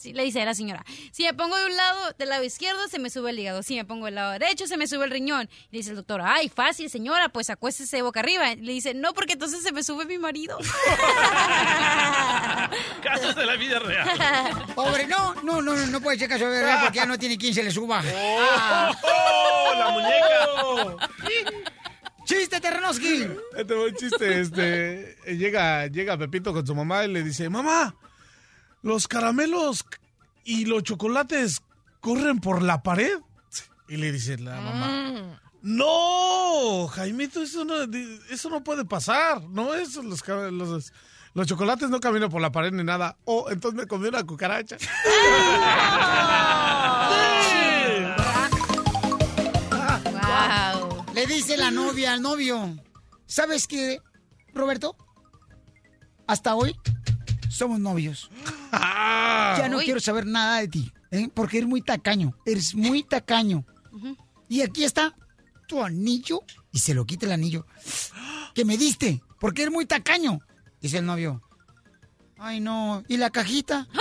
[SPEAKER 8] Sí, le dice a la señora, si me pongo de un lado, del lado izquierdo, se me sube el hígado. Si me pongo del lado derecho, se me sube el riñón. Y le dice el doctor, ay, fácil, señora, pues acuéstese boca arriba. Y le dice, no, porque entonces se me sube mi marido.
[SPEAKER 4] Casos de la vida real.
[SPEAKER 2] Pobre, no, no, no, no, no puede ser caso de verdad porque ya no tiene quien se le suba.
[SPEAKER 4] ¡Oh, la muñeca!
[SPEAKER 2] ¡Chiste, Terrenoski!
[SPEAKER 5] Este buen chiste, este, llega, llega Pepito con su mamá y le dice, mamá, los caramelos y los chocolates corren por la pared. Y le dice la mamá, no, Jaimito, eso no, eso no puede pasar, no, eso, los, los, los chocolates no caminan por la pared ni nada. Oh, entonces me comí una cucaracha.
[SPEAKER 2] Le dice la novia al novio, ¿sabes qué, Roberto? Hasta hoy somos novios. Ya no
[SPEAKER 3] Uy.
[SPEAKER 2] quiero saber nada de ti, ¿eh? porque eres muy tacaño, eres muy tacaño. Y aquí está tu anillo y se lo quita el anillo que me diste, porque eres muy tacaño. Dice el novio. Ay, no. ¿Y la cajita?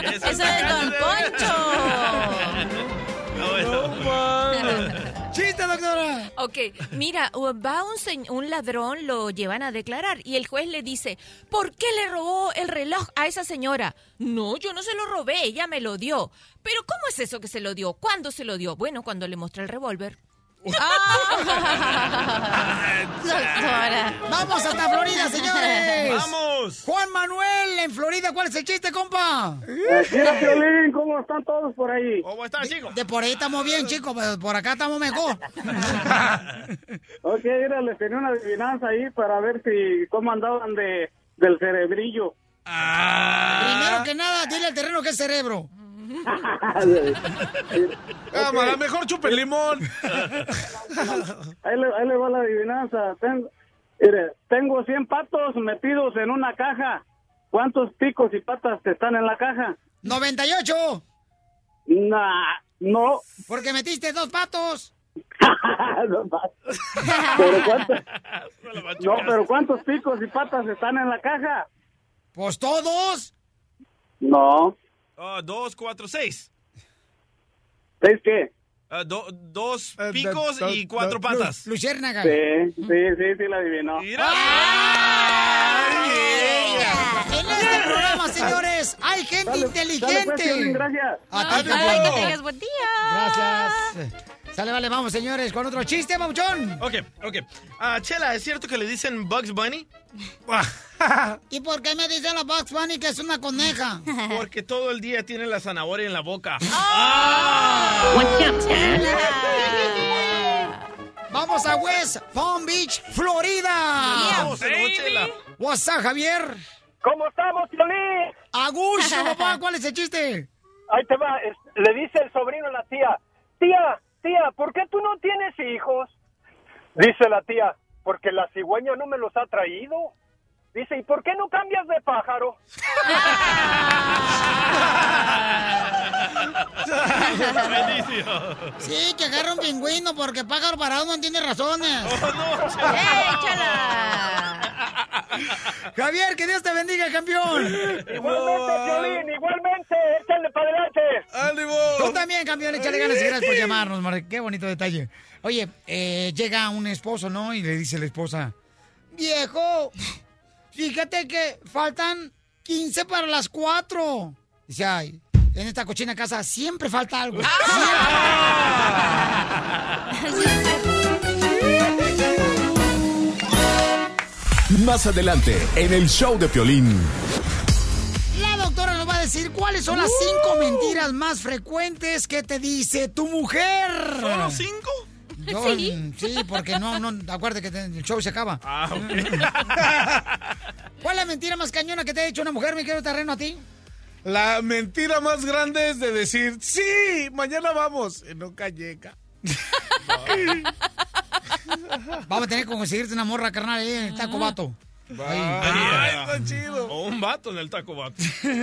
[SPEAKER 8] Ese es Don
[SPEAKER 2] doctora!
[SPEAKER 18] Ok, mira, va un, un ladrón, lo llevan a declarar y el juez le dice, ¿por qué le robó el reloj a esa señora? No, yo no se lo robé, ella me lo dio. Pero ¿cómo es eso que se lo dio? ¿Cuándo se lo dio? Bueno, cuando le mostré el revólver.
[SPEAKER 2] Doctora. Vamos hasta Florida, señores.
[SPEAKER 4] Vamos.
[SPEAKER 2] Juan Manuel, en Florida, ¿cuál es el chiste, compa?
[SPEAKER 12] Mira, Piolín, ¿cómo están todos por ahí?
[SPEAKER 4] ¿Cómo están, chicos?
[SPEAKER 2] De por ahí estamos bien, chicos, pero por acá estamos mejor.
[SPEAKER 12] Ok, mira, les tenía una adivinanza ahí para ver si cómo andaban de, del cerebrillo.
[SPEAKER 2] Primero que nada, dile al terreno que es cerebro.
[SPEAKER 5] Cámara, mejor chupe limón.
[SPEAKER 12] Ahí le, ahí le va la adivinanza. Tengo, mire, tengo 100 patos metidos en una caja. ¿Cuántos picos y patas están en la caja?
[SPEAKER 2] 98.
[SPEAKER 12] Nah, no.
[SPEAKER 2] Porque metiste dos patos.
[SPEAKER 12] No. ¿Pero cuántos? No, pero ¿cuántos picos y patas están en la caja?
[SPEAKER 2] Pues todos.
[SPEAKER 12] No.
[SPEAKER 4] Ah, dos, cuatro, seis.
[SPEAKER 12] ¿Seis qué?
[SPEAKER 4] Ah, do- dos picos
[SPEAKER 12] do-
[SPEAKER 4] y cuatro
[SPEAKER 12] do-
[SPEAKER 4] patas.
[SPEAKER 2] Luciérnaga.
[SPEAKER 12] Sí, sí, sí, sí, la adivinó.
[SPEAKER 2] En este programa, señores, hay gente
[SPEAKER 12] Dale,
[SPEAKER 2] inteligente.
[SPEAKER 12] dale, pues, gracias.
[SPEAKER 2] A ti,
[SPEAKER 8] Ay, que tengas buen día.
[SPEAKER 2] Gracias. Sale, vale, vamos, señores, con otro chiste, Mauchón.
[SPEAKER 4] Ok, ok. Ah, Chela, ¿es cierto que le dicen Bugs Bunny?
[SPEAKER 2] ¿Y por qué me dicen la Bugs Bunny que es una coneja?
[SPEAKER 4] Porque todo el día tiene la zanahoria en la boca.
[SPEAKER 2] Vamos a West Palm Beach, Florida.
[SPEAKER 4] Vamos.
[SPEAKER 2] What's up, Javier?
[SPEAKER 31] ¿Cómo estamos, Piolín?
[SPEAKER 2] Agucho, papá, ¿cuál es el chiste?
[SPEAKER 31] Ahí te va. Le dice el sobrino a la tía, tía, tía, ¿por qué tú no tienes hijos? Dice la tía, porque la cigüeña no me los ha traído. Dice, ¿y por qué no cambias de pájaro?
[SPEAKER 2] Sí, que agarra un pingüino porque pájaro parado no tiene razones. Javier, que Dios te bendiga, campeón.
[SPEAKER 31] Igualmente, Piolín, igualmente, échale para adelante.
[SPEAKER 2] Tú también, campeón, échale ganas y gracias por llamarnos, Mar. Qué bonito detalle. Oye, eh, llega un esposo, ¿no? Y le dice la esposa, viejo, fíjate que faltan 15 para las 4. Dice, ay, en esta cochina casa siempre falta algo.
[SPEAKER 9] Más adelante, en el show de Piolín.
[SPEAKER 2] La doctora nos va a decir cuáles son las cinco mentiras más frecuentes que te dice tu mujer.
[SPEAKER 4] ¿Solo cinco?
[SPEAKER 2] Yo,
[SPEAKER 4] Sí.
[SPEAKER 2] mm, sí, porque no, no, acuérdate que el show se acaba.
[SPEAKER 4] Ah, ok.
[SPEAKER 2] ¿Cuál es la mentira más cañona que te ha dicho una mujer, mi querido terreno, a ti?
[SPEAKER 5] La mentira más grande es de decir, sí, mañana vamos. Y nunca llega.
[SPEAKER 2] Vamos a tener que conseguirte una morra, carnal, ahí en el taco vato. Ahí.
[SPEAKER 4] Ay, está chido. O un vato en el taco vato.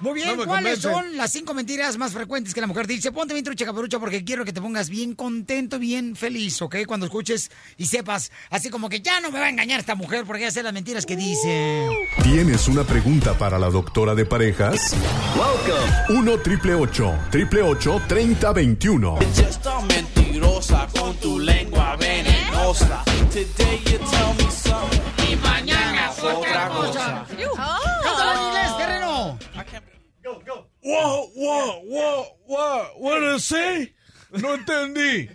[SPEAKER 2] Muy bien,
[SPEAKER 4] No
[SPEAKER 2] ¿cuáles
[SPEAKER 4] convence.
[SPEAKER 2] son las cinco mentiras más frecuentes que la mujer dice? Ponte bien trucha caperucha porque quiero que te pongas bien contento, bien feliz, ¿ok? Cuando escuches y sepas, así como que ya no me va a engañar esta mujer porque ya sé las mentiras que dice.
[SPEAKER 9] ¿Tienes una pregunta para la doctora de parejas? 1 triple 8 triple 8 3021.
[SPEAKER 3] Esta mentirosa con tu lengua venenosa. Today you tell me something y mañana otra cosa.
[SPEAKER 2] ¡Cántalo
[SPEAKER 5] Wow, wow, wow, wow, what did it say? No entendí.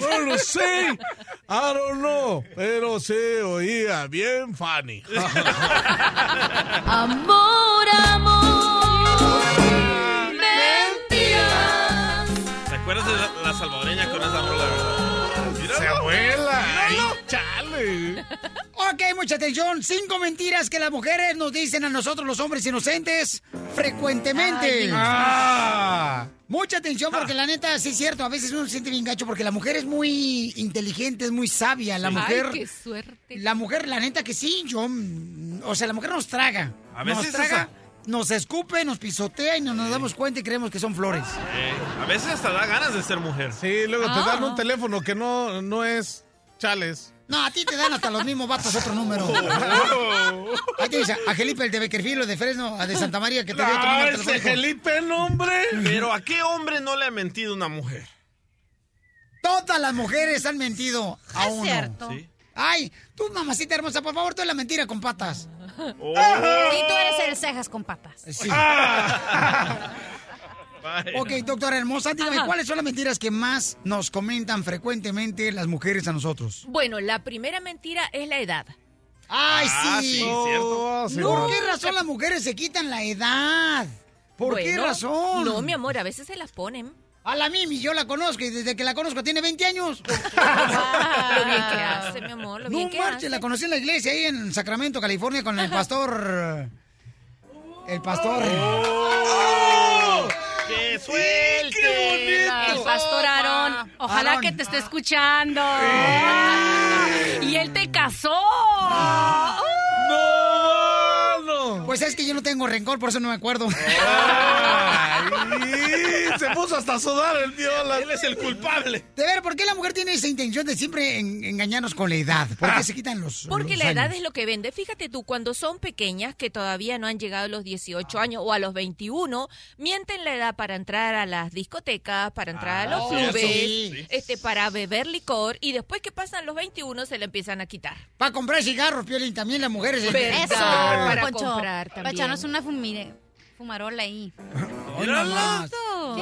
[SPEAKER 5] No lo sé. I don't know. Pero se oía bien funny.
[SPEAKER 3] Amor, amor, mentiras.
[SPEAKER 4] ¿Te acuerdas de la, la salvadoreña con esa rola, verdad?
[SPEAKER 5] se abuela. Ay, chale.
[SPEAKER 2] Ok, mucha atención. Cinco mentiras que las mujeres nos dicen a nosotros los hombres inocentes frecuentemente.
[SPEAKER 5] Ah.
[SPEAKER 2] Mucha atención porque ah. la neta, sí es cierto, a veces uno se siente bien gacho porque la mujer es muy inteligente, es muy sabia. La mujer...
[SPEAKER 18] Qué suerte.
[SPEAKER 2] La mujer, la neta que sí, yo... Mm, o sea, la mujer nos traga.
[SPEAKER 4] A veces
[SPEAKER 2] nos
[SPEAKER 4] traga
[SPEAKER 2] nos escupe, nos pisotea y no nos damos cuenta y creemos que son flores.
[SPEAKER 4] Eh, a veces hasta da ganas de ser mujer.
[SPEAKER 5] Sí, luego te dan
[SPEAKER 2] Ah.
[SPEAKER 5] un teléfono que no, no es chales.
[SPEAKER 2] No, a ti te dan hasta los mismos vatos otro número. Ahí te dice, a Felipe el de Beckerfield, o de Fresno, a de Santa María, que te dio otro
[SPEAKER 4] No,
[SPEAKER 2] número
[SPEAKER 4] ese. Felipe, nombre. Pero ¿a qué hombre no le ha mentido una mujer?
[SPEAKER 2] Todas las mujeres han mentido a
[SPEAKER 8] Es
[SPEAKER 2] uno.
[SPEAKER 8] cierto.
[SPEAKER 4] Sí.
[SPEAKER 2] Ay, tú, mamacita hermosa, por favor, tú la mentira con patas.
[SPEAKER 4] Oh.
[SPEAKER 8] Y tú eres el cejas con patas.
[SPEAKER 2] Sí.
[SPEAKER 4] Vaya.
[SPEAKER 2] Ok, doctora hermosa, dígame,
[SPEAKER 18] Ajá.
[SPEAKER 2] ¿cuáles son las mentiras que más nos comentan frecuentemente las mujeres a nosotros?
[SPEAKER 18] Bueno, la primera mentira es la edad.
[SPEAKER 2] ¡Ay,
[SPEAKER 4] Ah,
[SPEAKER 2] sí!
[SPEAKER 4] sí, cierto.
[SPEAKER 5] sí,
[SPEAKER 2] ¿Por qué razón las mujeres se quitan la edad? ¿Por qué razón?
[SPEAKER 18] No, mi amor, a veces se las ponen.
[SPEAKER 2] A la Mimi, yo la conozco y desde que la conozco tiene 20 años.
[SPEAKER 18] Lo bien que hace, mi amor, lo
[SPEAKER 2] No
[SPEAKER 18] bien que hace.
[SPEAKER 2] la conocí en la iglesia ahí en Sacramento, California, con el pastor. El pastor.
[SPEAKER 4] ¡Oh! ¡Que suelte!
[SPEAKER 5] ¡Qué bonito!
[SPEAKER 8] El pastor Aarón. Ojalá
[SPEAKER 2] Aarón.
[SPEAKER 8] que te esté escuchando. Y él te casó.
[SPEAKER 2] Pues es que yo no tengo rencor, por eso no me acuerdo.
[SPEAKER 5] Ay, se puso hasta a sudar el viola.
[SPEAKER 4] Él es el culpable.
[SPEAKER 2] De ver, ¿por qué la mujer tiene esa intención de siempre en- engañarnos con la edad? ¿Por qué se quitan los
[SPEAKER 18] Porque
[SPEAKER 2] los
[SPEAKER 18] la edad
[SPEAKER 2] años?
[SPEAKER 18] es lo que vende. Fíjate tú, cuando son pequeñas, que todavía no han llegado a los 18 años o a los 21, mienten la edad para entrar a las discotecas, para entrar a los
[SPEAKER 2] Ah,
[SPEAKER 18] clubes,
[SPEAKER 2] sí.
[SPEAKER 18] este, para beber licor, y después que pasan los 21 se le empiezan a quitar.
[SPEAKER 2] Para comprar cigarros, Piolín, también las mujeres.
[SPEAKER 8] Eso,
[SPEAKER 18] Para comprar
[SPEAKER 8] Para
[SPEAKER 18] también.
[SPEAKER 8] echarnos una fumire- fumarola ahí.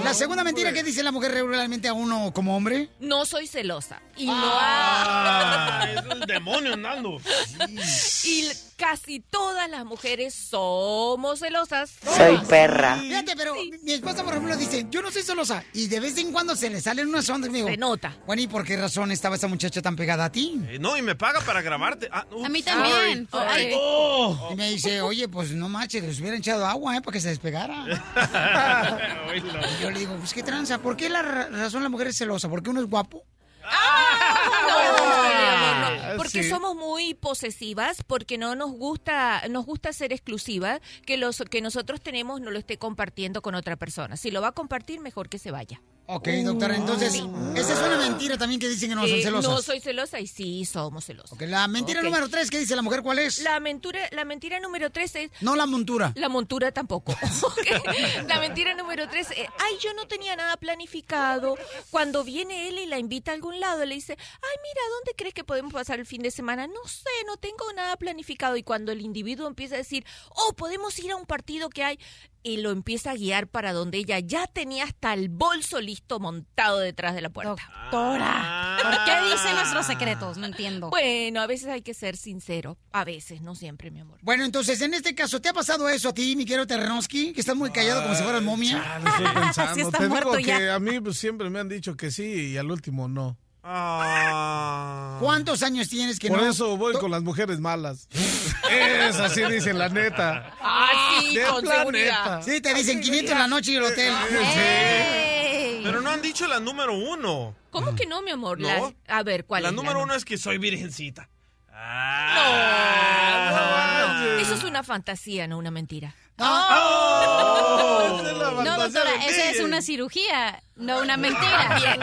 [SPEAKER 2] La segunda mentira que dice la mujer regularmente a uno como hombre.
[SPEAKER 18] No soy celosa. Y,
[SPEAKER 4] Ah, es el demonio andando.
[SPEAKER 18] no, y casi todas las mujeres somos celosas.
[SPEAKER 27] Soy perra.
[SPEAKER 2] Fíjate, pero mi esposa, por ejemplo, dice, yo no soy celosa. Y de vez en cuando se le salen unas ondas. y digo,
[SPEAKER 18] Se nota.
[SPEAKER 2] Bueno, ¿y por qué razón estaba esa muchacha tan pegada a ti?
[SPEAKER 4] Eh, no, y me paga para grabarte. Ah,
[SPEAKER 8] A mí también.
[SPEAKER 4] sorry.
[SPEAKER 18] Ay.
[SPEAKER 4] Oh.
[SPEAKER 2] Y me dice, oye, pues no manches, les hubiera echado agua, ¿eh? Para que se despegara. Y yo le digo, pues qué tranza. ¿Por qué la ra- razón la mujer es celosa? ¿Porque uno es guapo?
[SPEAKER 18] No, no.
[SPEAKER 5] Ah,
[SPEAKER 18] Porque
[SPEAKER 5] sí.
[SPEAKER 18] somos muy posesivas, porque no nos gusta, nos gusta ser exclusivas, que los que nosotros tenemos no lo esté compartiendo con otra persona. Si lo va a compartir, mejor que se vaya.
[SPEAKER 2] Ok, doctora, entonces, esa es una mentira también que dicen que no son
[SPEAKER 18] Eh,
[SPEAKER 2] celosas.
[SPEAKER 18] no soy celosa y sí somos celosas.
[SPEAKER 2] Ok, la mentira número tres, ¿qué dice la mujer? ¿Cuál es?
[SPEAKER 18] La mentira, la mentira número tres es
[SPEAKER 2] No la montura.
[SPEAKER 18] La montura tampoco. La mentira número tres, eh, ay, yo no tenía nada planificado. Cuando viene él y la invita a algún lado, le dice, ay, mira, ¿dónde crees que podemos pasar el fin de semana? No sé, no tengo nada planificado. Y cuando el individuo empieza a decir, oh, podemos ir a un partido que hay, y lo empieza a guiar para donde ella ya tenía hasta el bolso listo montado detrás de la puerta.
[SPEAKER 8] Doctora. ¿Por qué dice nuestros secretos? No entiendo.
[SPEAKER 18] Bueno, a veces hay que ser sincero. A veces, no siempre, mi amor.
[SPEAKER 2] Bueno, entonces, en este caso, ¿te ha pasado eso a ti, mi querido Terrenovsky? Que estás muy callado como si fueras momia.
[SPEAKER 5] Chale, estoy pensando.
[SPEAKER 8] Sí está
[SPEAKER 5] Te
[SPEAKER 8] muerto
[SPEAKER 5] digo
[SPEAKER 8] ya.
[SPEAKER 5] que a mí pues, siempre me han dicho que sí y al último no.
[SPEAKER 4] Ah.
[SPEAKER 2] ¿Cuántos años tienes que
[SPEAKER 5] Por
[SPEAKER 2] no?
[SPEAKER 5] eso voy con las mujeres malas. es así dice la neta.
[SPEAKER 18] Ah, sí,
[SPEAKER 5] De
[SPEAKER 18] con
[SPEAKER 5] planeta.
[SPEAKER 18] seguridad.
[SPEAKER 2] Sí, te dicen 500 la noche y el hotel.
[SPEAKER 4] Pero no han dicho la número uno.
[SPEAKER 18] ¿Cómo que no, mi amor?
[SPEAKER 4] No.
[SPEAKER 18] La- a ver, ¿cuál
[SPEAKER 4] La
[SPEAKER 18] es?
[SPEAKER 4] número
[SPEAKER 18] nu-
[SPEAKER 4] uno es que soy virgencita.
[SPEAKER 5] Ah,
[SPEAKER 18] No, eso es una fantasía, no una mentira.
[SPEAKER 5] Oh, es la
[SPEAKER 8] No, doctora,
[SPEAKER 5] de
[SPEAKER 8] esa es una cirugía, no una mentira.
[SPEAKER 18] Bien,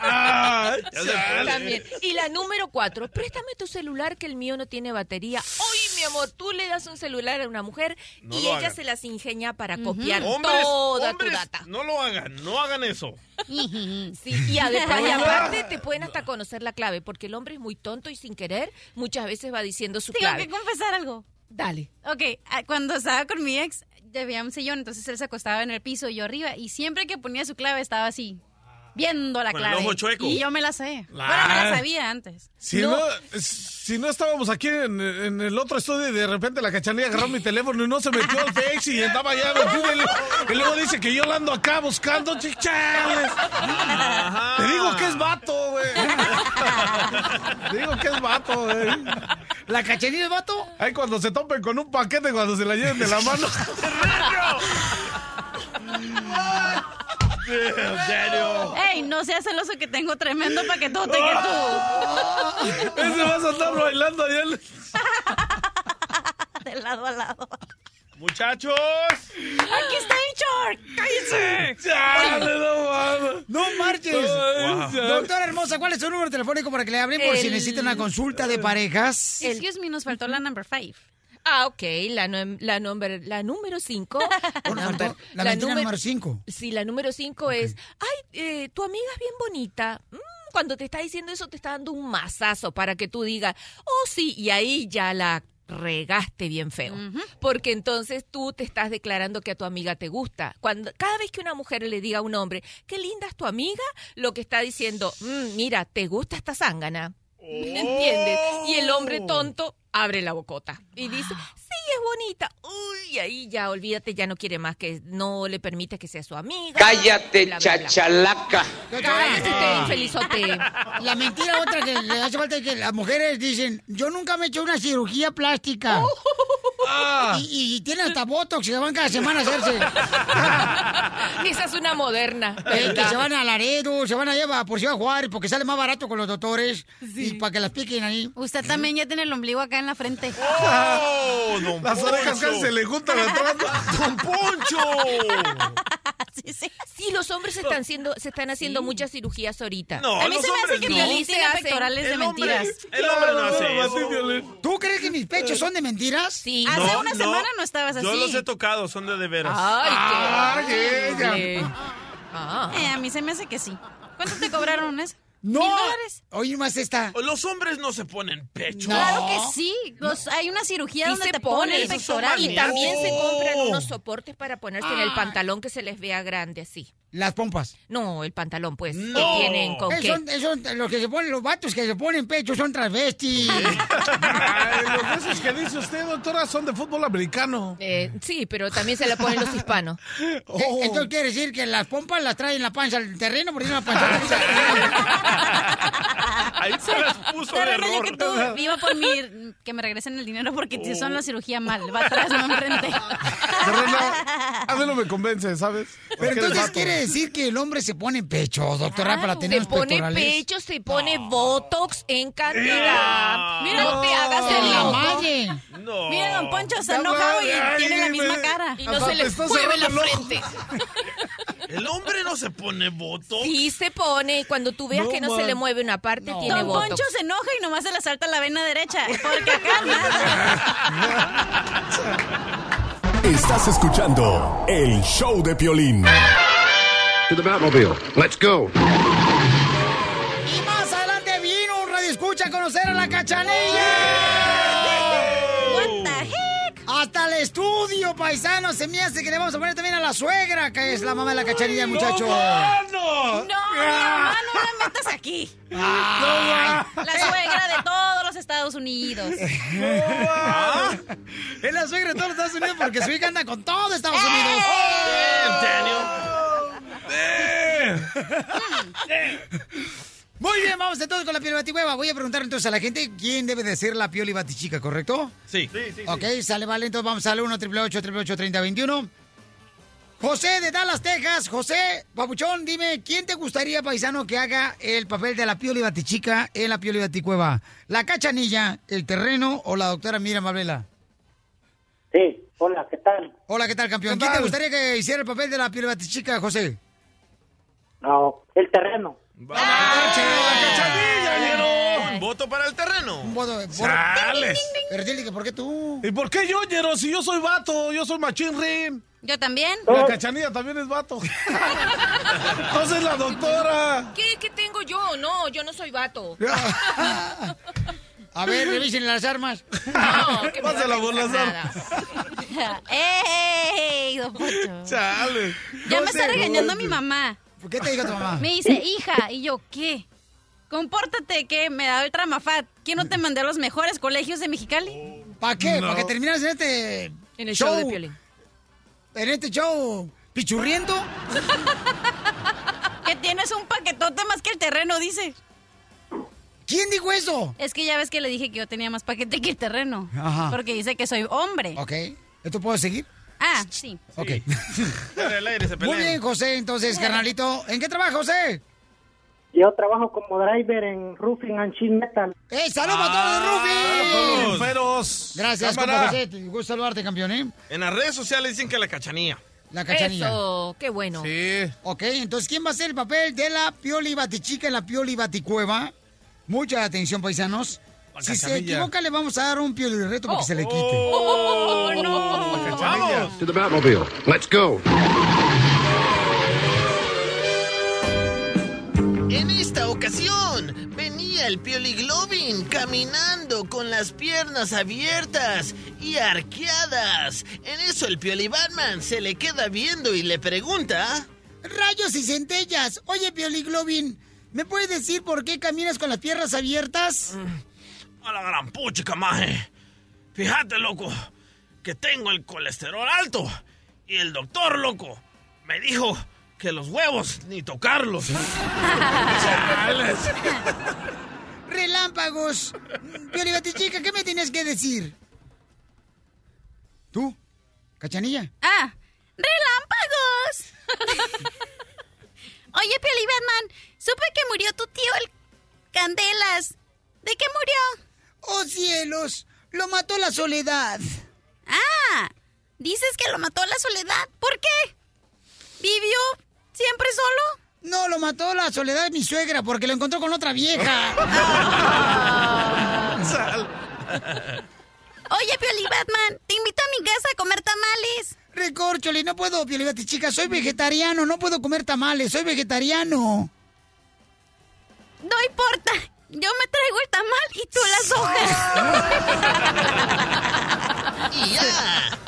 [SPEAKER 5] Ah,
[SPEAKER 18] también. Y la número cuatro, préstame tu celular que el mío no tiene batería. Hoy, mi amor, tú le das un celular a una mujer
[SPEAKER 4] No
[SPEAKER 18] y ella
[SPEAKER 4] hagan.
[SPEAKER 18] se las ingenia para copiar
[SPEAKER 4] Hombres,
[SPEAKER 18] toda
[SPEAKER 4] hombres,
[SPEAKER 18] tu data.
[SPEAKER 4] no lo hagan, no hagan eso.
[SPEAKER 18] Sí, y, además, y aparte te pueden hasta conocer la clave, porque el hombre es muy tonto y sin querer muchas veces va diciendo su
[SPEAKER 8] Tengo
[SPEAKER 18] clave.
[SPEAKER 8] que confesar algo.
[SPEAKER 18] Dale.
[SPEAKER 8] Ok, ah, cuando estaba con mi ex, había un sillón, entonces él se acostaba en el piso y yo arriba, y siempre que ponía su clave estaba así, viendo la
[SPEAKER 4] Con el
[SPEAKER 8] clave.
[SPEAKER 4] ojo chueco.
[SPEAKER 8] Y yo me la sé.
[SPEAKER 5] La-
[SPEAKER 8] Bueno, me la sabía antes.
[SPEAKER 5] Si no, si no estábamos aquí en, en el otro estudio y de repente la cachanilla agarró mi teléfono y no se metió al Face y andaba allá metido y, le- y luego dice que yo la ando acá buscando chichales. Te digo que es vato, güey. Te digo que es vato, güey.
[SPEAKER 2] ¿La cachanilla es vato?
[SPEAKER 5] Ahí cuando se topen con un paquete, cuando se la lleven de la mano.
[SPEAKER 8] Ey, no seas celoso que tengo tremendo paquetote que tú.
[SPEAKER 5] Ese vas a estar bailando en-
[SPEAKER 8] De lado a lado.
[SPEAKER 4] Muchachos.
[SPEAKER 8] Aquí está Hichor. ¡Cállense!
[SPEAKER 5] Chale, no mames.
[SPEAKER 2] No marches.
[SPEAKER 5] Wow.
[SPEAKER 2] Doctora hermosa, ¿cuál es su número telefónico para que le hablen por si
[SPEAKER 18] El-
[SPEAKER 2] necesita una consulta de parejas?
[SPEAKER 8] Excuse me, nos faltó la number five.
[SPEAKER 18] Ah, ok, la, la, number, la número 5.
[SPEAKER 2] La mentira número 5.
[SPEAKER 18] Sí, la número 5 es, ay, eh, tu amiga es bien bonita. Mm, cuando te está diciendo eso, te está dando un mazazo para que tú digas, oh sí, y ahí ya la regaste bien feo. Porque entonces tú te estás declarando que a tu amiga te gusta. Cuando cada vez que una mujer le diga a un hombre, qué linda es tu amiga, lo que está diciendo, "Mm, mira, ¿te gusta esta zángana? ¿Entiendes? Y el hombre tonto abre la bocota. Y dice, sí, es bonita. Uy, ahí ya, olvídate, ya no quiere más que no le permite que sea su amiga.
[SPEAKER 32] Cállate,
[SPEAKER 18] Bla, bla, bla.
[SPEAKER 32] chachalaca.
[SPEAKER 18] Cállate, usted, infelizote.
[SPEAKER 2] La mentira otra que le hace falta es que las mujeres dicen, yo nunca me he hecho una cirugía plástica. Y, y tienen hasta botox, se van cada semana a hacerse.
[SPEAKER 18] Esa es una moderna.
[SPEAKER 2] Eh, que se van a Laredo, se van a llevar por Ciudad Juárez porque sale más barato con los doctores y para que las piquen ahí.
[SPEAKER 8] Usted también ya tiene el ombligo acá en la frente.
[SPEAKER 4] ¡Oh, don
[SPEAKER 5] Las orejas casi se le juntan atrás.
[SPEAKER 4] ¡Don Poncho!
[SPEAKER 18] Sí, los hombres se están haciendo, se están haciendo muchas cirugías ahorita.
[SPEAKER 4] No,
[SPEAKER 8] A mí
[SPEAKER 4] los
[SPEAKER 8] se me hace que
[SPEAKER 4] no.
[SPEAKER 18] Se hacen.
[SPEAKER 8] pectorales de
[SPEAKER 4] El hombre-
[SPEAKER 8] mentiras.
[SPEAKER 4] El hombre no hace eso.
[SPEAKER 2] ¿Tú crees que mis pechos son de mentiras?
[SPEAKER 18] Sí.
[SPEAKER 8] Hace
[SPEAKER 4] No,
[SPEAKER 8] una
[SPEAKER 4] no.
[SPEAKER 8] semana no estabas así.
[SPEAKER 4] Yo los he tocado, son de de veras.
[SPEAKER 18] Ay,
[SPEAKER 5] Ay,
[SPEAKER 18] qué
[SPEAKER 5] ella.
[SPEAKER 18] Ah.
[SPEAKER 8] Eh, a mí se me hace que sí. ¿Cuánto te cobraron eso?
[SPEAKER 2] ¡No! Oye, más esta.
[SPEAKER 4] Los hombres no se ponen pecho.
[SPEAKER 8] Claro que sí. Los- hay una cirugía
[SPEAKER 18] Sí
[SPEAKER 8] donde
[SPEAKER 18] se
[SPEAKER 8] te ponen
[SPEAKER 18] ponen.
[SPEAKER 8] pectorales.
[SPEAKER 18] Y también se compran unos soportes para ponerse en el
[SPEAKER 2] Ah.
[SPEAKER 18] pantalón que se les vea grande así.
[SPEAKER 2] Las pompas.
[SPEAKER 18] No, el pantalón, pues.
[SPEAKER 4] No.
[SPEAKER 18] Que tienen con
[SPEAKER 2] Eh,
[SPEAKER 18] qué.
[SPEAKER 2] son, eh, son los que se ponen, los vatos que se ponen pecho son transvestis.
[SPEAKER 5] Ay, los esos que dice usted, doctora, son de fútbol americano.
[SPEAKER 18] Eh, sí, pero también se la ponen los hispanos.
[SPEAKER 5] Oh.
[SPEAKER 2] Eh, Entonces quiere decir que las pompas las traen la panza al terreno porque tiene una panza.
[SPEAKER 4] Ahí se las puso de
[SPEAKER 8] yo
[SPEAKER 4] error.
[SPEAKER 8] que tú iba por mi que me regresen el dinero porque te son la cirugía mal. Va atrás, no enfrente.
[SPEAKER 5] Terreno, a mí no me convence, ¿sabes?
[SPEAKER 2] Pero entonces quiere decir que el hombre se pone pecho, doctora, para tener
[SPEAKER 18] Se pone pecho, se pone botox en cantidad.
[SPEAKER 8] Mira,
[SPEAKER 18] no te hagas
[SPEAKER 2] ¡Que
[SPEAKER 18] el
[SPEAKER 2] la malle!
[SPEAKER 4] No.
[SPEAKER 8] Mira, don Poncho se ha enojado y
[SPEAKER 5] ay,
[SPEAKER 8] tiene la
[SPEAKER 5] me-
[SPEAKER 8] misma cara.
[SPEAKER 18] Y no
[SPEAKER 5] Hasta
[SPEAKER 18] se le mueve la frente.
[SPEAKER 4] El hombre no se pone voto.
[SPEAKER 18] Sí se pone. Cuando tú veas
[SPEAKER 5] No,
[SPEAKER 18] que no se
[SPEAKER 5] man.
[SPEAKER 18] le mueve una parte,
[SPEAKER 2] No.
[SPEAKER 18] tiene
[SPEAKER 8] Don
[SPEAKER 18] botox.
[SPEAKER 8] Poncho se enoja y nomás se le salta la vena derecha. Porque acá.
[SPEAKER 9] Estás escuchando el show de Piolín.
[SPEAKER 33] To the Batmobile. Let's go.
[SPEAKER 2] Y más adelante vino un radio escucha a conocer a la cachanilla. Estudio, paisano. Se me hace que le vamos a poner también a la suegra, que es la mamá de la cachanilla, muchacho.
[SPEAKER 5] ¡No!
[SPEAKER 8] No, mi mamá, no la metas aquí.
[SPEAKER 2] Ay.
[SPEAKER 8] La suegra de todos los Estados Unidos.
[SPEAKER 2] Es la suegra de todos los Estados Unidos porque su hija anda con todo Estados Unidos. Muy bien, vamos entonces con la piel batihueva. Voy a preguntar entonces a la gente quién debe de ser la piel y batichica, ¿correcto?
[SPEAKER 4] Sí.
[SPEAKER 2] Ok, sale, vale. Entonces vamos al 1 888 3021 José de Dallas, Texas. José, papuchón, dime, ¿quién te gustaría, paisano, que haga el papel de la piel y batichica en la piel y baticueva? ¿La cachanilla, el terreno o la doctora Miriam Marbella?
[SPEAKER 26] Sí, hola, ¿qué tal?
[SPEAKER 2] Hola, ¿qué tal, campeón?
[SPEAKER 5] ¿Qué
[SPEAKER 2] ¿Quién te gustaría que hiciera el papel de la piel y batichica, José?
[SPEAKER 26] No, el terreno.
[SPEAKER 4] ¡La cachanilla, Ñero! Voto para el terreno.
[SPEAKER 2] Un voto por...
[SPEAKER 5] ¡Chales!
[SPEAKER 2] Pero dile que ¿por qué tú?
[SPEAKER 5] ¿Y por qué yo, Ñero? Si yo soy vato, yo soy machín rin.
[SPEAKER 8] Yo también.
[SPEAKER 5] La cachanilla también es vato. Entonces la doctora.
[SPEAKER 18] ¿Qué, ¿Qué tengo yo? No, yo no soy vato.
[SPEAKER 2] A ver, revisen las armas.
[SPEAKER 18] No, que va
[SPEAKER 5] Pásala por las
[SPEAKER 18] nada.
[SPEAKER 8] ¡Ey, don!
[SPEAKER 5] Chale.
[SPEAKER 8] Ya
[SPEAKER 2] No
[SPEAKER 8] me está regañando mi mamá.
[SPEAKER 2] ¿Por qué te dijo tu mamá?
[SPEAKER 8] Me dice, hija, y yo, ¿qué? Compórtate que me da el tramafat. ¿Quién no te mandé a los mejores colegios de Mexicali?
[SPEAKER 2] ¿Para qué?
[SPEAKER 5] No.
[SPEAKER 2] ¿Para que terminas en este
[SPEAKER 18] En el show de Piolín.
[SPEAKER 2] En este show pichurriento.
[SPEAKER 8] Que tienes un paquetote más que el terreno, dice.
[SPEAKER 2] ¿Quién dijo eso?
[SPEAKER 8] Es que ya ves que le dije que yo tenía más paquete que el terreno.
[SPEAKER 2] Ajá.
[SPEAKER 8] Porque dice que soy hombre.
[SPEAKER 2] Ok. ¿Esto puedo seguir?
[SPEAKER 8] Ah, sí.
[SPEAKER 2] Ok. Muy bien, José. Entonces, carnalito, ¿en qué trabaja, José?
[SPEAKER 32] Yo trabajo como driver en Roofing and Sheet Metal.
[SPEAKER 2] ¡Eh, saludos a todos de Rufy!
[SPEAKER 4] Feroz.
[SPEAKER 2] Gracias,
[SPEAKER 4] Cámara.
[SPEAKER 2] compa José. Te gusto saludarte, campeón, ¿eh?
[SPEAKER 4] En las redes sociales dicen que la cachanilla.
[SPEAKER 2] La cachanilla.
[SPEAKER 18] Eso, qué bueno.
[SPEAKER 4] Sí.
[SPEAKER 2] Ok, entonces, ¿quién va a hacer el papel de la Pioli Batichica en la Pioli Baticueva? Mucha atención, paisanos. Si se equivoca, le vamos a dar un Pioli reto para que se le quite.
[SPEAKER 18] Oh, no.
[SPEAKER 9] Vamos.
[SPEAKER 33] To the Batmobile. Let's go.
[SPEAKER 34] En esta ocasión venía el Pioli Globin caminando con las piernas abiertas y arqueadas. En eso el Pioli Batman se le queda viendo y le pregunta...
[SPEAKER 2] Rayos y centellas. Oye, Pioli Globin, ¿me puedes decir por qué caminas con las piernas abiertas?
[SPEAKER 4] A la gran puchica, maje. Fíjate, loco, que tengo el colesterol alto. Y el doctor, loco, me dijo que los huevos ni tocarlos. Chales.
[SPEAKER 2] Relámpagos. Pioli Batichica, ¿qué me tienes que decir? ¿Tú? ¿Cachanilla?
[SPEAKER 8] Ah, relámpagos. Oye, Pioli Batman, supe que murió tu tío el Candelas. ¿De qué murió?
[SPEAKER 2] ¡Oh, cielos! Lo mató la soledad.
[SPEAKER 8] Ah, dices que lo mató la soledad. ¿Por qué? ¿Vivió siempre solo?
[SPEAKER 2] No, lo mató la soledad de mi suegra porque lo encontró con otra vieja.
[SPEAKER 8] Oye, Pioli Batman, te invito a mi casa a comer tamales.
[SPEAKER 2] Recorcholi, no puedo, Pioli Batichica, soy vegetariano, no puedo comer tamales, soy vegetariano.
[SPEAKER 8] No importa, yo me traigo el tamal y tú las hojas.
[SPEAKER 34] Y ya.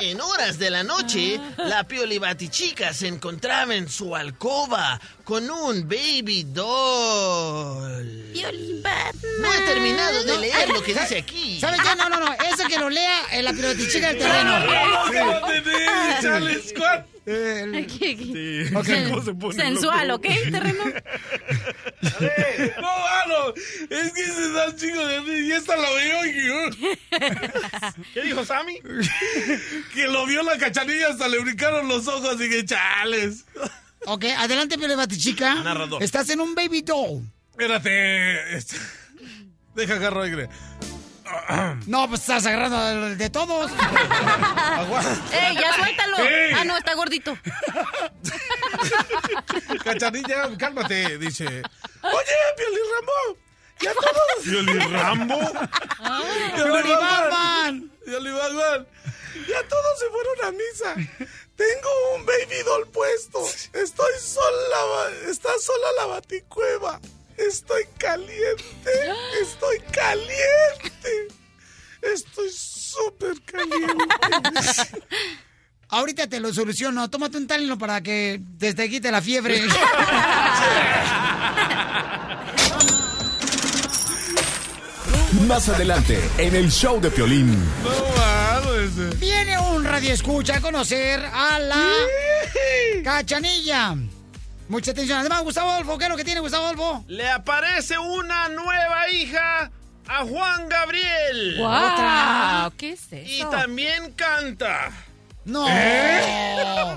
[SPEAKER 34] En horas de la noche, la Pioli Batichica se encontraba en su alcoba con un baby doll.
[SPEAKER 8] Pioli Batman.
[SPEAKER 34] No he terminado de leer lo que
[SPEAKER 2] ¿Sabe-
[SPEAKER 34] dice aquí.
[SPEAKER 2] ¿Sabes qué? No, no, no, eso que lo lea en la Pioli Batichica del terreno.
[SPEAKER 4] Chales, ¿cuál?
[SPEAKER 8] Sí.
[SPEAKER 2] Ok.
[SPEAKER 4] ¿Cómo se pone
[SPEAKER 8] Sensual,
[SPEAKER 4] loco?
[SPEAKER 8] ¿ok? Terreno.
[SPEAKER 5] No, mano, es que se da un chingo de risa y esta lo vio y
[SPEAKER 4] ¿Qué dijo Sammy?
[SPEAKER 5] que lo vio la cachanilla hasta le brincaron los ojos y que chales.
[SPEAKER 2] Ok, adelante, Pioli Batichica.
[SPEAKER 5] Narrador.
[SPEAKER 2] Estás en un baby doll.
[SPEAKER 5] Espérate. Deja agarro aire.
[SPEAKER 2] No, pues estás agarrando de, de todos.
[SPEAKER 8] ¡Ey, ya suéltalo!
[SPEAKER 5] Ey.
[SPEAKER 8] Ah, no, está gordito.
[SPEAKER 5] Cachanilla, cálmate, dice. Oye, Pioli Rambo. Ya todos. ¿Pioli Rambo?
[SPEAKER 2] Pioli Batman.
[SPEAKER 5] Pioli Batman. Ya todos se fueron a misa. Tengo un baby doll puesto. Estoy sola. Está sola la baticueva. Estoy caliente. Estoy caliente. Estoy súper caliente.
[SPEAKER 2] Ahorita te lo soluciono. Tómate un talino para que te, te quite la fiebre.
[SPEAKER 9] Más adelante, en el show de Piolín.
[SPEAKER 2] Viene un radio escucha a conocer a la cachanilla. Mucha atención. Además, Gustavo Adolfo, ¿qué es lo que tiene Gustavo Adolfo?
[SPEAKER 4] Le aparece una nueva hija a Juan Gabriel.
[SPEAKER 18] Guau,
[SPEAKER 2] Otra.
[SPEAKER 18] ¿Qué es eso?
[SPEAKER 4] Y también canta.
[SPEAKER 2] No.
[SPEAKER 4] ¿Eh?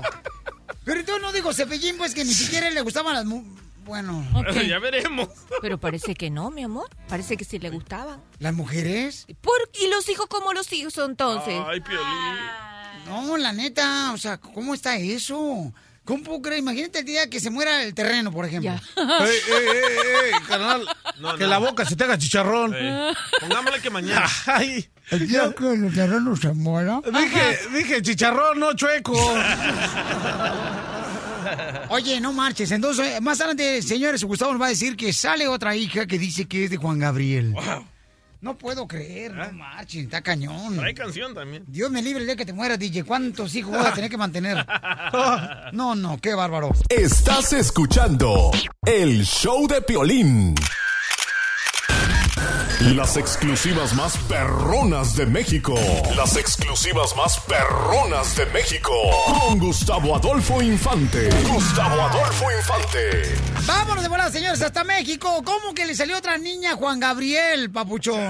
[SPEAKER 2] Pero entonces no digo Cepillín, pues que ni siquiera le gustaban las... mu- Bueno.
[SPEAKER 4] ya veremos.
[SPEAKER 18] Pero parece que no, mi amor. Parece que sí le gustaban.
[SPEAKER 2] ¿Las mujeres?
[SPEAKER 18] ¿Por... ¿Y los hijos cómo los hijos entonces?
[SPEAKER 4] Ay, Piolín.
[SPEAKER 2] No, la neta, o sea, ¿cómo está eso? ¿Cómo puedo creer? Imagínate el día que se muera el terreno, por ejemplo.
[SPEAKER 5] ey, ey, ey, ey, carnal.
[SPEAKER 4] No,
[SPEAKER 5] que
[SPEAKER 4] no.
[SPEAKER 5] la boca se te haga chicharrón.
[SPEAKER 4] Pongámosle que mañana.
[SPEAKER 5] Ay,
[SPEAKER 2] El día que el terreno se muera.
[SPEAKER 5] dije, dije chicharrón, no chueco.
[SPEAKER 2] Oye, no marches. Entonces, más adelante, señores, Gustavo nos va a decir que sale otra hija que dice que es de Juan Gabriel. No puedo creer, no marchen, está cañón.
[SPEAKER 4] Trae canción también.
[SPEAKER 2] Dios me libre el día que te mueras, DJ. ¿Cuántos hijos voy a tener que mantener? No, no, qué bárbaro.
[SPEAKER 9] Estás escuchando el show de Piolín. Las exclusivas más perronas de México. Las exclusivas más perronas de México. Con Gustavo Adolfo Infante. Gustavo Adolfo Infante.
[SPEAKER 2] Vámonos de volada, señores, hasta México. ¿Cómo que le salió otra niña Juan Gabriel, papuchón?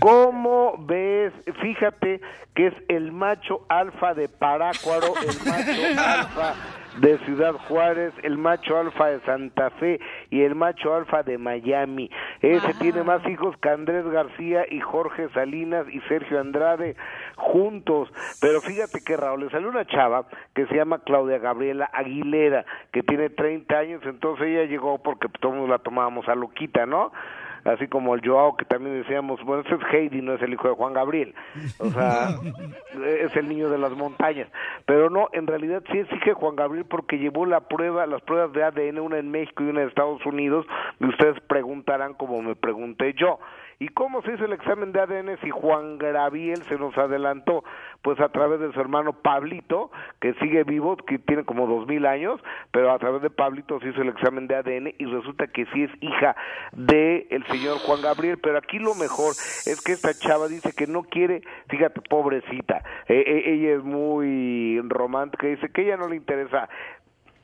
[SPEAKER 35] ¿Cómo ves? Fíjate que es el macho alfa de Parácuaro, el macho alfa de Ciudad Juárez, el macho alfa de Santa Fe y el macho alfa de Miami. Ese tiene más hijos que Andrés García y Jorge Salinas y Sergio Andrade juntos. Pero fíjate que Raúl, le salió una chava que se llama Claudia Gabriela Aguilera, que tiene 30 años, entonces ella llegó porque todos la tomábamos a loquita, ¿no? Así como el Joao que también decíamos, bueno, ese es Heidi, no es el hijo de Juan Gabriel, o sea, es el niño de las montañas, pero no, en realidad sí de Juan Gabriel porque llevó la prueba, las pruebas de ADN, una en México y una en Estados Unidos, y ustedes preguntarán como me pregunté yo. ¿Y cómo se hizo el examen de ADN si Juan Gabriel se nos adelantó? Pues a través de su hermano Pablito, que sigue vivo, que tiene como dos mil años, pero a través de Pablito se hizo el examen de ADN y resulta que sí es hija de el señor Juan Gabriel, pero aquí lo mejor es que esta chava dice que no quiere, fíjate, pobrecita, eh, eh, ella es muy romántica, dice que ella no le interesa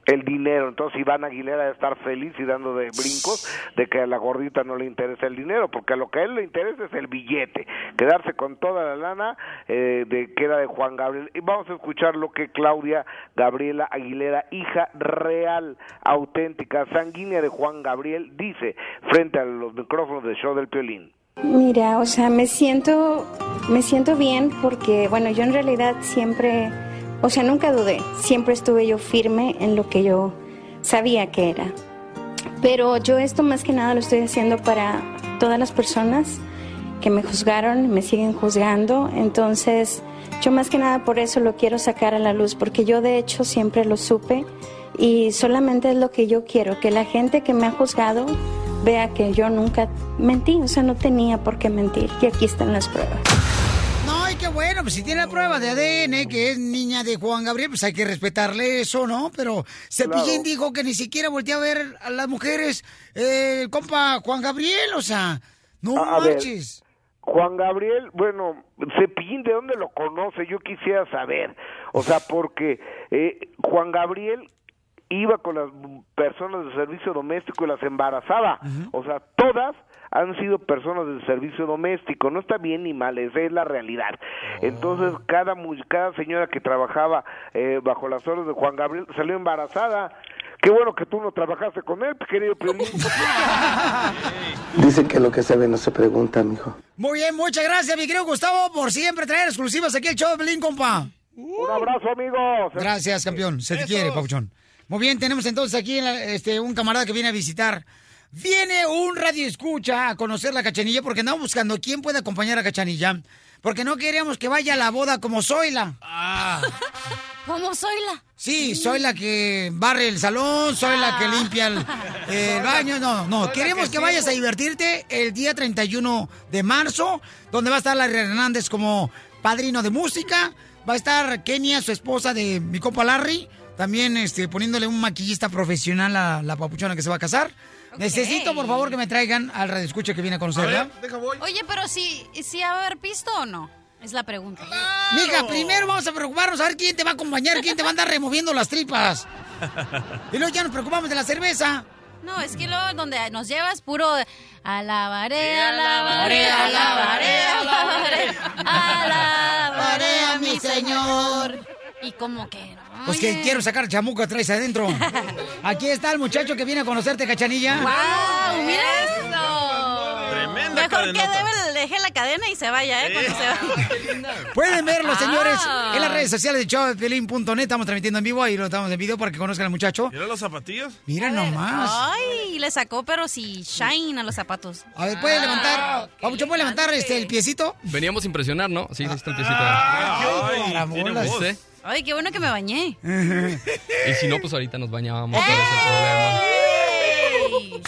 [SPEAKER 35] el dinero. Entonces Iván Aguilera debe estar feliz y dando de brincos de que a la gordita no le interesa el dinero, porque a lo que a él le interesa es el billete, quedarse con toda la lana eh, de que era de Juan Gabriel. Y vamos a escuchar lo que Claudia Gabriela Aguilera, hija real, auténtica, sanguínea de Juan Gabriel, dice frente a los micrófonos del show del Piolín.
[SPEAKER 36] Mira, o sea, me siento, me siento bien porque, bueno, yo en realidad siempre, o sea, nunca dudé, siempre estuve yo firme en lo que yo sabía que era. Pero yo esto más que nada lo estoy haciendo para todas las personas que me juzgaron, me siguen juzgando, entonces yo más que nada por eso lo quiero sacar a la luz, porque yo de hecho siempre lo supe y solamente es lo que yo quiero, que la gente que me ha juzgado vea que yo nunca mentí, o sea, no tenía por qué mentir. Y aquí están las pruebas.
[SPEAKER 2] Qué bueno, pues si tiene la prueba de ADN, que es niña de Juan Gabriel, pues hay que respetarle eso, ¿no? Pero Cepillín
[SPEAKER 35] Claro.
[SPEAKER 2] dijo que ni siquiera voltea a ver a las mujeres, eh, el compa Juan Gabriel, o sea, no
[SPEAKER 35] A- ver,
[SPEAKER 2] manches.
[SPEAKER 35] Juan Gabriel, bueno, Cepillín, ¿de dónde lo conoce? Yo quisiera saber. O sea, porque eh, Juan Gabriel iba con las personas de servicio doméstico y las embarazaba. O sea, todas han sido personas del servicio doméstico. No está bien ni mal, esa es la realidad. Entonces, cada, mu- cada señora que trabajaba eh, bajo las órdenes de Juan Gabriel salió embarazada. Qué bueno que tú no trabajaste con él, querido.
[SPEAKER 37] Dicen que lo que se ve no se pregunta, mijo.
[SPEAKER 2] Muy bien, muchas gracias, mi querido Gustavo, por siempre traer exclusivas aquí al show de Pelín, compa.
[SPEAKER 35] Un abrazo, amigos.
[SPEAKER 2] Gracias, campeón. Se te quiere, Pauchón. Muy bien, tenemos entonces aquí en la- este, un camarada que viene a visitar. Viene un radio escucha a conocer la cachanilla porque andamos buscando quién puede acompañar a cachanilla. Porque no queríamos que vaya a la boda como Zoila.
[SPEAKER 8] ¿Cómo Zoila?
[SPEAKER 2] Sí, soy la que barre el salón, soy la que limpia el, el baño. No, no, queremos
[SPEAKER 3] que
[SPEAKER 2] vayas a divertirte el día 31 de marzo, donde va a estar Larry Hernández como padrino de música. Va a estar Kenia, su esposa de mi compa Larry, también este, poniéndole un maquillista profesional a la papuchona que se va a casar. Necesito, por favor, que me traigan al radio escucha que viene a conocerla.
[SPEAKER 8] Oye, pero si, si va a haber pisto o no, es la pregunta.
[SPEAKER 2] Mija, primero vamos a preocuparnos a ver quién te va a acompañar, quién te va a andar removiendo las tripas. Y luego ya nos preocupamos de la cerveza.
[SPEAKER 8] No, es que luego donde nos llevas puro alabaré, alabaré, alabaré, alabaré, alabaré a mi Señor. Y como que no.
[SPEAKER 2] Pues que quiero sacar chamuca traes adentro. Aquí está el muchacho que viene a conocerte, cachanilla.
[SPEAKER 8] ¡Wow! ¡Mira esto!
[SPEAKER 4] Tremenda
[SPEAKER 8] Mejor que debe, deje la cadena y se vaya, ¿eh? Cuando se vaya.
[SPEAKER 2] Pueden verlo, señores,
[SPEAKER 8] Ah.
[SPEAKER 2] en las redes sociales de showdepiolín.net. Estamos transmitiendo en vivo, ahí lo estamos en video para que conozcan al muchacho.
[SPEAKER 4] Mira los zapatillos.
[SPEAKER 2] Mira nomás.
[SPEAKER 8] Ay, le sacó, pero sí, shine a los zapatos.
[SPEAKER 2] A ver, ¿puede levantar? Papucho, ¿puede levantar este, el piecito?
[SPEAKER 38] Veníamos a impresionar, ¿no? Sí, sí está el piecito.
[SPEAKER 2] Ay, tiene voz.
[SPEAKER 38] ¿Viste?
[SPEAKER 8] Ay, qué bueno que me bañé.
[SPEAKER 38] Y si no, pues ahorita nos bañábamos.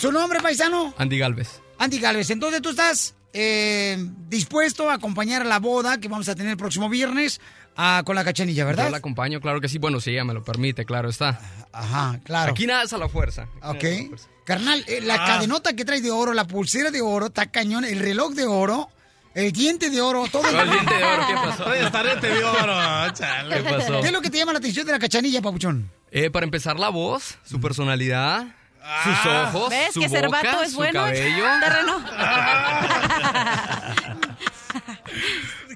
[SPEAKER 2] ¿Su nombre, paisano?
[SPEAKER 38] Andy Galvez.
[SPEAKER 2] Andy Galvez. Entonces tú estás eh, dispuesto a acompañar a la boda que vamos a tener el próximo viernes ah, con la cachanilla, ¿verdad?
[SPEAKER 38] Yo la acompaño, claro que sí. Bueno, si ella me lo permite, claro está.
[SPEAKER 2] Ajá, claro.
[SPEAKER 38] Aquí nada es a la fuerza.
[SPEAKER 2] Ok. Carnal, eh, la
[SPEAKER 38] Ah.
[SPEAKER 2] cadenota que trae de oro, la pulsera de oro, está cañón, el reloj de oro, el diente de oro, todo.
[SPEAKER 38] No, el diente de oro, ¿qué pasó?
[SPEAKER 5] Estarete de oro, chale.
[SPEAKER 38] ¿Qué pasó?
[SPEAKER 2] ¿Qué es lo que te llama la atención de la cachanilla, papuchón?
[SPEAKER 38] Eh, para empezar, la voz, su personalidad, sus ojos,
[SPEAKER 8] ¿Ves
[SPEAKER 38] su
[SPEAKER 8] que ser
[SPEAKER 38] boca,
[SPEAKER 8] vato es
[SPEAKER 38] su
[SPEAKER 8] bueno?
[SPEAKER 38] cabello.
[SPEAKER 8] Terreno.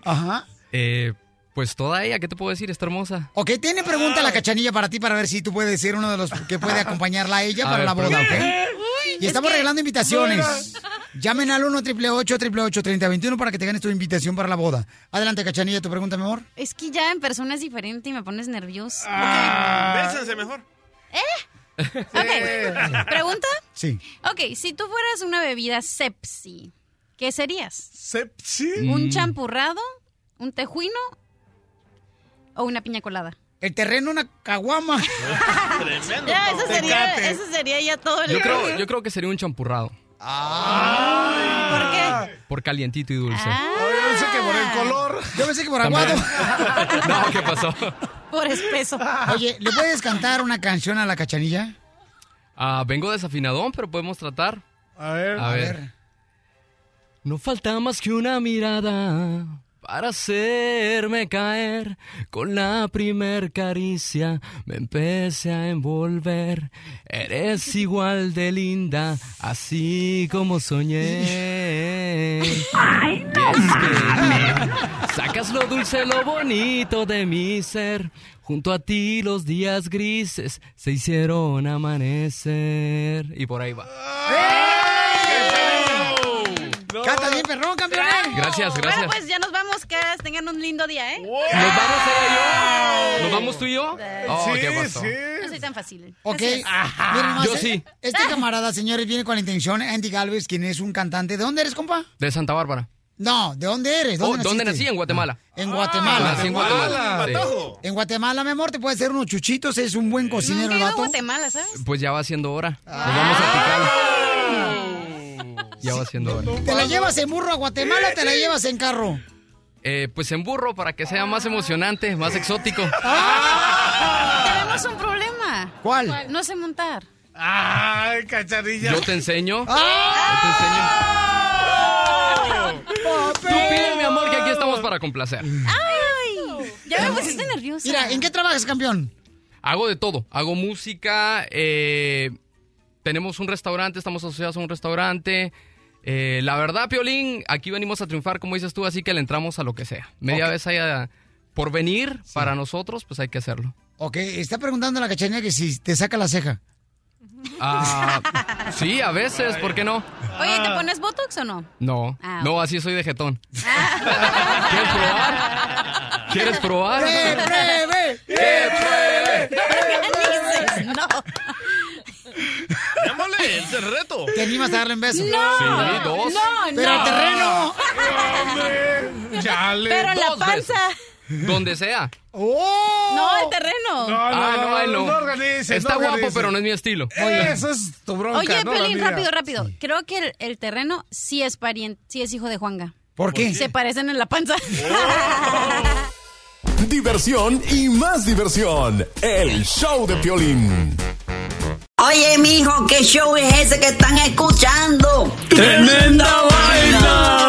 [SPEAKER 2] Ajá.
[SPEAKER 38] Eh, pues toda ella, ¿qué te puedo decir? Está hermosa.
[SPEAKER 2] Ok, tiene pregunta la cachanilla para ti para ver si tú puedes ser uno de los que puede acompañarla a ella
[SPEAKER 38] A
[SPEAKER 2] para
[SPEAKER 38] ver,
[SPEAKER 2] la boda,
[SPEAKER 38] pregúntame.
[SPEAKER 2] ¿ok? Y estamos regalando invitaciones. Llamen al 1 888 3021 para que te ganes tu invitación para la boda. Adelante, cachanilla, tu pregunta, mi amor.
[SPEAKER 8] Es que ya en persona es diferente y me pones nerviosa.
[SPEAKER 4] Bésense mejor.
[SPEAKER 8] Ok, ¿pregunta?
[SPEAKER 2] Sí.
[SPEAKER 8] Ok, si tú fueras una bebida sepsi, ¿qué serías?
[SPEAKER 5] ¿Sepsi?
[SPEAKER 8] ¿Un
[SPEAKER 2] Mm.
[SPEAKER 8] champurrado? ¿Un tejuino? ¿O una piña colada?
[SPEAKER 2] El terreno, una caguama.
[SPEAKER 8] Ya, eso sería, eso sería ya todo el
[SPEAKER 38] Yo creo, yo creo que sería un champurrado.
[SPEAKER 8] ¿Por qué?
[SPEAKER 38] Por calientito y dulce.
[SPEAKER 8] Ah.
[SPEAKER 5] Yo pensé que por el color.
[SPEAKER 2] Yo pensé que por
[SPEAKER 38] También.
[SPEAKER 2] aguado.
[SPEAKER 38] No, ¿qué pasó?
[SPEAKER 8] Por espeso.
[SPEAKER 2] Oye, ¿le puedes cantar una canción a la cachanilla?
[SPEAKER 38] Ah, vengo desafinadón, pero podemos tratar.
[SPEAKER 5] A ver.
[SPEAKER 38] A ver. No falta más que una mirada para hacerme caer. Con la primer caricia me empecé a envolver. Eres igual de linda, así como soñé. Y es que sacas lo dulce, lo bonito de mi ser. Junto a ti los días grises se hicieron amanecer. Y por ahí va.
[SPEAKER 2] Canta bien, perrón, campeón.
[SPEAKER 38] Gracias,
[SPEAKER 8] Bueno,
[SPEAKER 38] gracias.
[SPEAKER 8] pues ya nos vamos, que tengan un lindo día, ¿eh?
[SPEAKER 38] ¿Nos vamos ella y yo? ¿Nos vamos tú y yo? Oh,
[SPEAKER 2] Sí,
[SPEAKER 38] ¿qué pasó?
[SPEAKER 2] sí.
[SPEAKER 8] No soy tan fácil.
[SPEAKER 2] Ok. Miren nomás,
[SPEAKER 38] Yo
[SPEAKER 2] eh,
[SPEAKER 38] sí.
[SPEAKER 2] Este camarada, señores, viene con la intención, Andy Galvez, quien es un cantante. ¿De dónde eres, compa?
[SPEAKER 38] De Santa Bárbara.
[SPEAKER 2] No, ¿de dónde eres?
[SPEAKER 38] Oh,
[SPEAKER 2] ¿Dónde,
[SPEAKER 38] ¿Dónde
[SPEAKER 2] naciste?
[SPEAKER 38] nací? En Guatemala.
[SPEAKER 2] En Guatemala.
[SPEAKER 38] Nací en Guatemala. Sí.
[SPEAKER 2] En Guatemala, mi amor, te puede hacer unos chuchitos, es un buen cocinero
[SPEAKER 8] Nunca he
[SPEAKER 2] el
[SPEAKER 8] ido a
[SPEAKER 2] vato.
[SPEAKER 8] Guatemala, ¿sabes?
[SPEAKER 38] Pues ya va siendo hora. Nos vamos a picar. Ya va siendo hora.
[SPEAKER 2] ¿Te la llevas en burro a Guatemala o te la llevas en carro?
[SPEAKER 38] Eh, pues en burro para que sea más emocionante, más exótico.
[SPEAKER 8] Tenemos un problema.
[SPEAKER 2] ¿Cuál?
[SPEAKER 8] No sé montar.
[SPEAKER 5] Ay, cacharilla.
[SPEAKER 38] Yo te enseño.
[SPEAKER 2] ¡Ah!
[SPEAKER 38] Tú pide, mi amor, que aquí estamos para complacer.
[SPEAKER 8] ¡Ay! Ya me pusiste nerviosa.
[SPEAKER 2] Mira, ¿en qué trabajas, campeón?
[SPEAKER 38] Hago de todo. Hago música. eh, tenemos un restaurante, estamos asociados a un restaurante. Eh, la verdad, Piolín, aquí venimos a triunfar, como dices tú, así que le entramos a lo que sea. Media vez haya por venir para nosotros, pues hay que hacerlo.
[SPEAKER 2] Ok, está preguntando la cachanilla que si te saca la ceja.
[SPEAKER 38] Ah, sí, a veces, ¿por qué no?
[SPEAKER 8] Oye, ¿te pones Botox o no?
[SPEAKER 38] No,
[SPEAKER 8] Ah,
[SPEAKER 38] no, así soy de jetón. ¿Quieres probar? ¿Quieres probar?
[SPEAKER 2] ¡Que pruebe!
[SPEAKER 38] ¡Que pruebe!
[SPEAKER 8] no.
[SPEAKER 4] Démosle, ese es el reto.
[SPEAKER 2] ¿Te animas a darle un beso?
[SPEAKER 8] No.
[SPEAKER 38] Sí, dos.
[SPEAKER 8] No,
[SPEAKER 2] Pero
[SPEAKER 8] no.
[SPEAKER 2] al terreno.
[SPEAKER 5] Chale.
[SPEAKER 8] Pero en la panza.
[SPEAKER 38] Donde sea.
[SPEAKER 2] ¡Oh!
[SPEAKER 8] No, el terreno.
[SPEAKER 5] No, no,
[SPEAKER 38] ah,
[SPEAKER 5] no,
[SPEAKER 38] no, él no.
[SPEAKER 5] no organices,
[SPEAKER 38] Está
[SPEAKER 5] no
[SPEAKER 38] guapo, pero no es mi estilo.
[SPEAKER 5] Eso es tu bronca,
[SPEAKER 8] Oye, Pelín, rápido, rápido. Creo que el, el terreno sí es pariente, sí es hijo de Juanga.
[SPEAKER 2] ¿Por qué?
[SPEAKER 8] Se parecen en la panza.
[SPEAKER 9] Diversión y más diversión. El show de Piolín.
[SPEAKER 39] Oye, mijo, ¿qué show es ese que están escuchando?
[SPEAKER 3] ¡Tremenda vaina!